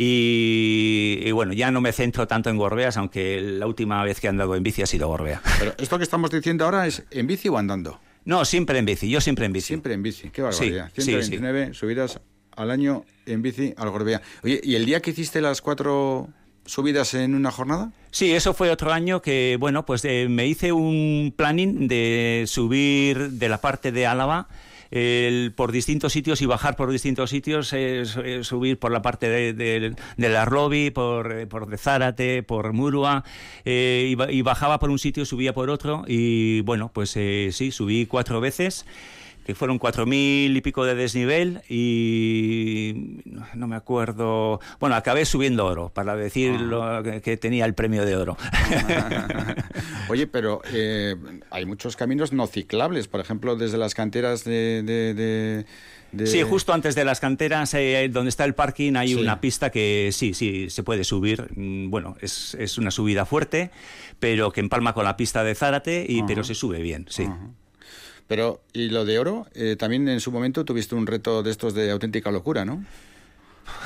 Y, bueno, ya no me centro tanto en Gorbeas, aunque la última vez que he andado en bici ha sido Gorbea. Pero esto que estamos diciendo ahora es en bici o andando. No, siempre en bici, yo siempre en bici. Siempre en bici, qué barbaridad. 129 subidas al año en bici al Gorbea. Oye, ¿y el día que hiciste las cuatro subidas en una jornada? Sí, eso fue otro año que, bueno, pues eh, me hice un planning de subir de la parte de Álava el, por distintos sitios y bajar por distintos sitios, subir por la parte de, de, la Robi, por, eh, por de Zárate, por Murua, eh, y, bajaba por un sitio, subía por otro, y bueno, pues eh, sí, subí cuatro veces que fueron cuatro mil y pico de desnivel y no me acuerdo. Bueno, acabé subiendo oro para decir ah. que, tenía el premio de oro. Oye, pero eh, hay muchos caminos no ciclables, por ejemplo, desde las canteras de... Sí, justo antes de las canteras, eh, donde está el parking, hay una pista que sí, sí, se puede subir. Mm, bueno, es, es, una subida fuerte, pero que empalma con la pista de Zárate, y, pero se sube bien, sí. Pero, y lo de oro, eh, también en su momento tuviste un reto de estos de auténtica locura, ¿no?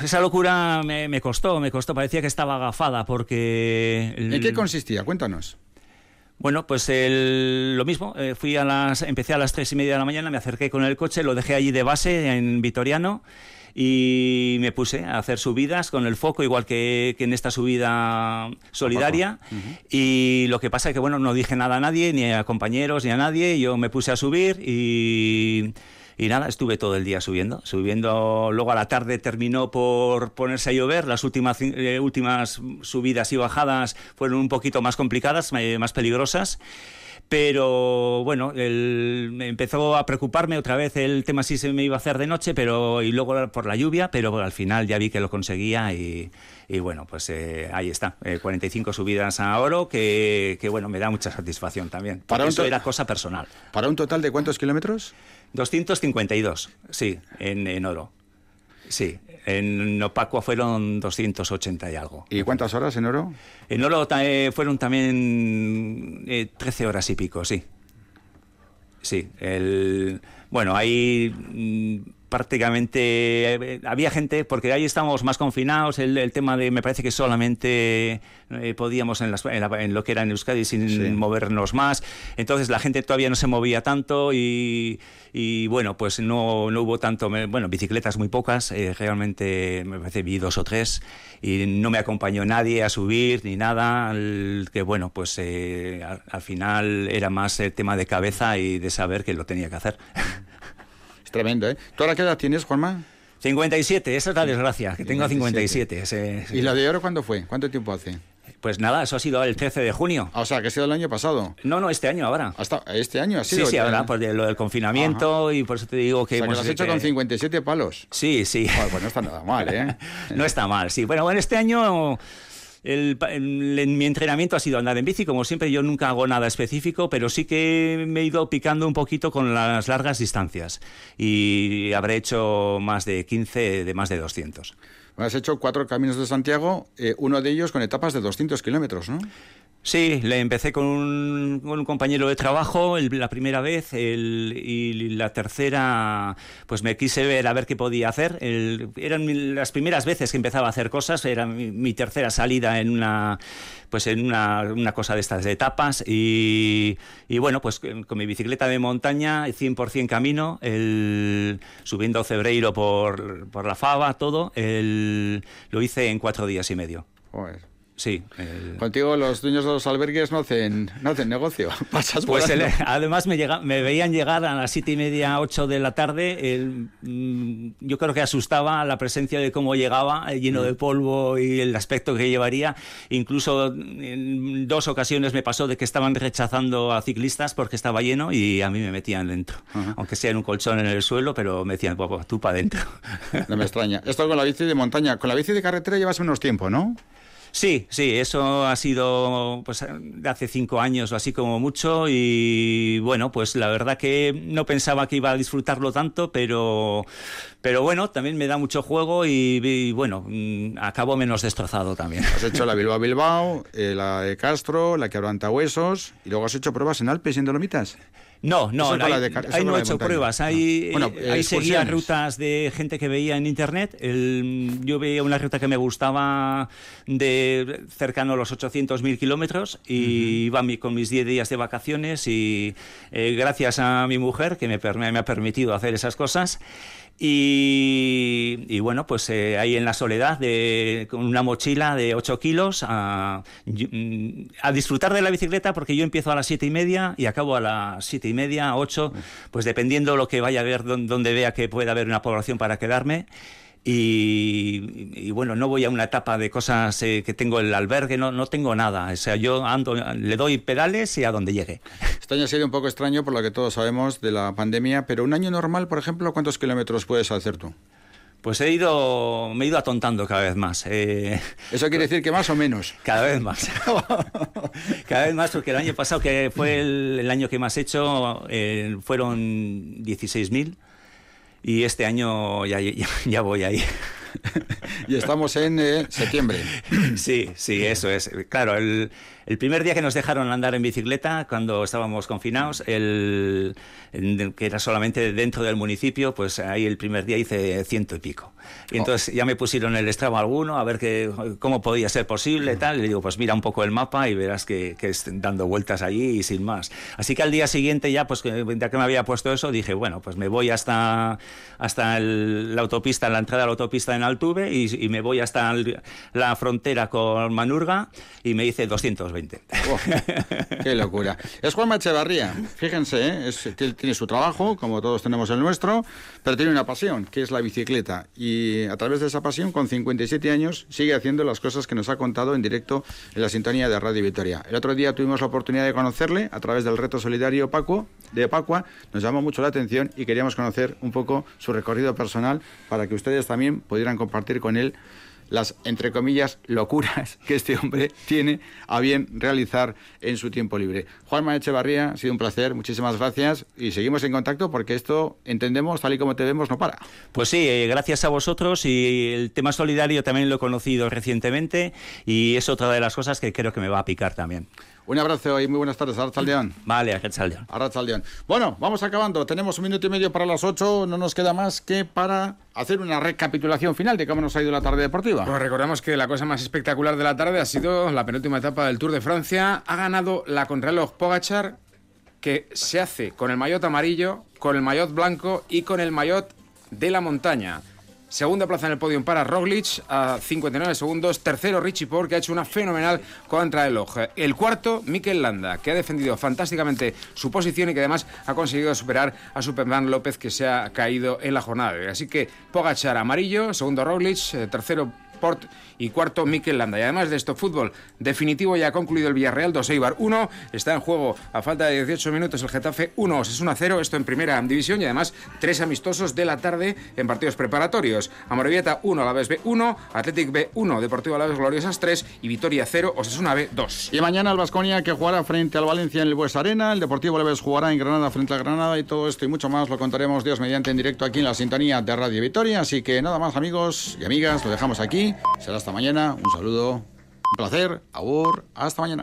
Esa locura me, costó, me costó, parecía que estaba agafada porque... ¿En qué consistía? Cuéntanos. Bueno, pues lo mismo, eh, fui a las, empecé a las tres y media de la mañana, me acerqué con el coche, lo dejé allí de base en Vitoriano y me puse a hacer subidas con el foco, igual que, en esta subida solidaria. Y lo que pasa es que, bueno, no dije nada a nadie, ni a compañeros, ni a nadie. Yo me puse a subir y... Y nada, estuve todo el día subiendo, subiendo. Luego a la tarde terminó por ponerse a llover. Las últimas, eh, últimas subidas y bajadas fueron un poquito más complicadas, eh, más peligrosas pero bueno, el, empezó a preocuparme otra vez el tema si se me iba a hacer de noche, pero y luego por la lluvia, pero al final ya vi que lo conseguía y, bueno, pues eh, ahí está, 45 eh, subidas a oro, que, bueno, me da mucha satisfacción también. Para eso era cosa personal. ¿Para un total de cuántos kilómetros? 252, sí, en, en oro. Sí, en Opacua fueron 280 y algo. ¿Y cuántas horas en oro? En oro eh, fueron también 13 eh, horas y pico, sí. Sí, el, bueno, ahí mm, prácticamente eh, había gente, porque ahí estábamos más confinados, el, tema de, me parece que solamente podíamos en, en, lo que era en Euskadi sin movernos más, entonces la gente todavía no se movía tanto y y bueno, pues no, no hubo tanto, bueno, bicicletas muy pocas, eh, realmente me parece vi dos o tres y no me acompañó nadie a subir ni nada, que bueno, pues eh, al, final era más el tema de cabeza y de saber que lo tenía que hacer. Tremendo, ¿eh? ¿Tú ahora qué edad tienes, Juanma? 57, esa es la desgracia, que tengo 57. ¿Y la de oro cuándo fue? ¿Cuánto tiempo hace? Pues nada, eso ha sido el 13 de junio. Ah, o sea, que ha sido el año pasado. No, no, este año ahora. ¿Hasta este año ha sido? Sí, sí, ahora, por lo del confinamiento y por eso te digo que... O sea, que lo has hecho con 57 palos. Sí, sí. pues no está nada mal, ¿eh? no está mal, sí. Bueno, bueno, este año... El, mi entrenamiento ha sido andar en bici, como siempre yo nunca hago nada específico, pero sí que me he ido picando un poquito con las largas distancias y habré hecho más de 15, de más de 200. Has hecho cuatro caminos de Santiago, eh, uno de ellos con etapas de 200 kilómetros, ¿no? Sí, le empecé con un, compañero de trabajo la primera vez y la tercera, pues me quise ver a ver qué podía hacer. eran las primeras veces que empezaba a hacer cosas, era mi, tercera salida en una, pues en una, cosa de estas etapas y, bueno, pues con mi bicicleta de montaña, 100% camino, el, subiendo Cebreiro por, por la Fava, todo, el, lo hice en cuatro días y medio. Sí. Contigo los dueños de los albergues no hacen, no hacen negocio. Pasas pues además me, llega, me veían llegar a las siete y media, ocho de la tarde. El, mm, yo creo que asustaba la presencia de cómo llegaba, eh, lleno de polvo y el aspecto que llevaría. Incluso en dos ocasiones me pasó de que estaban rechazando a ciclistas porque estaba lleno y a mí me metían dentro. Aunque sea en un colchón en el suelo, pero me decían, tú para adentro. No me extraña. Esto con la bici de montaña. Con la bici de carretera llevas unos tiempo, ¿no? Sí, sí, eso ha sido pues de hace cinco años o así como mucho y bueno, pues la verdad que no pensaba que iba a disfrutarlo tanto, pero, pero bueno, también me da mucho juego y, bueno, mm, acabo menos destrozado también. Has hecho la Bilbao Bilbao, eh, la de Castro, la que aguanta huesos y luego has hecho pruebas en Alpes y en Dolomitas. No, no, ahí, no he hecho pruebas. Hay, ah. eh, seguía rutas de gente que veía en internet. yo veía una ruta que me gustaba de cercano a los 800.000 kilómetros y iba con mis 10 días de vacaciones y eh, gracias a mi mujer que me, me ha permitido hacer esas cosas. Y, bueno, pues eh, ahí en la soledad, de, con una mochila de 8 kilos, a, a, disfrutar de la bicicleta, porque yo empiezo a las 7 y media y acabo a las 7 y media, 8, pues dependiendo lo que vaya a ver, donde vea que pueda haber una población para quedarme. Y, bueno, no voy a una etapa de cosas eh, que tengo el albergue, no, no tengo nada. O sea, yo ando, le doy pedales y a donde llegue. Este año ha sido un poco extraño por lo que todos sabemos de la pandemia, pero un año normal, por ejemplo, ¿cuántos kilómetros puedes hacer tú? Pues he ido, me he ido atontando cada vez más. Eh. ¿Eso quiere decir que más o menos? Cada vez más. cada vez más, porque el año pasado, que fue el, año que más he hecho, eh, fueron 16.000 y este año ya, ya, voy ahí. y estamos en eh, septiembre. Sí, sí, eso es. Claro, el, el primer día que nos dejaron andar en bicicleta, cuando estábamos confinados, el, que era solamente dentro del municipio, pues ahí el primer día hice ciento y pico. Y entonces ya me pusieron el estrabo alguno a ver que, cómo podía ser posible y tal. Y le digo, pues mira un poco el mapa y verás que, que es dando vueltas allí y sin más. Así que al día siguiente ya, pues ya que me había puesto eso, dije, bueno, pues me voy hasta, hasta la autopista, la entrada a la autopista en Altuve y, me voy hasta la frontera con Manurga y me hice 220. ¡Qué locura! Es Juan Echevarría. Fíjense, ¿eh? tiene su trabajo, como todos tenemos el nuestro, pero tiene una pasión, que es la bicicleta. Y a través de esa pasión, con 57 años, sigue haciendo las cosas que nos ha contado en directo en la sintonía de Radio Victoria. El otro día tuvimos la oportunidad de conocerle a través del reto solidario Paco, de Pacua. Nos llamó mucho la atención y queríamos conocer un poco su recorrido personal para que ustedes también pudieran compartir con él las, entre comillas, locuras que este hombre tiene a bien realizar en su tiempo libre. Juan Echevarría, ha sido un placer, muchísimas gracias y seguimos en contacto porque esto, entendemos, tal y como te vemos, no para. Pues sí, eh, gracias a vosotros y el tema solidario también lo he conocido recientemente y es otra de las cosas que creo que me va a picar también. Un abrazo y muy buenas tardes, Arrachaldeón. Vale, Arrachaldeón. Arrachaldeón. Bueno, vamos acabando. Tenemos un minuto y medio para las ocho. No nos queda más que para hacer una recapitulación final de cómo nos ha ido la tarde deportiva. Pues recordamos que la cosa más espectacular de la tarde ha sido la penúltima etapa del Tour de Francia. Ha ganado la contrarreloj Pogachar, que se hace con el maillot amarillo, con el maillot blanco y con el maillot de la montaña. Segunda plaza en el podio para Roglic a 59 segundos. Tercero Richie Porte, que ha hecho una fenomenal contra el ojo. El cuarto, Mikel Landa, que ha defendido fantásticamente su posición y que además ha conseguido superar a Superman López, que se ha caído en la jornada. Así que Pogachar amarillo, segundo Roglic, eh, tercero Port y cuarto Mikel Landa. Y además de esto, fútbol definitivo, ya ha concluido el Villarreal 2 Eibar 1. Está en juego a falta de 18 minutos el Getafe 1, es 1 0. Esto en primera división y además tres amistosos de la tarde en partidos preparatorios. Amorebieta 1, Alaves B 1, Athletic B 1, Deportivo Alaves Gloriosas 3 y Vitoria 0, Osasuna B 2. Y mañana el Vasconia que jugará frente al Valencia en el Bues Arena, el Deportivo Alaves jugará en Granada frente al Granada y todo esto y mucho más lo contaremos Dios mediante en directo aquí en la sintonía de Radio Vitoria. Así que nada más amigos y amigas, lo dejamos aquí. Será hasta mañana. Un saludo, un placer, abur, hasta mañana.